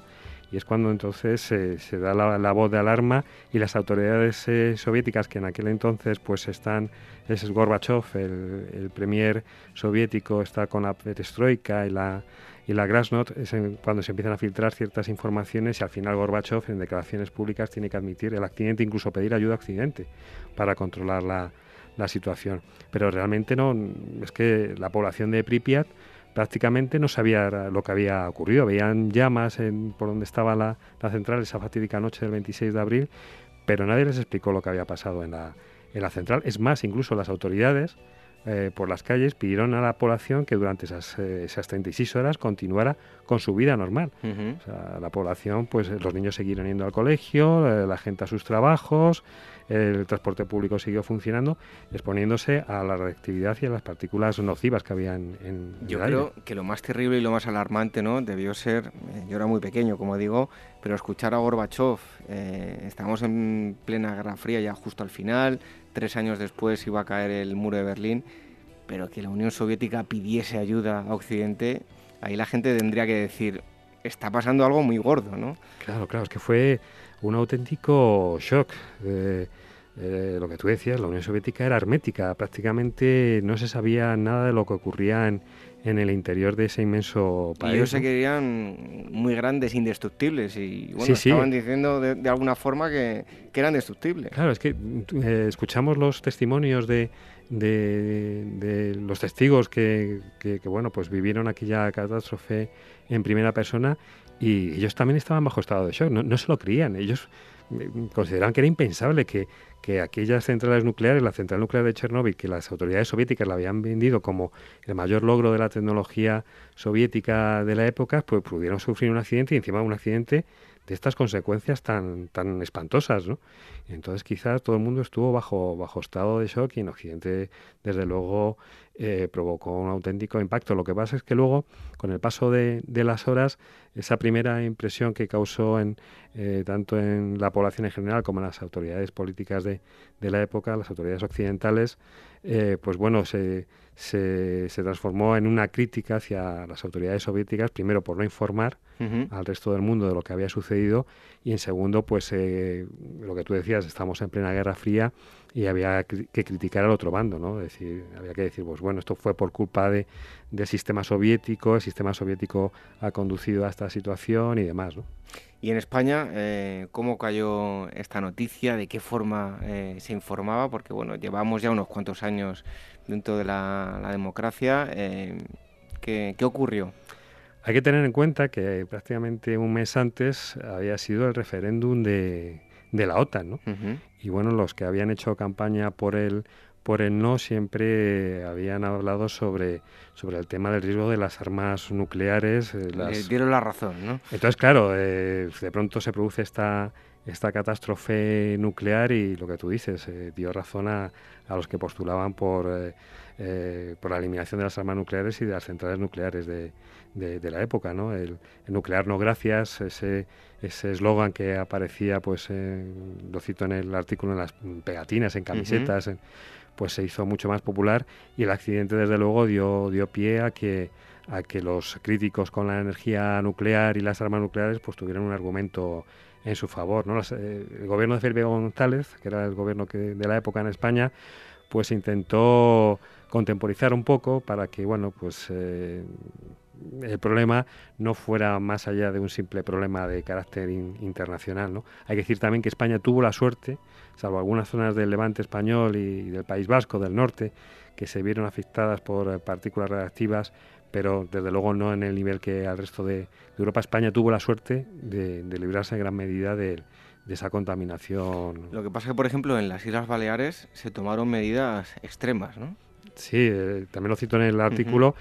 Y es cuando entonces se da la, voz de alarma y las autoridades eh, soviéticas que en aquel entonces pues están, es Gorbachev, el, el premier soviético, está con la perestroika y la y la Grasnot es cuando se empiezan a filtrar ciertas informaciones y al final Gorbachev en declaraciones públicas tiene que admitir el accidente, incluso pedir ayuda a Occidente para controlar la, situación. Pero realmente no, es que la población de Pripyat prácticamente no sabía lo que había ocurrido. Veían llamas en, por donde estaba la, la, central esa fatídica noche del 26 de abril, pero nadie les explicó lo que había pasado en la, en la central. Es más, incluso las autoridades eh, por las calles pidieron a la población que durante esas, eh, esas 36 horas continuara con su vida normal. o sea, la población, pues los niños siguieron yendo al colegio, eh, la gente a sus trabajos, el transporte público siguió funcionando, exponiéndose a la reactividad y a las partículas nocivas que había en, Yo creo que lo más terrible y lo más alarmante no debió ser, yo era muy pequeño, como digo, pero escuchar a Gorbachev, estamos en plena Guerra Fría ya justo al final, tres años después iba a caer el muro de Berlín, pero que la Unión Soviética pidiese ayuda a Occidente, ahí la gente tendría que decir, está pasando algo muy gordo, ¿no? Claro, claro, es que fue un auténtico shock. Lo que tú decías, la Unión Soviética era hermética, prácticamente no se sabía nada de lo que ocurría en, en el interior de ese inmenso país. Ellos se creían muy grandes, indestructibles, y bueno, estaban diciendo de, alguna forma que, eran destructibles. Claro, es que eh, escuchamos los testimonios de, de, los testigos que, que, bueno, pues vivieron aquella catástrofe en primera persona y ellos también estaban bajo estado de shock, no, no se lo creían, ellos eh, consideraban que era impensable que, que aquellas centrales nucleares, la central nuclear de Chernóbil, que las autoridades soviéticas la habían vendido como el mayor logro de la tecnología soviética de la época, pues pudieron sufrir un accidente y encima un accidente de estas consecuencias tan, tan espantosas, ¿no? entonces quizás todo el mundo estuvo bajo, bajo estado de shock y en Occidente, desde luego, eh, provocó un auténtico impacto. Lo que pasa es que luego, con el paso de, las horas, esa primera impresión que causó en, eh, tanto en la población en general como en las autoridades políticas de, la época, las autoridades occidentales, eh, pues bueno, se, se, transformó en una crítica hacia las autoridades soviéticas, primero por no informar al resto del mundo de lo que había sucedido y en segundo, pues lo que tú decías, estamos en plena Guerra Fría y había que criticar al otro bando, ¿no? decir, había que decir, pues bueno, esto fue por culpa de, del sistema soviético, el sistema soviético ha conducido a esta situación y demás, ¿no? Y en España, eh, ¿cómo cayó esta noticia? ¿De qué forma eh, se informaba? Porque bueno, llevamos ya unos cuantos años dentro de la, democracia. Eh, ¿qué, ocurrió? Hay que tener en cuenta que prácticamente un mes antes había sido el referéndum de, de la OTAN, ¿no? Y bueno, los que habían hecho campaña por el por el no siempre habían hablado sobre, sobre el tema del riesgo de las armas nucleares. Eh, dieron la razón, ¿no? Entonces, claro, eh, de pronto se produce esta, esta catástrofe nuclear y lo que tú dices, eh, dio razón a, a, los que postulaban por, por la eliminación de las armas nucleares y de las centrales nucleares de, de, la época, ¿no? El, nuclear no gracias, ese ese eslogan que aparecía, pues lo cito en el artículo, en las pegatinas, en camisetas, pues se hizo mucho más popular y el accidente desde luego dio, dio pie a que a que los críticos con la energía nuclear y las armas nucleares pues tuvieran un argumento en su favor. ¿no? Eh, el gobierno de Felipe González, que era el gobierno que, de la época en España, pues intentó contemporizar un poco para que bueno pues eh, el problema no fuera más allá de un simple problema de carácter internacional. ¿no? Hay que decir también que España tuvo la suerte, salvo algunas zonas del levante español y, del País Vasco, del norte, que se vieron afectadas por eh, partículas reactivas, pero desde luego no en el nivel que al resto de, Europa. España tuvo la suerte de, librarse en gran medida de, esa contaminación. Lo que pasa es que, por ejemplo, en las Islas Baleares se tomaron medidas extremas, ¿no? Sí, eh, también lo cito en el artículo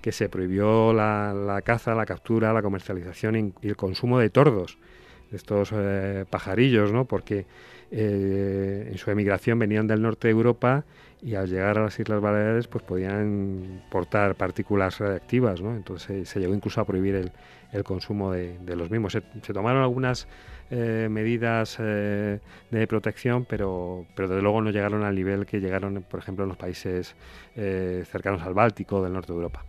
que se prohibió la, caza, la captura, la comercialización y el consumo de tordos, estos eh, pajarillos, ¿no? Porque eh, en su emigración venían del norte de Europa y al llegar a las Islas Baleares pues podían portar partículas radiactivas, ¿no? Entonces se llegó incluso a prohibir el, el consumo de, los mismos. Se, tomaron algunas eh, medidas eh, de protección, pero, pero desde luego no llegaron al nivel que llegaron, por ejemplo, en los países eh, cercanos al Báltico del norte de Europa.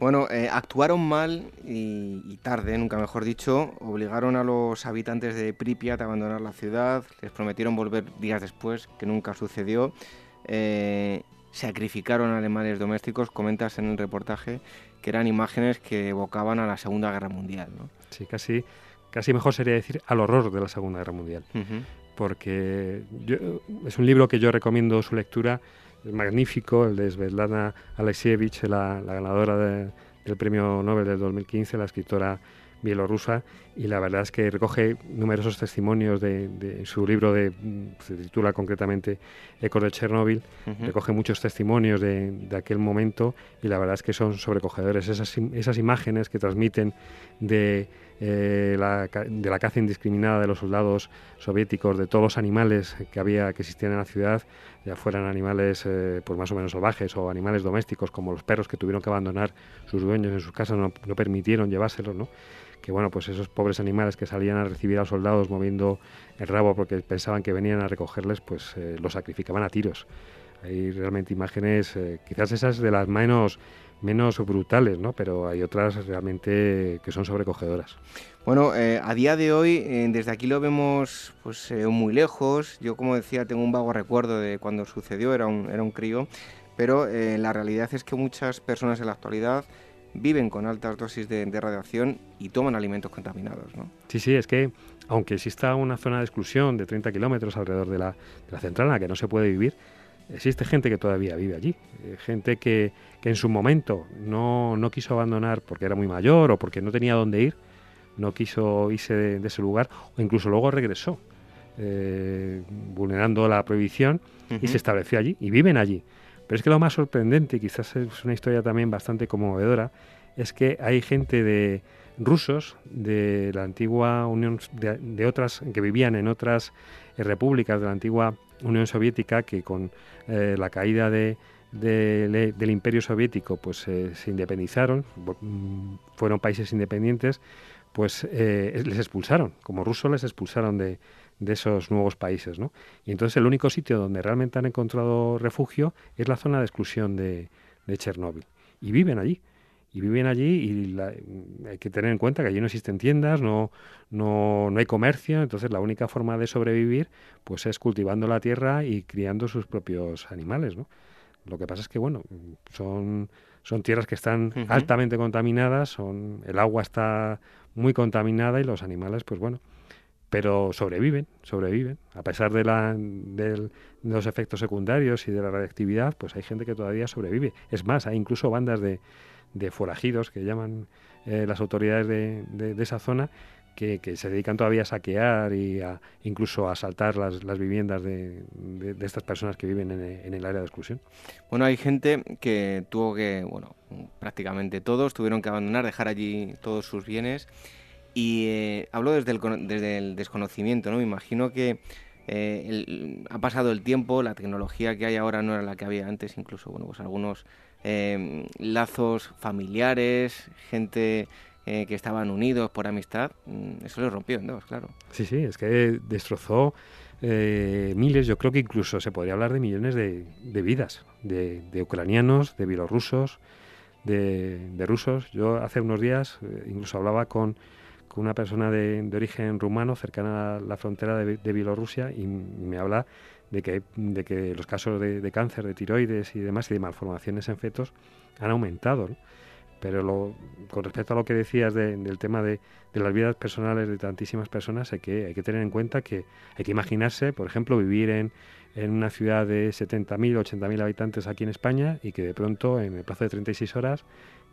Bueno, actuaron mal y, tarde, nunca mejor dicho, obligaron a los habitantes de Pripyat a abandonar la ciudad, les prometieron volver días después, que nunca sucedió. sacrificaron animales domésticos, comentas en el reportaje, que eran imágenes que evocaban a la Segunda Guerra Mundial. ¿no? Sí, casi, casi mejor sería decir al horror de la Segunda Guerra Mundial. Porque es un libro que yo recomiendo su lectura, es magnífico, el de Svetlana Alexievich, la, ganadora del Premio Nobel del 2015, la escritora bielorrusa y la verdad es que recoge numerosos testimonios de, su libro de se titula concretamente Ecos de Chernóbil. Recoge muchos testimonios de, aquel momento y la verdad es que son sobrecogedores. Esas, esas imágenes que transmiten de eh, la, de la caza indiscriminada de los soldados soviéticos de todos los animales que había que existían en la ciudad ya fueran animales eh, pues más o menos salvajes o animales domésticos como los perros que tuvieron que abandonar sus dueños en sus casas no, no permitieron llevárselos no que bueno, pues esos pobres animales que salían a recibir a los soldados moviendo el rabo porque pensaban que venían a recogerles, pues eh, los sacrificaban a tiros. Hay realmente imágenes, eh, quizás esas de las menos menos brutales, ¿no? Pero hay otras realmente que son sobrecogedoras. Bueno, eh, a día de hoy, desde aquí lo vemos pues muy lejos. Yo, como decía, tengo un vago recuerdo de cuando sucedió, era un, era un crío, pero la realidad es que muchas personas en la actualidad viven con altas dosis de, radiación y toman alimentos contaminados. ¿no? Sí, sí, es que aunque exista una zona de exclusión de 30 kilómetros alrededor de la, central en la que no se puede vivir, existe gente que todavía vive allí, eh, gente que, en su momento no, quiso abandonar porque era muy mayor o porque no tenía dónde ir, no quiso irse de, ese lugar o incluso luego regresó, eh, vulnerando la prohibición y se estableció allí y viven allí. Pero es que lo más sorprendente, quizás es una historia también bastante conmovedora, es que hay gente de rusos de la antigua Unión, de, otras, que vivían en otras eh, repúblicas de la antigua Unión Soviética, que con eh, la caída de, del imperio soviético pues eh, se independizaron, mm, fueron países independientes, pues les expulsaron, como rusos les expulsaron de, de esos nuevos países. ¿no? Y entonces el único sitio donde realmente han encontrado refugio es la zona de exclusión de, de Chernóbil. Y viven allí. Y viven allí y hay que tener en cuenta que allí no existen tiendas, no, no, no hay comercio, entonces la única forma de sobrevivir pues es cultivando la tierra y criando sus propios animales. ¿no? Lo que pasa es que, bueno, son, son tierras que están altamente contaminadas, son, el agua está muy contaminada y los animales, pues bueno, pero sobreviven, sobreviven. A pesar de, la, de, los efectos secundarios y de la radiactividad, pues hay gente que todavía sobrevive. Es más, hay incluso bandas de, de forajidos que llaman eh, las autoridades de, de, esa zona que, se dedican todavía a saquear y a, incluso a asaltar las, las viviendas de, estas personas que viven en, en, el área de exclusión. Bueno, hay gente que tuvo que, bueno, prácticamente todos tuvieron que abandonar, dejar allí todos sus bienes y eh, hablo desde el, desde el desconocimiento, ¿no? Me imagino que eh, ha pasado el tiempo, la tecnología que hay ahora no era la que había antes, incluso, bueno, pues algunos eh, lazos familiares, gente que estaban unidos por amistad, mm, eso le rompió en dos, claro. Sí, sí, es que destrozó miles, yo creo que incluso se podría hablar de millones de, vidas, de, de, ucranianos, de bielorrusos, de, rusos. Yo hace unos días eh, incluso hablaba con, una persona de, origen rumano cercana a la frontera de, Bielorrusia y me habla de que, de que los casos de, cáncer, de tiroides y demás y de malformaciones en fetos han aumentado. Pero lo, con respecto a lo que decías del tema de, las vidas personales de tantísimas personas, hay que, hay que tener en cuenta que hay que imaginarse, por ejemplo, vivir en, en una ciudad de 70.000, 80.000 habitantes aquí en España y que de pronto en el plazo de 36 horas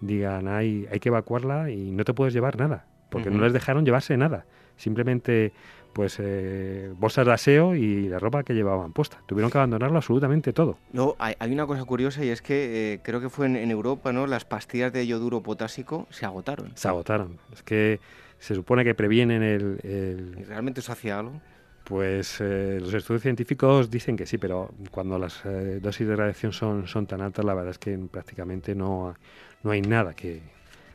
digan hay, hay que evacuarla y no te puedes llevar nada, porque no les dejaron llevarse nada, simplemente pues eh, bolsas de aseo y la ropa que llevaban puesta. Tuvieron que abandonarlo absolutamente todo. No, hay, una cosa curiosa y es que eh, creo que fue en, en, Europa, ¿no? Las pastillas de yoduro potásico se agotaron. Se agotaron. Es que se supone que previenen el... el... ¿Realmente eso hacía algo? Pues eh, los estudios científicos dicen que sí, pero cuando las eh, dosis de radiación son, son tan altas, la verdad es que prácticamente no, no hay nada que,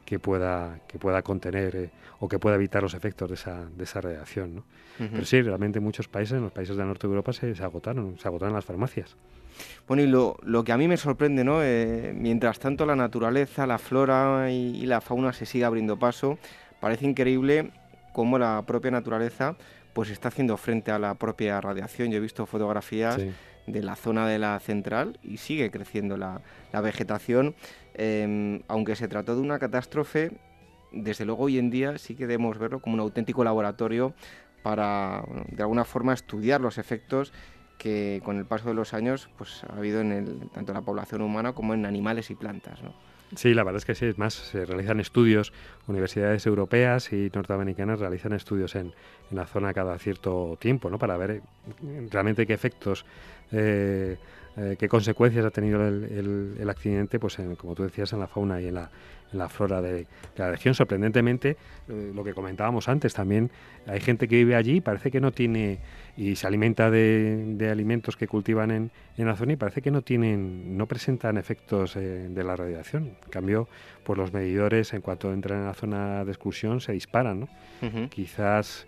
que pueda, que pueda contener eh, o que pueda evitar los efectos de esa, de esa radiación. ¿no? Pero sí, realmente en muchos países, en los países del norte de Europa, se, se agotaron, se agotaron las farmacias. Bueno, y lo, lo, que a mí me sorprende, ¿no? mientras tanto la naturaleza, la flora y, y, la fauna se sigue abriendo paso, parece increíble cómo la propia naturaleza pues está haciendo frente a la propia radiación. Yo he visto fotografías de la zona de la central y sigue creciendo la, vegetación. Em, aunque se trató de una catástrofe, desde luego hoy en día sí que debemos verlo como un auténtico laboratorio para, de alguna forma, estudiar los efectos que con el paso de los años pues, ha habido en el, tanto en la población humana como en animales y plantas. Sí, la verdad es que sí, es más, se realizan estudios, universidades europeas y norteamericanas realizan estudios en, en la zona cada cierto tiempo, ¿no? Para ver realmente qué efectos, eh, eh, qué consecuencias ha tenido el, el, accidente, pues como tú decías, en la fauna y en la, en la flora de, la región. Sorprendentemente, lo que comentábamos antes, también hay gente que vive allí y parece que no tiene y se alimenta de, alimentos que cultivan en, en, la zona y parece que no tienen, no presentan efectos eh, de la radiación. En cambio, pues los medidores en cuanto entran en la zona de exclusión se disparan. ¿no? Quizás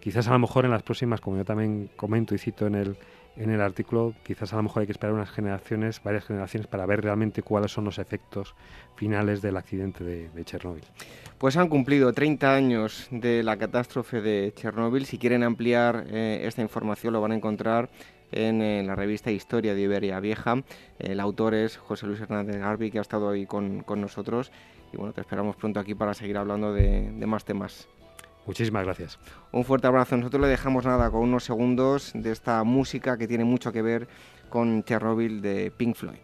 quizás a lo mejor en las próximas, como yo también comento y cito en el, en el artículo, quizás a lo mejor hay que esperar unas generaciones, varias generaciones, para ver realmente cuáles son los efectos finales del accidente de, de Chernóbil. Pues han cumplido 30 años de la catástrofe de Chernóbil. Si quieren ampliar eh, esta información lo van a encontrar en, la revista Historia de Iberia Vieja. El autor es José Luis Hernández Garbi, que ha estado hoy con, nosotros. Y bueno, te esperamos pronto aquí para seguir hablando de más temas. Muchísimas gracias. Un fuerte abrazo. Nosotros le dejamos nada con unos segundos de esta música que tiene mucho que ver con Chernobyl de Pink Floyd.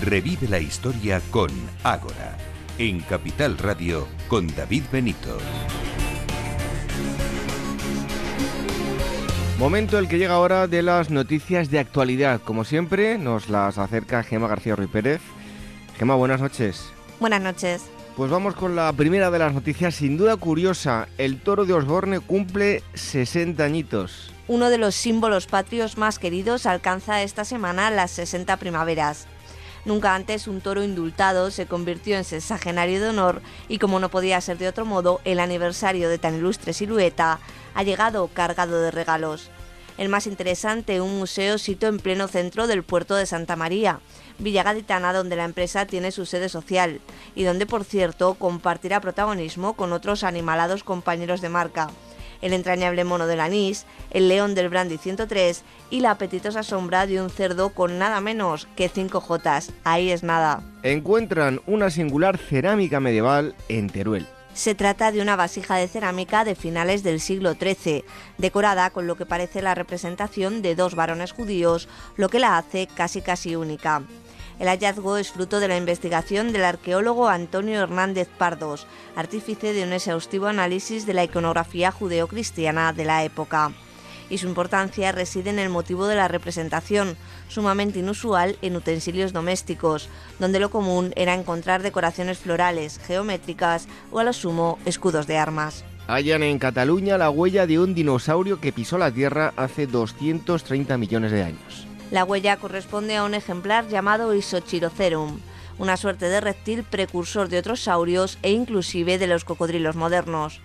Revive la historia con Ágora, en Capital Radio con David Benito. Momento el que llega ahora de las noticias de actualidad. Como siempre, nos las acerca Gema García Ruiz Pérez. Gema, buenas noches. Buenas noches. Pues vamos con la primera de las noticias, sin duda curiosa. El toro de Osborne cumple 60 añitos. Uno de los símbolos patrios más queridos alcanza esta semana las 60 primaveras. Nunca antes un toro indultado se convirtió en sexagenario de honor y como no podía ser de otro modo, el aniversario de tan ilustre silueta ha llegado cargado de regalos. El más interesante, un museo sito en pleno centro del puerto de Santa María, Villa Gaditana, donde la empresa tiene su sede social y donde, por cierto, compartirá protagonismo con otros animalados compañeros de marca el entrañable mono del anís, el león del brandy 103 y la apetitosa sombra de un cerdo con nada menos que 5 jotas. Ahí es nada. Encuentran una singular cerámica medieval en Teruel. Se trata de una vasija de cerámica de finales del siglo XIII, decorada con lo que parece la representación de dos varones judíos, lo que la hace casi casi única. El hallazgo es fruto de la investigación del arqueólogo Antonio Hernández Pardos, artífice de un exhaustivo análisis de la iconografía judeocristiana de la época. Y su importancia reside en el motivo de la representación, sumamente inusual en utensilios domésticos, donde lo común era encontrar decoraciones florales, geométricas o a lo sumo escudos de armas. hallan en Cataluña la huella de un dinosaurio que pisó la Tierra hace 230 millones de años. La huella corresponde a un ejemplar llamado Isochirocerum, una suerte de reptil precursor de otros saurios e inclusive de los cocodrilos modernos.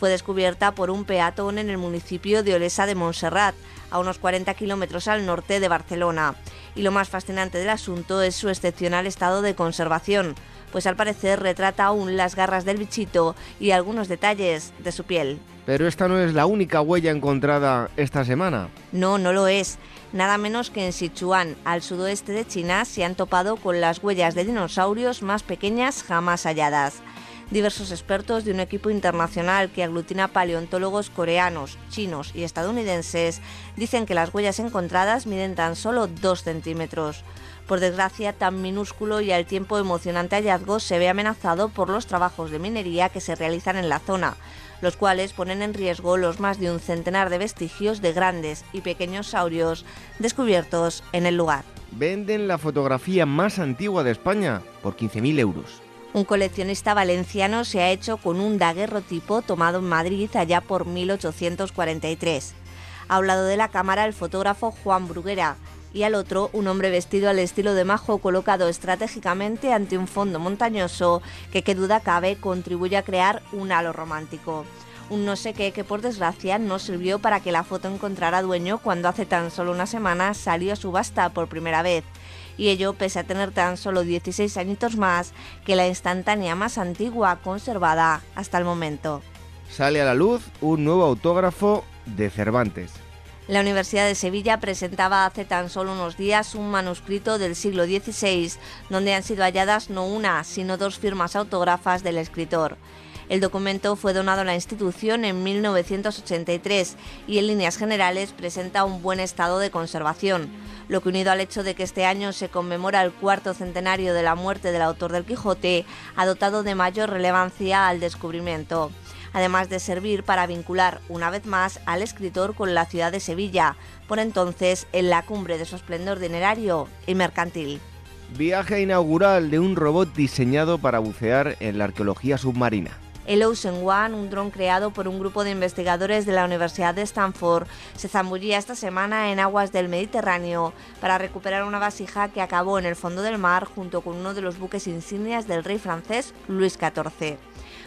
Fue descubierta por un peatón en el municipio de Olesa de Montserrat, a unos 40 kilómetros al norte de Barcelona. Y lo más fascinante del asunto es su excepcional estado de conservación, pues al parecer retrata aún las garras del bichito y algunos detalles de su piel. Pero esta no es la única huella encontrada esta semana. No, no lo es. Nada menos que en Sichuan, al sudoeste de China, se han topado con las huellas de dinosaurios más pequeñas jamás halladas. Diversos expertos de un equipo internacional que aglutina paleontólogos coreanos, chinos y estadounidenses dicen que las huellas encontradas miden tan solo 2 centímetros. Por desgracia, tan minúsculo y al tiempo emocionante hallazgo se ve amenazado por los trabajos de minería que se realizan en la zona, los cuales ponen en riesgo los más de un centenar de vestigios de grandes y pequeños saurios descubiertos en el lugar. Venden la fotografía más antigua de España por 15.000 euros. Un coleccionista valenciano se ha hecho con un daguerrotipo tomado en Madrid allá por 1843. Ha hablado de la cámara el fotógrafo Juan Bruguera, y al otro un hombre vestido al estilo de Majo colocado estratégicamente ante un fondo montañoso que, qué duda cabe, contribuye a crear un halo romántico. Un no sé qué que por desgracia no sirvió para que la foto encontrara dueño cuando hace tan solo una semana salió a subasta por primera vez. Y ello pese a tener tan solo 16 añitos más que la instantánea más antigua conservada hasta el momento. Sale a la luz un nuevo autógrafo de Cervantes. La Universidad de Sevilla presentaba hace tan solo unos días un manuscrito del siglo XVI, donde han sido halladas no una, sino dos firmas autógrafas del escritor. El documento fue donado a la institución en 1983 y en líneas generales presenta un buen estado de conservación, lo que unido al hecho de que este año se conmemora el cuarto centenario de la muerte del autor del Quijote, ha dotado de mayor relevancia al descubrimiento además de servir para vincular una vez más al escritor con la ciudad de Sevilla, por entonces en la cumbre de su esplendor dinerario y mercantil. Viaje inaugural de un robot diseñado para bucear en la arqueología submarina. El Ocean One, un dron creado por un grupo de investigadores de la Universidad de Stanford, se zambullía esta semana en aguas del Mediterráneo para recuperar una vasija que acabó en el fondo del mar junto con uno de los buques insignias del rey francés Luis XIV.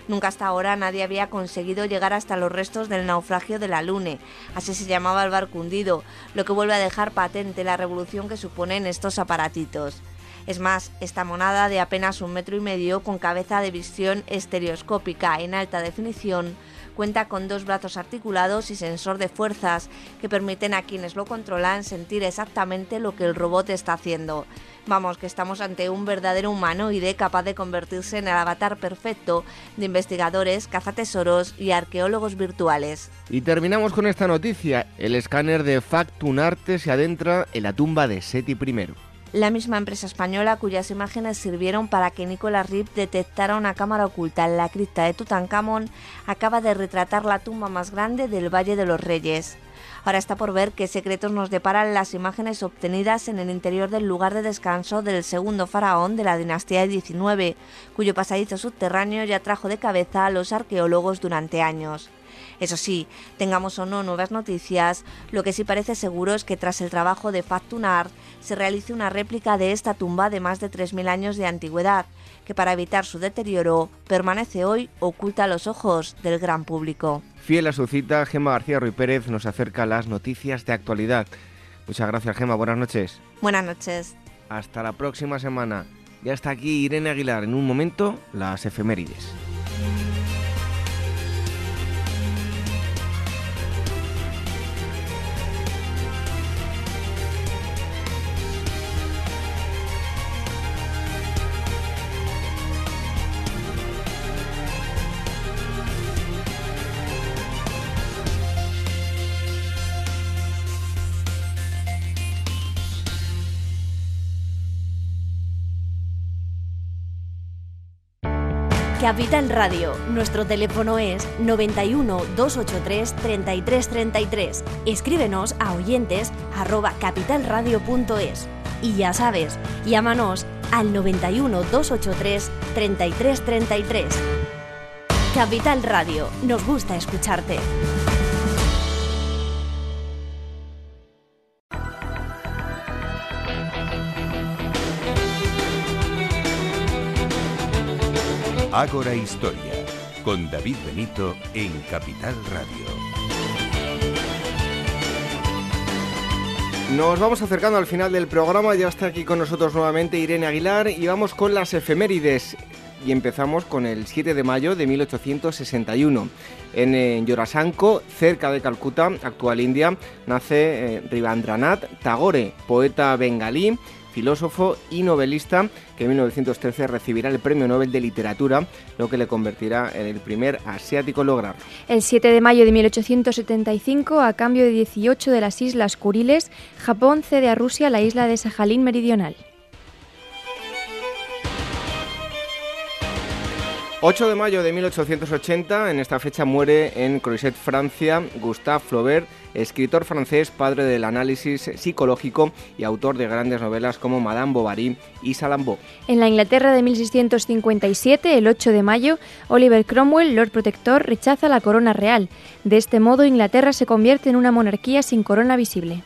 Nunca hasta ahora nadie había conseguido llegar hasta los restos del naufragio de la Lune, así se llamaba el barco hundido, lo que vuelve a dejar patente la revolución que suponen estos aparatitos. Es más, esta monada de apenas un metro y medio con cabeza de visión estereoscópica en alta definición cuenta con dos brazos articulados y sensor de fuerzas que permiten a quienes lo controlan sentir exactamente lo que el robot está haciendo. Vamos, que estamos ante un verdadero humanoide capaz de convertirse en el avatar perfecto de investigadores, cazatesoros y arqueólogos virtuales. Y terminamos con esta noticia. El escáner de Factunarte se adentra en la tumba de Seti I la misma empresa española cuyas imágenes sirvieron para que Nicolas Rip detectara una cámara oculta en la cripta de Tutankamón, acaba de retratar la tumba más grande del Valle de los Reyes. Ahora está por ver qué secretos nos deparan las imágenes obtenidas en el interior del lugar de descanso del segundo faraón de la dinastía 19, cuyo pasadizo subterráneo ya trajo de cabeza a los arqueólogos durante años. Eso sí, tengamos o no nuevas noticias, lo que sí parece seguro es que tras el trabajo de Factunar se realice una réplica de esta tumba de más de 3.000 años de antigüedad, que para evitar su deterioro permanece hoy oculta a los ojos del gran público. Fiel a su cita, Gema García Ruiz Pérez nos acerca las noticias de actualidad. Muchas gracias, Gema. Buenas noches. Buenas noches. Hasta la próxima semana. Ya está aquí Irene Aguilar. En un momento, las efemérides. Capital Radio. Nuestro teléfono es 91 283 3333. Escríbenos a oyentes arroba capitalradio.es. Y ya sabes, llámanos al 91 283 3333. Capital Radio, nos gusta escucharte. Ágora Historia, con David Benito en Capital Radio. Nos vamos acercando al final del programa, ya está aquí con nosotros nuevamente Irene Aguilar y vamos con las efemérides. Y empezamos con el 7 de mayo de 1861. En, Yorasanko, cerca de Calcuta, actual India, nace eh, Tagore, poeta bengalí filósofo y novelista que en 1913 recibirá el Premio Nobel de Literatura, lo que le convertirá en el primer asiático lograrlo. El 7 de mayo de 1875, a cambio de 18 de las islas Kuriles, Japón cede a Rusia la isla de Sajalín Meridional. 8 de mayo de 1880, en esta fecha muere en Croiset, Francia, Gustave Flaubert, escritor francés, padre del análisis psicológico y autor de grandes novelas como Madame Bovary y Salambo. En la Inglaterra de 1657, el 8 de mayo, Oliver Cromwell, Lord Protector, rechaza la corona real. De este modo, Inglaterra se convierte en una monarquía sin corona visible.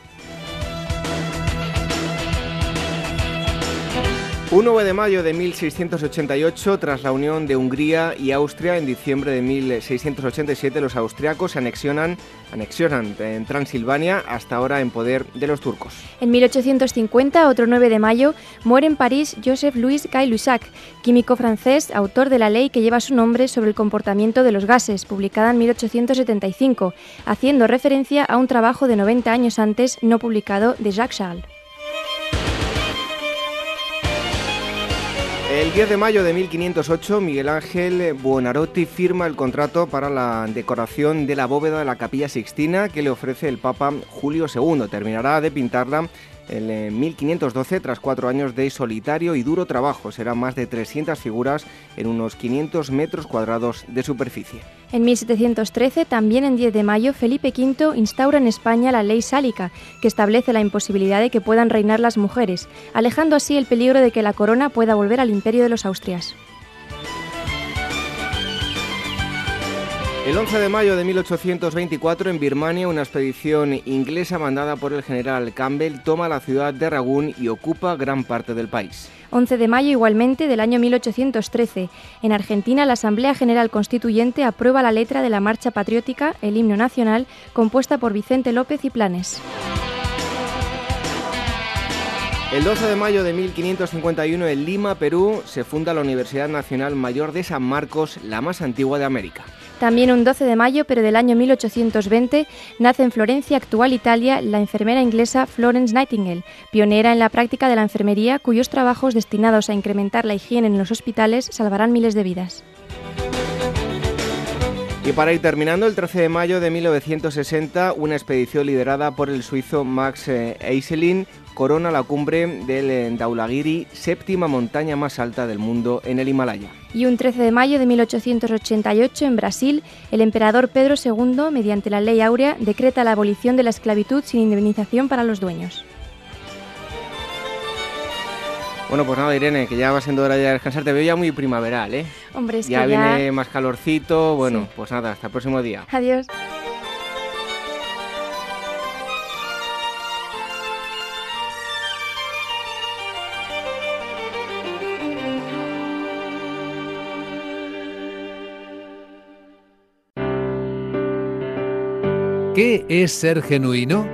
1 de mayo de 1688, tras la unión de Hungría y Austria en diciembre de 1687, los austriacos se anexionan, anexionan en Transilvania, hasta ahora en poder de los turcos. En 1850, otro 9 de mayo, muere en París Joseph Louis Gay-Lussac, químico francés, autor de la ley que lleva su nombre sobre el comportamiento de los gases, publicada en 1875, haciendo referencia a un trabajo de 90 años antes no publicado de Jacques Charles. El 10 de mayo de 1508, Miguel Ángel Buonarroti firma el contrato para la decoración de la bóveda de la Capilla Sixtina que le ofrece el Papa Julio II. Terminará de pintarla en 1512 tras cuatro años de solitario y duro trabajo. Serán más de 300 figuras en unos 500 metros cuadrados de superficie. En 1713, también en 10 de mayo, Felipe V instaura en España la ley sálica, que establece la imposibilidad de que puedan reinar las mujeres, alejando así el peligro de que la corona pueda volver al imperio de los Austrias. El 11 de mayo de 1824 en Birmania una expedición inglesa mandada por el general Campbell toma la ciudad de Ragún y ocupa gran parte del país. 11 de mayo igualmente del año 1813. En Argentina la Asamblea General Constituyente aprueba la letra de la Marcha Patriótica, el himno nacional, compuesta por Vicente López y Planes. El 12 de mayo de 1551 en Lima, Perú, se funda la Universidad Nacional Mayor de San Marcos, la más antigua de América. También un 12 de mayo, pero del año 1820, nace en Florencia, actual Italia, la enfermera inglesa Florence Nightingale, pionera en la práctica de la enfermería, cuyos trabajos destinados a incrementar la higiene en los hospitales salvarán miles de vidas. Y para ir terminando, el 13 de mayo de 1960, una expedición liderada por el suizo Max eh, Eiselin corona la cumbre del Daulagiri, séptima montaña más alta del mundo en el Himalaya. Y un 13 de mayo de 1888 en Brasil, el emperador Pedro II, mediante la Ley Áurea, decreta la abolición de la esclavitud sin indemnización para los dueños. Bueno, pues nada, Irene, que ya va siendo hora de descansar. Te veo ya muy primaveral, ¿eh? Hombre, es ya que viene más calorcito. Bueno, pues nada, hasta el próximo día. Adiós. ¿Qué es ser genuino?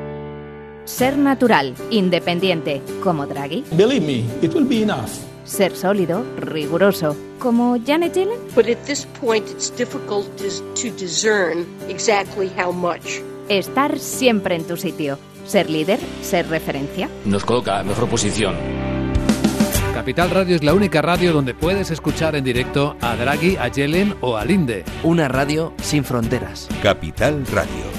Ser natural, independiente, como Draghi. Believe me, it will be enough. Ser sólido, riguroso, como Janet Yellen. But at this point it's difficult to discern exactly how much. Estar siempre en tu sitio. Ser líder, ser referencia. Nos coloca en mejor posición. Capital Radio es la única radio donde puedes escuchar en directo a Draghi, a Yellen o a Linde. Una radio sin fronteras. Capital Radio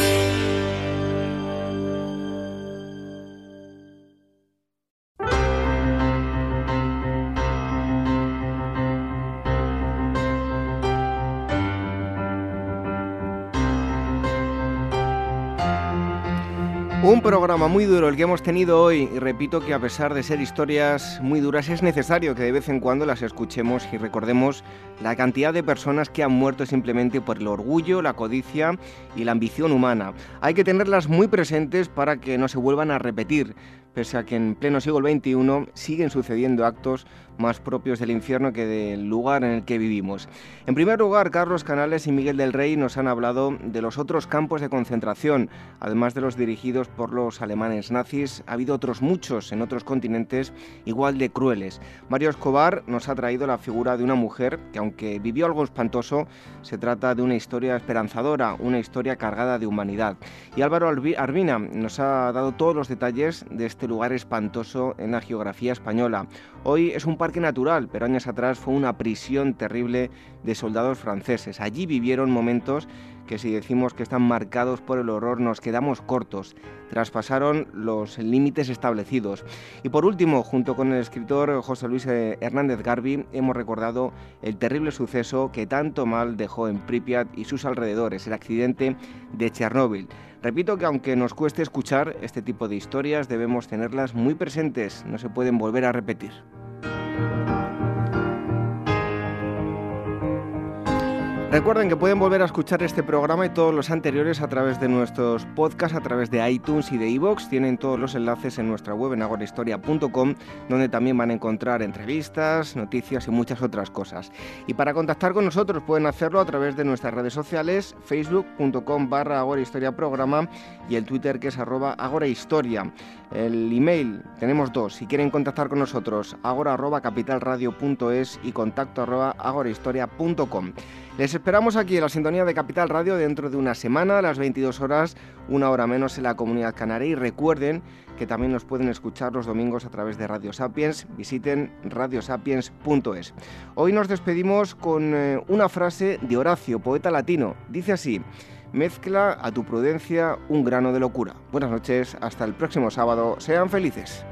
Programa muy duro el que hemos tenido hoy y repito que a pesar de ser historias muy duras es necesario que de vez en cuando las escuchemos y recordemos la cantidad de personas que han muerto simplemente por el orgullo, la codicia y la ambición humana. Hay que tenerlas muy presentes para que no se vuelvan a repetir pese a que en pleno siglo XXI siguen sucediendo actos más propios del infierno que del lugar en el que vivimos. En primer lugar, Carlos Canales y Miguel del Rey nos han hablado de los otros campos de concentración. Además de los dirigidos por los alemanes nazis, ha habido otros muchos en otros continentes igual de crueles. Mario Escobar nos ha traído la figura de una mujer que, aunque vivió algo espantoso, se trata de una historia esperanzadora, una historia cargada de humanidad. Y Álvaro Arbina nos ha dado todos los detalles de este lugar espantoso en la geografía española. Hoy es un parque natural, pero años atrás fue una prisión terrible de soldados franceses. Allí vivieron momentos que si decimos que están marcados por el horror nos quedamos cortos. Traspasaron los límites establecidos. Y por último, junto con el escritor José Luis eh, Hernández Garbi, hemos recordado el terrible suceso que tanto mal dejó en Pripyat y sus alrededores, el accidente de Chernóbil. Repito que aunque nos cueste escuchar este tipo de historias, debemos tenerlas muy presentes, no se pueden volver a repetir. Recuerden que pueden volver a escuchar este programa y todos los anteriores a través de nuestros podcasts, a través de iTunes y de iVoox. Tienen todos los enlaces en nuestra web en agorahistoria.com, donde también van a encontrar entrevistas, noticias y muchas otras cosas. Y para contactar con nosotros pueden hacerlo a través de nuestras redes sociales, facebook.com barra programa y el Twitter que es arroba agorahistoria. El email tenemos dos. Si quieren contactar con nosotros, agora y contacto arroba agorahistoria.com. Les esperamos aquí en la sintonía de Capital Radio dentro de una semana, a las 22 horas, una hora menos en la comunidad canaria. Y recuerden que también nos pueden escuchar los domingos a través de Radio Sapiens. Visiten radiosapiens.es. Hoy nos despedimos con eh, una frase de Horacio, poeta latino. Dice así. Mezcla a tu prudencia un grano de locura. Buenas noches, hasta el próximo sábado. Sean felices.